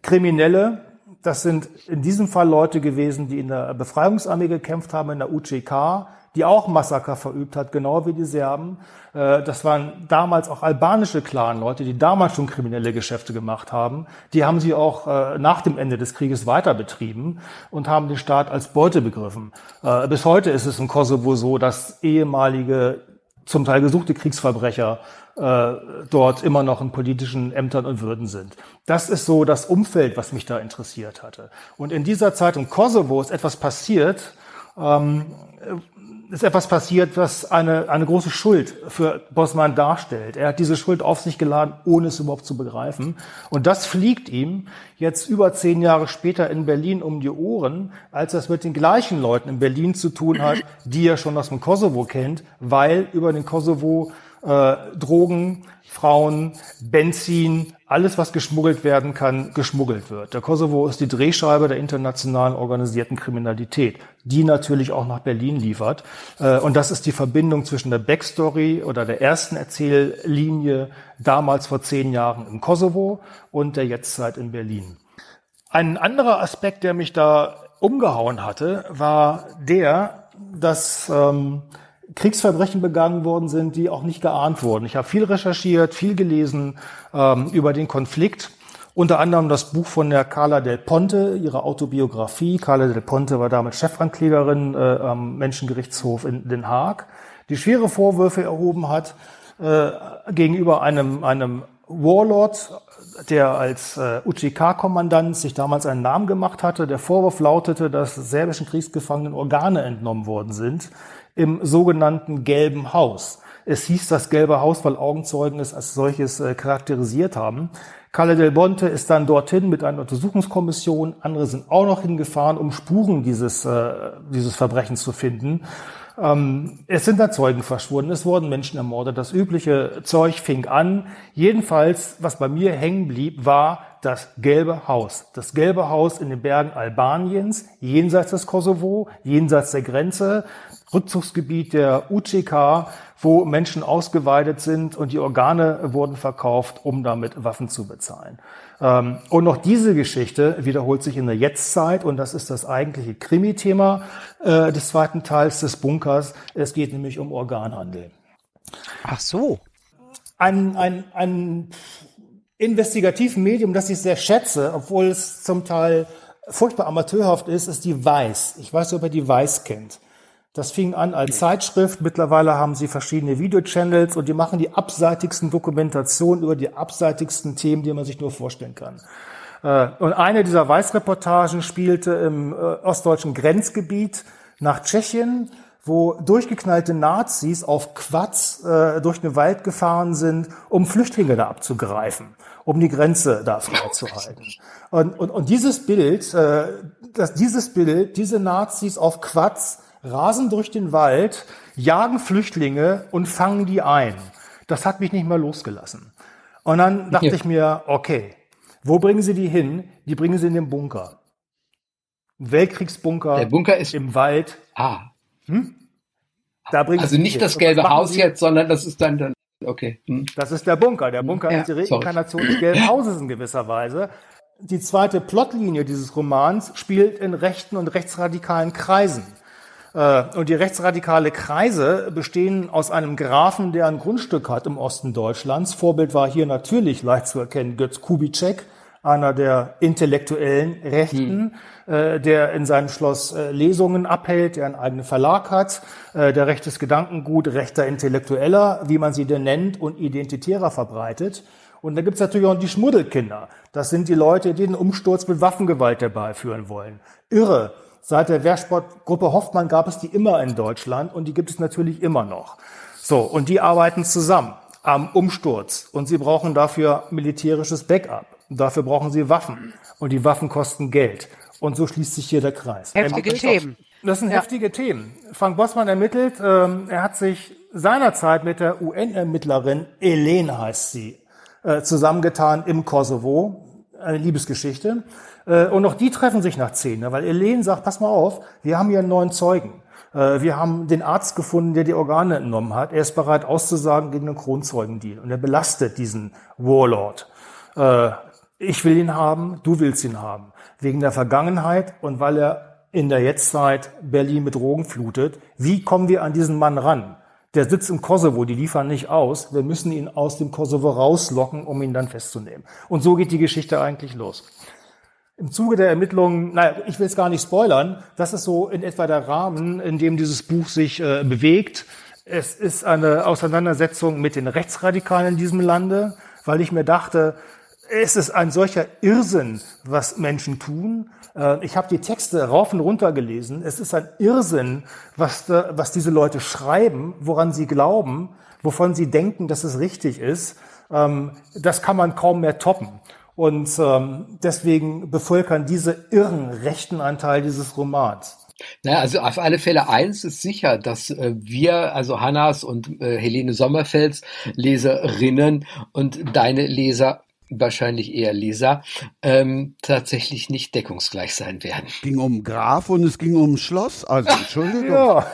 S5: Kriminelle. Das sind in diesem Fall Leute gewesen, die in der Befreiungsarmee gekämpft haben, in der UCK, die auch Massaker verübt hat, genau wie die Serben. Äh, das waren damals auch albanische Clan-Leute, die damals schon kriminelle Geschäfte gemacht haben. Die haben sie auch äh, nach dem Ende des Krieges weiter betrieben und haben den Staat als Beute begriffen. Äh, bis heute ist es im Kosovo so, dass ehemalige, zum Teil gesuchte Kriegsverbrecher dort immer noch in politischen Ämtern und Würden sind. Das ist so das Umfeld, was mich da interessiert hatte. Und in dieser Zeit im Kosovo ist etwas passiert, ähm, ist etwas passiert, was eine, eine große Schuld für Bosman darstellt. Er hat diese Schuld auf sich geladen, ohne es überhaupt zu begreifen. Und das fliegt ihm jetzt über zehn Jahre später in Berlin um die Ohren, als er es mit den gleichen Leuten in Berlin zu tun hat, die er schon aus dem Kosovo kennt, weil über den Kosovo äh, Drogen, Frauen, Benzin, alles, was geschmuggelt werden kann, geschmuggelt wird. Der Kosovo ist die Drehscheibe der internationalen organisierten Kriminalität, die natürlich auch nach Berlin liefert. Äh, und das ist die Verbindung zwischen der Backstory oder der ersten Erzähllinie damals vor zehn Jahren im Kosovo und der Jetztzeit in Berlin. Ein anderer Aspekt, der mich da umgehauen hatte, war der, dass ähm, Kriegsverbrechen begangen worden sind, die auch nicht geahnt wurden. Ich habe viel recherchiert, viel gelesen ähm, über den Konflikt. Unter anderem das Buch von der Carla Del Ponte, ihre Autobiografie. Carla Del Ponte war damals Chefanklägerin äh, am Menschengerichtshof in Den Haag, die schwere Vorwürfe erhoben hat äh, gegenüber einem, einem Warlord, der als äh, UCK-Kommandant sich damals einen Namen gemacht hatte. Der Vorwurf lautete, dass serbischen Kriegsgefangenen Organe entnommen worden sind im sogenannten Gelben Haus. Es hieß das Gelbe Haus, weil Augenzeugen es als solches äh, charakterisiert haben. Calle del Bonte ist dann dorthin mit einer Untersuchungskommission. Andere sind auch noch hingefahren, um Spuren dieses, äh, dieses Verbrechens zu finden. Ähm, es sind da Zeugen verschwunden, es wurden Menschen ermordet. Das übliche Zeug fing an. Jedenfalls, was bei mir hängen blieb, war das Gelbe Haus. Das Gelbe Haus in den Bergen Albaniens, jenseits des Kosovo, jenseits der Grenze. Rückzugsgebiet der UCK, wo Menschen ausgeweidet sind und die Organe wurden verkauft, um damit Waffen zu bezahlen. Ähm, und noch diese Geschichte wiederholt sich in der Jetztzeit und das ist das eigentliche Krimi-Thema äh, des zweiten Teils des Bunkers. Es geht nämlich um Organhandel.
S3: Ach so.
S5: Ein, ein, ein investigativen Medium, das ich sehr schätze, obwohl es zum Teil furchtbar amateurhaft ist, ist die Weiß. Ich weiß nicht, ob ihr die Weiß kennt. Das fing an als Zeitschrift. Mittlerweile haben sie verschiedene Videochannels und die machen die abseitigsten Dokumentationen über die abseitigsten Themen, die man sich nur vorstellen kann. Äh, und eine dieser Weißreportagen spielte im äh, ostdeutschen Grenzgebiet nach Tschechien, wo durchgeknallte Nazis auf Quads äh, durch den Wald gefahren sind, um Flüchtlinge da abzugreifen, um die Grenze da freizuhalten. Und, und, und dieses Bild, äh, das, dieses Bild, diese Nazis auf Quads rasen durch den Wald, jagen Flüchtlinge und fangen die ein. Das hat mich nicht mehr losgelassen. Und dann dachte ja. ich mir, okay, wo bringen sie die hin? Die bringen sie in den Bunker. Weltkriegsbunker
S4: Der Bunker ist
S5: im Wald.
S4: Ah.
S5: Hm?
S4: Da bringen also nicht das gelbe Haus jetzt, sondern das ist dann, dann okay. Hm.
S5: Das ist der Bunker. Der Bunker ja, ist die Reinkarnation des gelben Hauses in gewisser Weise. Die zweite Plotlinie dieses Romans spielt in rechten und rechtsradikalen Kreisen. Äh, und die rechtsradikale Kreise bestehen aus einem Grafen, der ein Grundstück hat im Osten Deutschlands. Vorbild war hier natürlich leicht zu erkennen Götz Kubitschek, einer der intellektuellen Rechten, hm. der in seinem Schloss äh, Lesungen abhält, der einen eigenen Verlag hat, der rechtes Gedankengut, rechter Intellektueller, wie man sie denn nennt, und Identitärer verbreitet. Und da gibt's natürlich auch die Schmuddelkinder. Das sind die Leute, die den Umsturz mit Waffengewalt herbeiführen wollen. Irre, Seit der Wehrsportgruppe Hoffmann gab es die immer in Deutschland und die gibt es natürlich immer noch. So, und die arbeiten zusammen am Umsturz und sie brauchen dafür militärisches Backup. Dafür brauchen sie Waffen und die Waffen kosten Geld. Und so schließt sich hier der Kreis.
S3: Heftige Themen.
S5: Das sind ja. heftige Themen. Frank Bossmann ermittelt, ähm, er hat sich seinerzeit mit der UN-Ermittlerin, Helene heißt sie, äh, zusammengetan im Kosovo, eine Liebesgeschichte. Äh, und auch die treffen sich nach zehn, ne? weil Elen sagt, pass mal auf, wir haben hier einen neuen Zeugen. Äh, wir haben den Arzt gefunden, der die Organe entnommen hat. Er ist bereit auszusagen gegen einen Kronzeugendeal. Und er belastet diesen Warlord. Äh, ich will ihn haben, du willst ihn haben. Wegen der Vergangenheit und weil er in der Jetztzeit Berlin mit Drogen flutet. Wie kommen wir an diesen Mann ran? Der sitzt im Kosovo, die liefern nicht aus. Wir müssen ihn aus dem Kosovo rauslocken, um ihn dann festzunehmen. Und so geht die Geschichte eigentlich los. Im Zuge der Ermittlungen, naja, ich will es gar nicht spoilern, das ist so in etwa der Rahmen, in dem dieses Buch sich äh, bewegt. Es ist eine Auseinandersetzung mit den Rechtsradikalen in diesem Lande, weil ich mir dachte, es ist ein solcher Irrsinn, was Menschen tun. Äh, ich habe die Texte rauf und runter gelesen. Es ist ein Irrsinn, was, was diese Leute schreiben, woran sie glauben, wovon sie denken, dass es richtig ist. Ähm, das kann man kaum mehr toppen. Und ähm, deswegen bevölkern diese Irren rechten Anteil dieses Romans.
S4: Naja, also auf alle Fälle eins ist sicher, dass äh, wir, also Hannas und äh, Helene Sommerfelds Leserinnen und deine Leser wahrscheinlich eher Leser, ähm, tatsächlich nicht deckungsgleich sein werden.
S2: Es ging um Graf und es ging um Schloss. Also Entschuldigung.
S4: ja.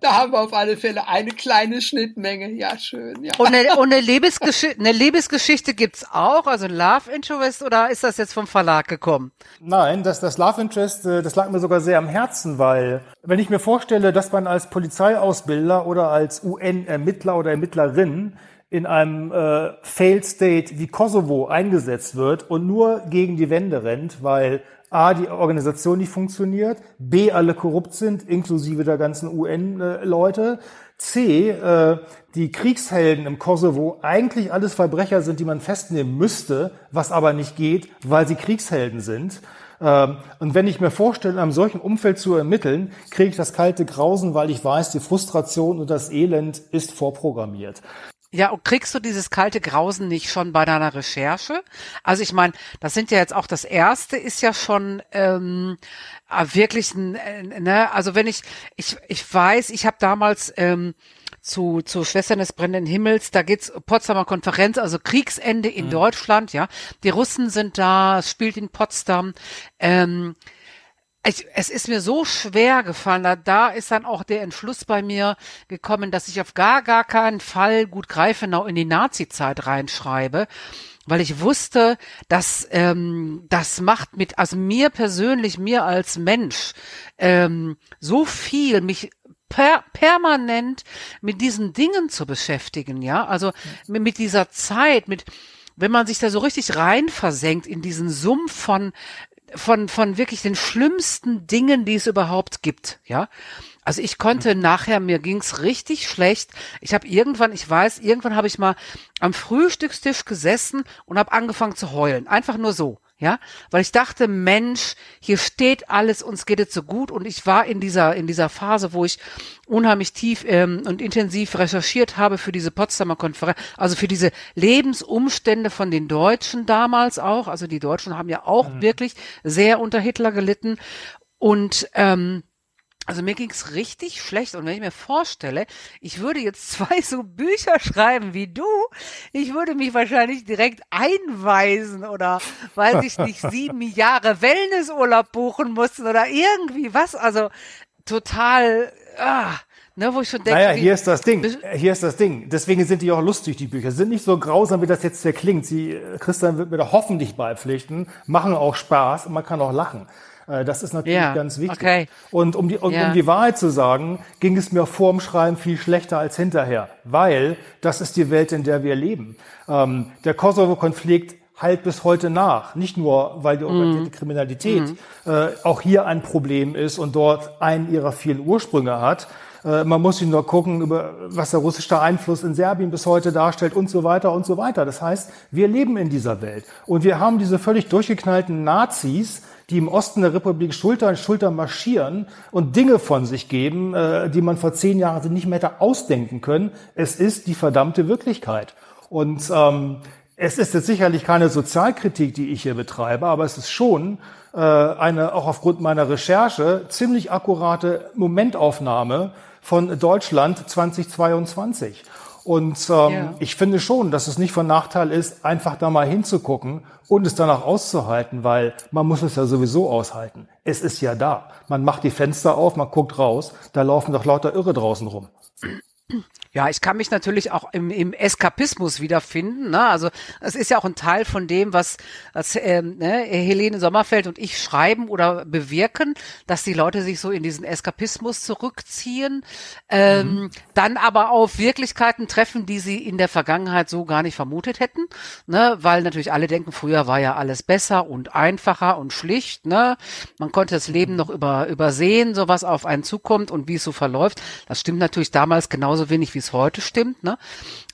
S4: Da haben wir auf alle Fälle eine kleine Schnittmenge. Ja, schön. Ja.
S3: Und eine, und eine, Lebensgeschichte, eine Lebensgeschichte gibt's auch, also ein Love Interest, oder ist das jetzt vom Verlag gekommen?
S5: Nein, das, das Love Interest, äh, das lag mir sogar sehr am Herzen, weil wenn ich mir vorstelle, dass man als Polizeiausbilder oder als UN-Ermittler oder Ermittlerin in einem äh, Failed State wie Kosovo eingesetzt wird und nur gegen die Wände rennt, weil A, die Organisation nicht funktioniert, B, alle korrupt sind, inklusive der ganzen UN-Leute, C, äh, die Kriegshelden im Kosovo eigentlich alles Verbrecher sind, die man festnehmen müsste, was aber nicht geht, weil sie Kriegshelden sind. Ähm, und wenn ich mir vorstelle, in einem solchen Umfeld zu ermitteln, kriege ich das kalte Grausen, weil ich weiß, die Frustration und das Elend ist vorprogrammiert.
S3: Ja, und kriegst du dieses kalte Grausen nicht schon bei deiner Recherche? Also ich meine, das sind ja jetzt auch das erste ist ja schon ähm, äh, wirklich ein, äh, ne, also wenn ich ich ich weiß, ich habe damals ähm, zu, zu Schwestern des brennenden Himmels, da geht's Potsdamer Konferenz, also Kriegsende in mhm. Deutschland, ja. Die Russen sind da, es spielt in Potsdam. Ähm, ich, es ist mir so schwer gefallen, da, da ist dann auch der Entschluss bei mir gekommen, dass ich auf gar, gar keinen Fall gut Greifenau in die Nazi-Zeit reinschreibe, weil ich wusste, dass ähm, das macht mit, also mir persönlich, mir als Mensch, ähm, so viel, mich per, permanent mit diesen Dingen zu beschäftigen, ja, also mit, mit dieser Zeit, mit wenn man sich da so richtig rein versenkt in diesen Sumpf von von, von wirklich den schlimmsten Dingen, die es überhaupt gibt, ja. Also ich konnte mhm. nachher, mir ging's richtig schlecht. Ich habe irgendwann, ich weiß, irgendwann habe ich mal am Frühstückstisch gesessen und habe angefangen zu heulen. Einfach nur so ja, weil ich dachte, Mensch, hier steht alles, uns geht es so gut. Und ich war in dieser in dieser Phase, wo ich unheimlich tief ähm, und intensiv recherchiert habe für diese Potsdamer Konferenz, also für diese Lebensumstände von den Deutschen damals auch, also die Deutschen haben ja auch mhm. wirklich sehr unter Hitler gelitten. Und ähm, also mir ging's richtig schlecht und wenn ich mir vorstelle, ich würde jetzt zwei so Bücher schreiben wie du, ich würde mich wahrscheinlich direkt einweisen oder weiß ich nicht, sieben Jahre Wellnessurlaub buchen mussten oder irgendwie was. Also total, ah, Ne, wo ich schon denke,
S5: naja, hier ist das Ding. Hier ist das Ding. Deswegen sind die auch lustig, die Bücher. Sind nicht so grausam, wie das jetzt hier klingt. Sie, Christian wird mir da hoffentlich beipflichten, machen auch Spaß und man kann auch lachen. Äh, das ist natürlich ja, ganz wichtig. Okay. Und um die, um, ja. um die Wahrheit zu sagen, ging es mir vorm Schreiben viel schlechter als hinterher, weil das ist die Welt, in der wir leben. Ähm, der Kosovo-Konflikt halt bis heute nach. Nicht nur, weil die organisierte mm. Kriminalität mm. Äh, auch hier ein Problem ist und dort einen ihrer vielen Ursprünge hat. Äh, man muss sich nur gucken, über, was der russische Einfluss in Serbien bis heute darstellt und so weiter und so weiter. Das heißt, wir leben in dieser Welt. Und wir haben diese völlig durchgeknallten Nazis, die im Osten der Republik Schulter an Schulter marschieren und Dinge von sich geben, äh, die man vor zehn Jahren nicht mehr hätte ausdenken können. Es ist die verdammte Wirklichkeit. Und ähm, es ist jetzt sicherlich keine Sozialkritik, die ich hier betreibe, aber es ist schon äh, eine, auch aufgrund meiner Recherche, ziemlich akkurate Momentaufnahme von Deutschland 2022. Und ähm,
S3: Ja.
S5: ich finde schon, dass es nicht von Nachteil ist, einfach da mal hinzugucken und es danach auszuhalten, weil man muss es ja sowieso aushalten. Es ist ja da. Man macht die Fenster auf, man guckt raus, da laufen doch lauter Irre draußen rum.
S3: Ja, ich kann mich natürlich auch im, im Eskapismus wiederfinden. Ne? Also es ist ja auch ein Teil von dem, was, was ähm, ne, Helene Sommerfeld und ich schreiben oder bewirken, dass die Leute sich so in diesen Eskapismus zurückziehen, ähm, dann aber auf Wirklichkeiten treffen, die sie in der Vergangenheit so gar nicht vermutet hätten, ne? weil natürlich alle denken, früher war ja alles besser und einfacher und schlicht. Ne? Man konnte das Leben noch über, übersehen, so was auf einen zukommt und wie es so verläuft. Das stimmt natürlich damals genauso wenig, wie es heute stimmt. Ne?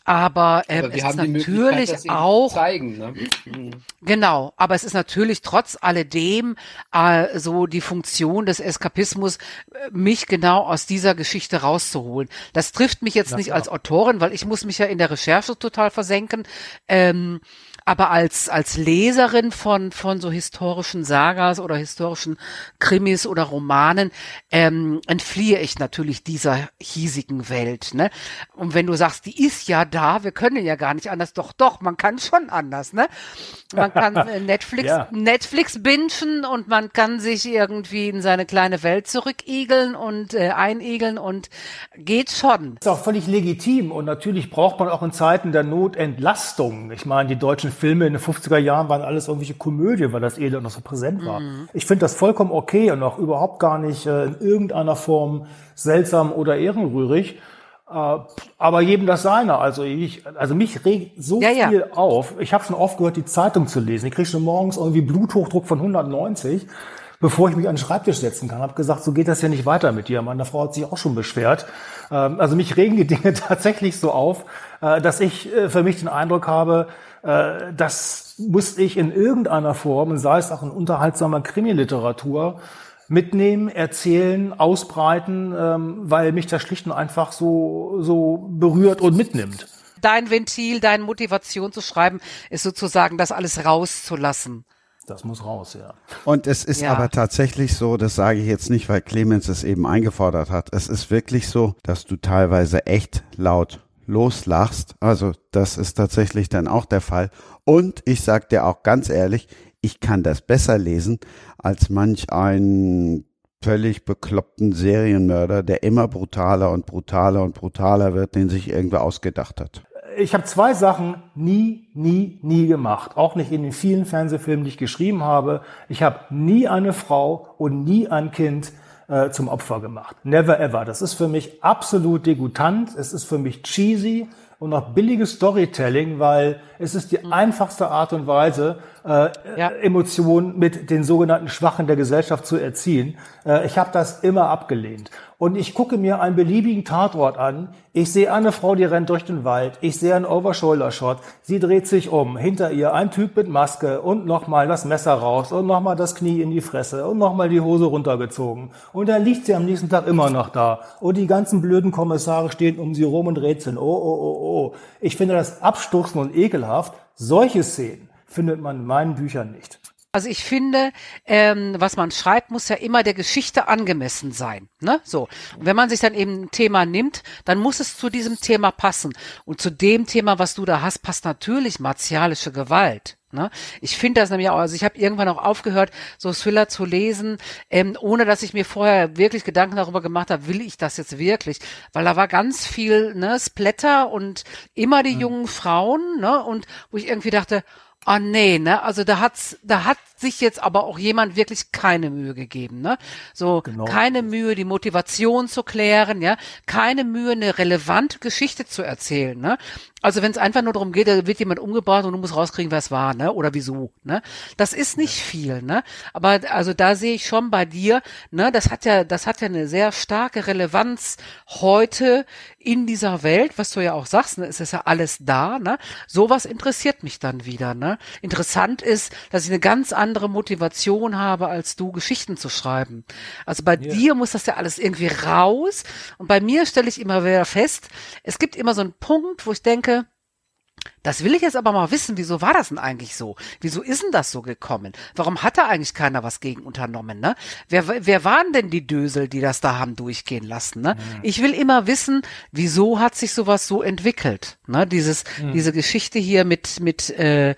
S3: Aber, ähm,
S4: Aber
S3: es ist natürlich auch
S4: zeigen. Ne?
S3: Genau, aber es ist natürlich trotz alledem äh, so die Funktion des Eskapismus, äh, mich genau aus dieser Geschichte rauszuholen. Das trifft mich jetzt nicht als Autorin, weil ich muss mich ja in der Recherche total versenken. Ähm, aber als, als Leserin von, von so historischen Sagas oder historischen Krimis oder Romanen ähm, entfliehe ich natürlich dieser hiesigen Welt. Ne? Und wenn du sagst, die ist ja da, wir können ja gar nicht anders, doch, doch, man kann schon anders. Ne? Man kann äh, Netflix,
S5: Ja.
S3: Netflix bingen und man kann sich irgendwie in seine kleine Welt zurückigeln und äh, einigeln und geht schon.
S5: ist auch völlig legitim und natürlich braucht man auch in Zeiten der Not Entlastung. Ich meine, die deutschen Filme in den 50er Jahren waren alles irgendwelche Komödie, weil das Elend noch so präsent war. Ich finde das vollkommen okay und auch überhaupt gar nicht äh, in irgendeiner Form seltsam oder ehrenrührig. Äh, aber jedem das seine. Also ich, also mich regt so
S3: Ja, ja.
S5: viel auf. Ich habe schon oft gehört, die Zeitung zu lesen. Ich kriege schon morgens irgendwie Bluthochdruck von 190 bevor ich mich an den Schreibtisch setzen kann. Habe gesagt, so geht das ja nicht weiter mit dir. Meine Frau hat sich auch schon beschwert. Ähm, Also mich regen die Dinge tatsächlich so auf, äh, dass ich äh, für mich den Eindruck habe, das muss ich in irgendeiner Form, sei es auch in unterhaltsamer Krimiliteratur, mitnehmen, erzählen, ausbreiten, ähm, weil mich das schlicht und einfach so, so berührt und mitnimmt.
S3: Dein Ventil, deine Motivation zu schreiben, ist sozusagen das alles rauszulassen.
S5: Das muss raus, ja.
S2: Und es ist
S3: Ja.
S2: aber tatsächlich so, das sage ich jetzt nicht, weil Clemens es eben eingefordert hat. Es ist wirklich so, dass du teilweise echt laut loslachst. Also das ist tatsächlich dann auch der Fall. Und ich sag dir auch ganz ehrlich, ich kann das besser lesen als manch einen völlig bekloppten Serienmörder, der immer brutaler und brutaler und brutaler wird, den sich irgendwer ausgedacht hat.
S5: ich habe zwei Sachen nie, nie, nie gemacht. Auch nicht in den vielen Fernsehfilmen, die ich geschrieben habe. Ich habe nie eine Frau und nie ein Kind äh, zum Opfer gemacht. Never ever. Das ist für mich absolut degutant. Es ist für mich cheesy und auch billiges Storytelling, weil es ist die einfachste Art und Weise, äh,
S3: Ja.
S5: Emotionen mit den sogenannten Schwachen der Gesellschaft zu erziehen. Äh, ich habe das immer abgelehnt. Und ich gucke mir einen beliebigen Tatort an. Ich sehe eine Frau, die rennt durch den Wald. Ich sehe einen Over-Shoulder-Shot. Sie dreht sich um. Hinter ihr ein Typ mit Maske und nochmal das Messer raus und nochmal das Knie in die Fresse und nochmal die Hose runtergezogen. Und dann liegt sie am nächsten Tag immer noch da. Und die ganzen blöden Kommissare stehen um sie rum und rätseln. Oh, oh, oh, oh. Ich finde das abstoßend und ekelhaft. Solche Szenen findet man in meinen Büchern nicht.
S3: Also ich finde, ähm, was man schreibt, muss ja immer der Geschichte angemessen sein. Ne? So. Und wenn man sich dann eben ein Thema nimmt, dann muss es zu diesem Thema passen. Und zu dem Thema, was du da hast, passt natürlich martialische Gewalt. Ne? Ich finde das nämlich auch, also ich habe irgendwann auch aufgehört, so Thriller zu lesen, ähm, ohne dass ich mir vorher wirklich Gedanken darüber gemacht habe, will ich das jetzt wirklich? Weil da war ganz viel ne, Splatter und immer die jungen Frauen, ne? Und wo ich irgendwie dachte, Ah nee, ne? Also da hat's, da hat sich jetzt aber auch jemand wirklich keine Mühe gegeben, ne? So keine Mühe, die Motivation zu klären, ja, keine Mühe, eine relevante Geschichte zu erzählen, ne? Also wenn es einfach nur darum geht, da wird jemand umgebracht und du musst rauskriegen, wer es war, ne? Oder wieso, ne? Das ist nicht viel, ne? Aber also da sehe ich schon bei dir, ne? Das hat ja, das hat ja eine sehr starke Relevanz heute in dieser Welt, was du ja auch sagst, ne? Es ist ja alles da, ne? Sowas interessiert mich dann wieder, ne? Interessant ist, dass ich eine ganz andere Motivation habe, als du Geschichten zu schreiben. Also bei dir muss das ja alles irgendwie raus. Und bei mir stelle ich immer wieder fest, es gibt immer so einen Punkt, wo ich denke, Das will ich jetzt aber mal wissen, wieso war das denn eigentlich so? Wieso ist denn das so gekommen? Warum hat da eigentlich keiner was gegen unternommen, ne? Wer, wer waren denn die Dösel, die das da haben durchgehen lassen, ne? Mhm. Ich will immer wissen, wieso hat sich sowas so entwickelt, ne? Dieses, mhm. diese Geschichte hier mit, mit, äh,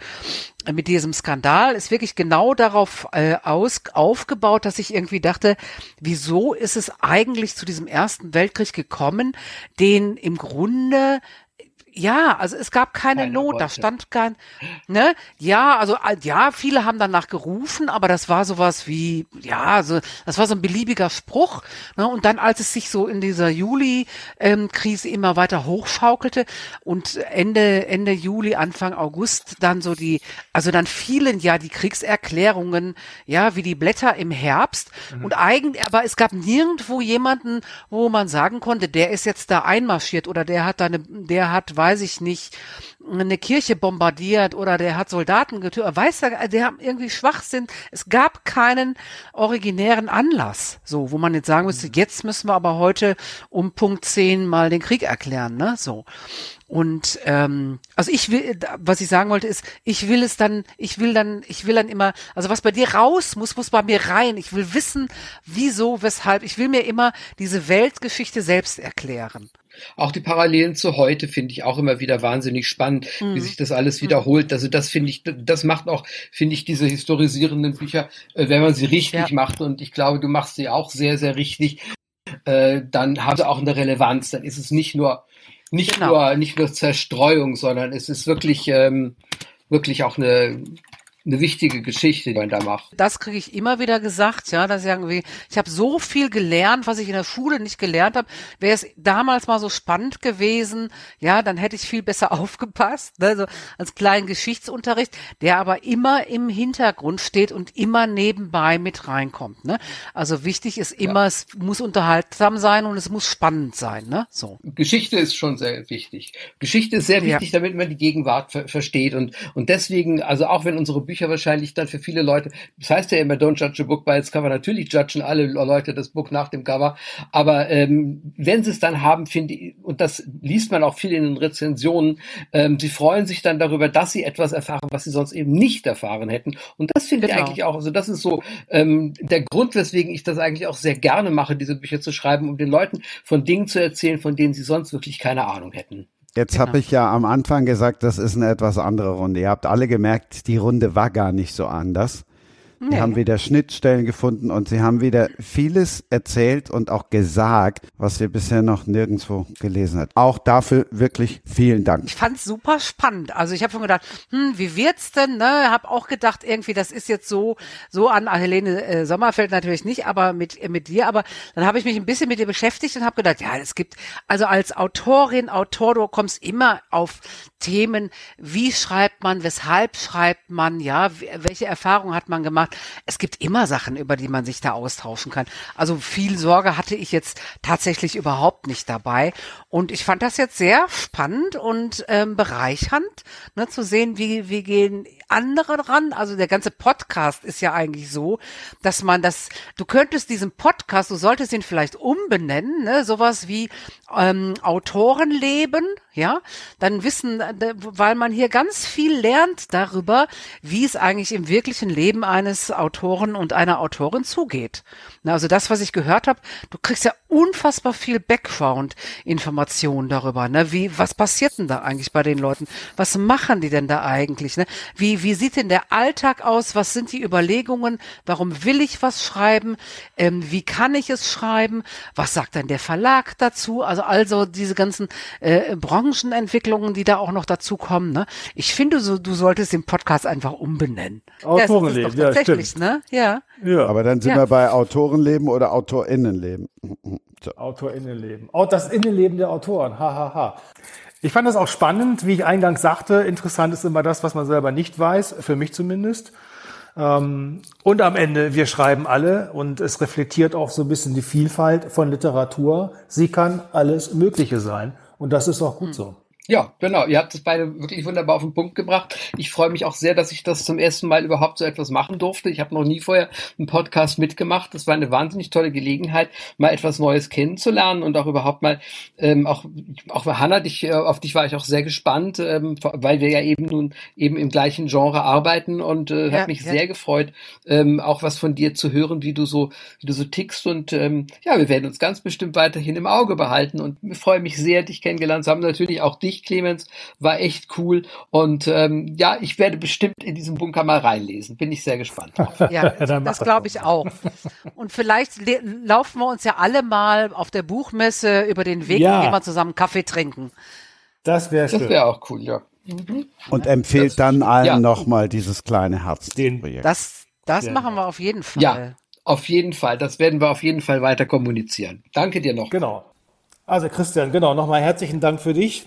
S3: mit diesem Skandal ist wirklich genau darauf äh, aus, aufgebaut, dass ich irgendwie dachte, wieso ist es eigentlich zu diesem Ersten Weltkrieg gekommen, den im Grunde ja, also es gab keine Keiner Not, wollte. da stand kein, ne? Ja, also äh, ja, viele haben danach gerufen, aber das war sowas wie, ja, so, das war so ein beliebiger Spruch. Ne? Und dann, als es sich so in dieser Juli-Krise ähm, immer weiter hochschaukelte und Ende Ende Juli, Anfang August dann so die, also dann fielen ja die Kriegserklärungen, ja, wie die Blätter im Herbst. Mhm. Und eigentlich, aber es gab nirgendwo jemanden, wo man sagen konnte, der ist jetzt da einmarschiert oder der hat da eine, der hat weiß ich nicht, eine Kirche bombardiert oder der hat Soldaten getötet, weiß er, der haben irgendwie Schwachsinn. Es gab keinen originären Anlass, so, wo man jetzt sagen müsste, mhm. jetzt müssen wir aber heute um Punkt 10 mal den Krieg erklären, ne, so. Und ähm, also ich will, was ich sagen wollte, ist, ich will es dann, ich will dann, ich will dann immer, also was bei dir raus muss, muss bei mir rein. Ich will wissen, wieso, weshalb. Ich will mir immer diese Weltgeschichte selbst erklären.
S4: Auch die Parallelen zu heute finde ich auch immer wieder wahnsinnig spannend, mhm. wie sich das alles mhm. wiederholt. Also das finde ich, das macht auch, finde ich, diese historisierenden Bücher, äh, wenn man sie richtig ja. macht, und ich glaube, du machst sie auch sehr, sehr richtig, äh, dann haben sie auch eine Relevanz. Dann ist es nicht nur nicht genau. nur nicht nur Zerstreuung, sondern es ist wirklich ähm, wirklich auch eine eine wichtige Geschichte, die man da macht.
S3: Das kriege ich immer wieder gesagt, ja, dass ich irgendwie, ich habe so viel gelernt, was ich in der Schule nicht gelernt habe. Wäre es damals mal so spannend gewesen, ja, dann hätte ich viel besser aufgepasst, ne, so als kleinen Geschichtsunterricht, der aber immer im Hintergrund steht und immer nebenbei mit reinkommt. Ne? Also wichtig ist immer, ja. es muss unterhaltsam sein und es muss spannend sein. Ne? So.
S4: Geschichte ist schon sehr wichtig. Geschichte ist sehr wichtig, ja. damit man die Gegenwart ver versteht und und deswegen, also auch wenn unsere Bücher wahrscheinlich dann für viele Leute, das heißt ja immer, don't judge a book by its cover. Natürlich judgen alle Leute das Buch nach dem Cover. Aber ähm, wenn sie es dann haben, finde ich, und das liest man auch viel in den Rezensionen, ähm, sie freuen sich dann darüber, dass sie etwas erfahren, was sie sonst eben nicht erfahren hätten. Und das finde genau. ich eigentlich auch, also das ist so ähm, der Grund, weswegen ich das eigentlich auch sehr gerne mache, diese Bücher zu schreiben, um den Leuten von Dingen zu erzählen, von denen sie sonst wirklich keine Ahnung hätten.
S2: Jetzt genau. habe ich ja am Anfang gesagt, das ist eine etwas andere Runde. Ihr habt alle gemerkt, die Runde war gar nicht so anders. Nee. Sie haben wieder Schnittstellen gefunden und sie haben wieder vieles erzählt und auch gesagt, was wir bisher noch nirgendwo gelesen hat. Auch dafür wirklich vielen Dank.
S3: Ich fand's super spannend. Also ich habe schon gedacht, hm, wie wird's denn? Ne, habe auch gedacht, irgendwie das ist jetzt so so an Helene äh, Sommerfeld natürlich nicht, aber mit äh, mit dir. Aber dann habe ich mich ein bisschen mit dir beschäftigt und habe gedacht, ja, es gibt also als Autorin, Autor, du kommst immer auf Themen, wie schreibt man, weshalb schreibt man, ja, welche Erfahrungen hat man gemacht. Es gibt immer Sachen, über die man sich da austauschen kann. Also viel Sorge hatte ich jetzt tatsächlich überhaupt nicht dabei. Und ich fand das jetzt sehr spannend und ähm, bereichernd, ne, zu sehen, wie, wie gehen andere ran. Also der ganze Podcast ist ja eigentlich so, dass man das, du könntest diesen Podcast, du solltest ihn vielleicht umbenennen, ne, sowas wie ähm, Autorenleben, ja, dann wissen, äh, weil man hier ganz viel lernt darüber, wie es eigentlich im wirklichen Leben eines Autoren und einer Autorin zugeht. Also das, was ich gehört habe, du kriegst ja unfassbar viel Background-Informationen darüber. Ne? Wie, was passiert denn da eigentlich bei den Leuten? Was machen die denn da eigentlich? Ne? Wie, wie sieht denn der Alltag aus? Was sind die Überlegungen? Warum will ich was schreiben? Ähm, wie kann ich es schreiben? Was sagt denn der Verlag dazu? Also also diese ganzen äh, Branchenentwicklungen, die da auch noch dazu kommen. Ne? Ich finde, so, du solltest den Podcast einfach umbenennen.
S2: Autorenleben,
S3: ja, tatsächlich, ja, ne? Ja.
S2: ja. Aber dann sind ja. wir bei Autorenleben oder Autorinnenleben.
S5: So. Autorinnenleben. Oh, das Innenleben der Autoren. Hahaha. Ha, ha. Ich fand das auch spannend, wie ich eingangs sagte. Interessant ist immer das, was man selber nicht weiß, für mich zumindest. Ähm, und am Ende, wir schreiben alle und es reflektiert auch so ein bisschen die Vielfalt von Literatur. Sie kann alles Mögliche sein und das ist auch gut so.
S4: Ja, genau. Ihr habt es beide wirklich wunderbar auf den Punkt gebracht. Ich freue mich auch sehr, dass ich das zum ersten Mal überhaupt so etwas machen durfte. Ich habe noch nie vorher einen Podcast mitgemacht. Das war eine wahnsinnig tolle Gelegenheit, mal etwas Neues kennenzulernen und auch überhaupt mal, ähm, auch, auch Hanna, dich, äh, auf dich war ich auch sehr gespannt, ähm, weil wir ja eben nun eben im gleichen Genre arbeiten und äh, ja, hat mich ja. sehr gefreut, ähm, auch was von dir zu hören, wie du so, wie du so tickst und ähm, ja, wir werden uns ganz bestimmt weiterhin im Auge behalten und ich freue mich sehr, dich kennengelernt zu haben. Natürlich auch dich Clemens, war echt cool. Und ähm, ja, ich werde bestimmt in diesen Bunker mal reinlesen. Bin ich sehr gespannt.
S3: Ja, das glaube ich auch. Und vielleicht laufen wir uns ja alle mal auf der Buchmesse über den Weg ja. und gehen wir zusammen Kaffee trinken.
S5: Das wäre schön.
S4: Das wäre auch cool, ja.
S2: Mhm. Und empfiehlt das, dann allen ja. nochmal dieses kleine Herzprojekt.
S3: Das, das machen wir auf jeden Fall.
S4: Ja, auf jeden Fall. Das werden wir auf jeden Fall weiter kommunizieren. Danke dir noch.
S5: Genau. Also Christian, genau, nochmal herzlichen Dank für dich.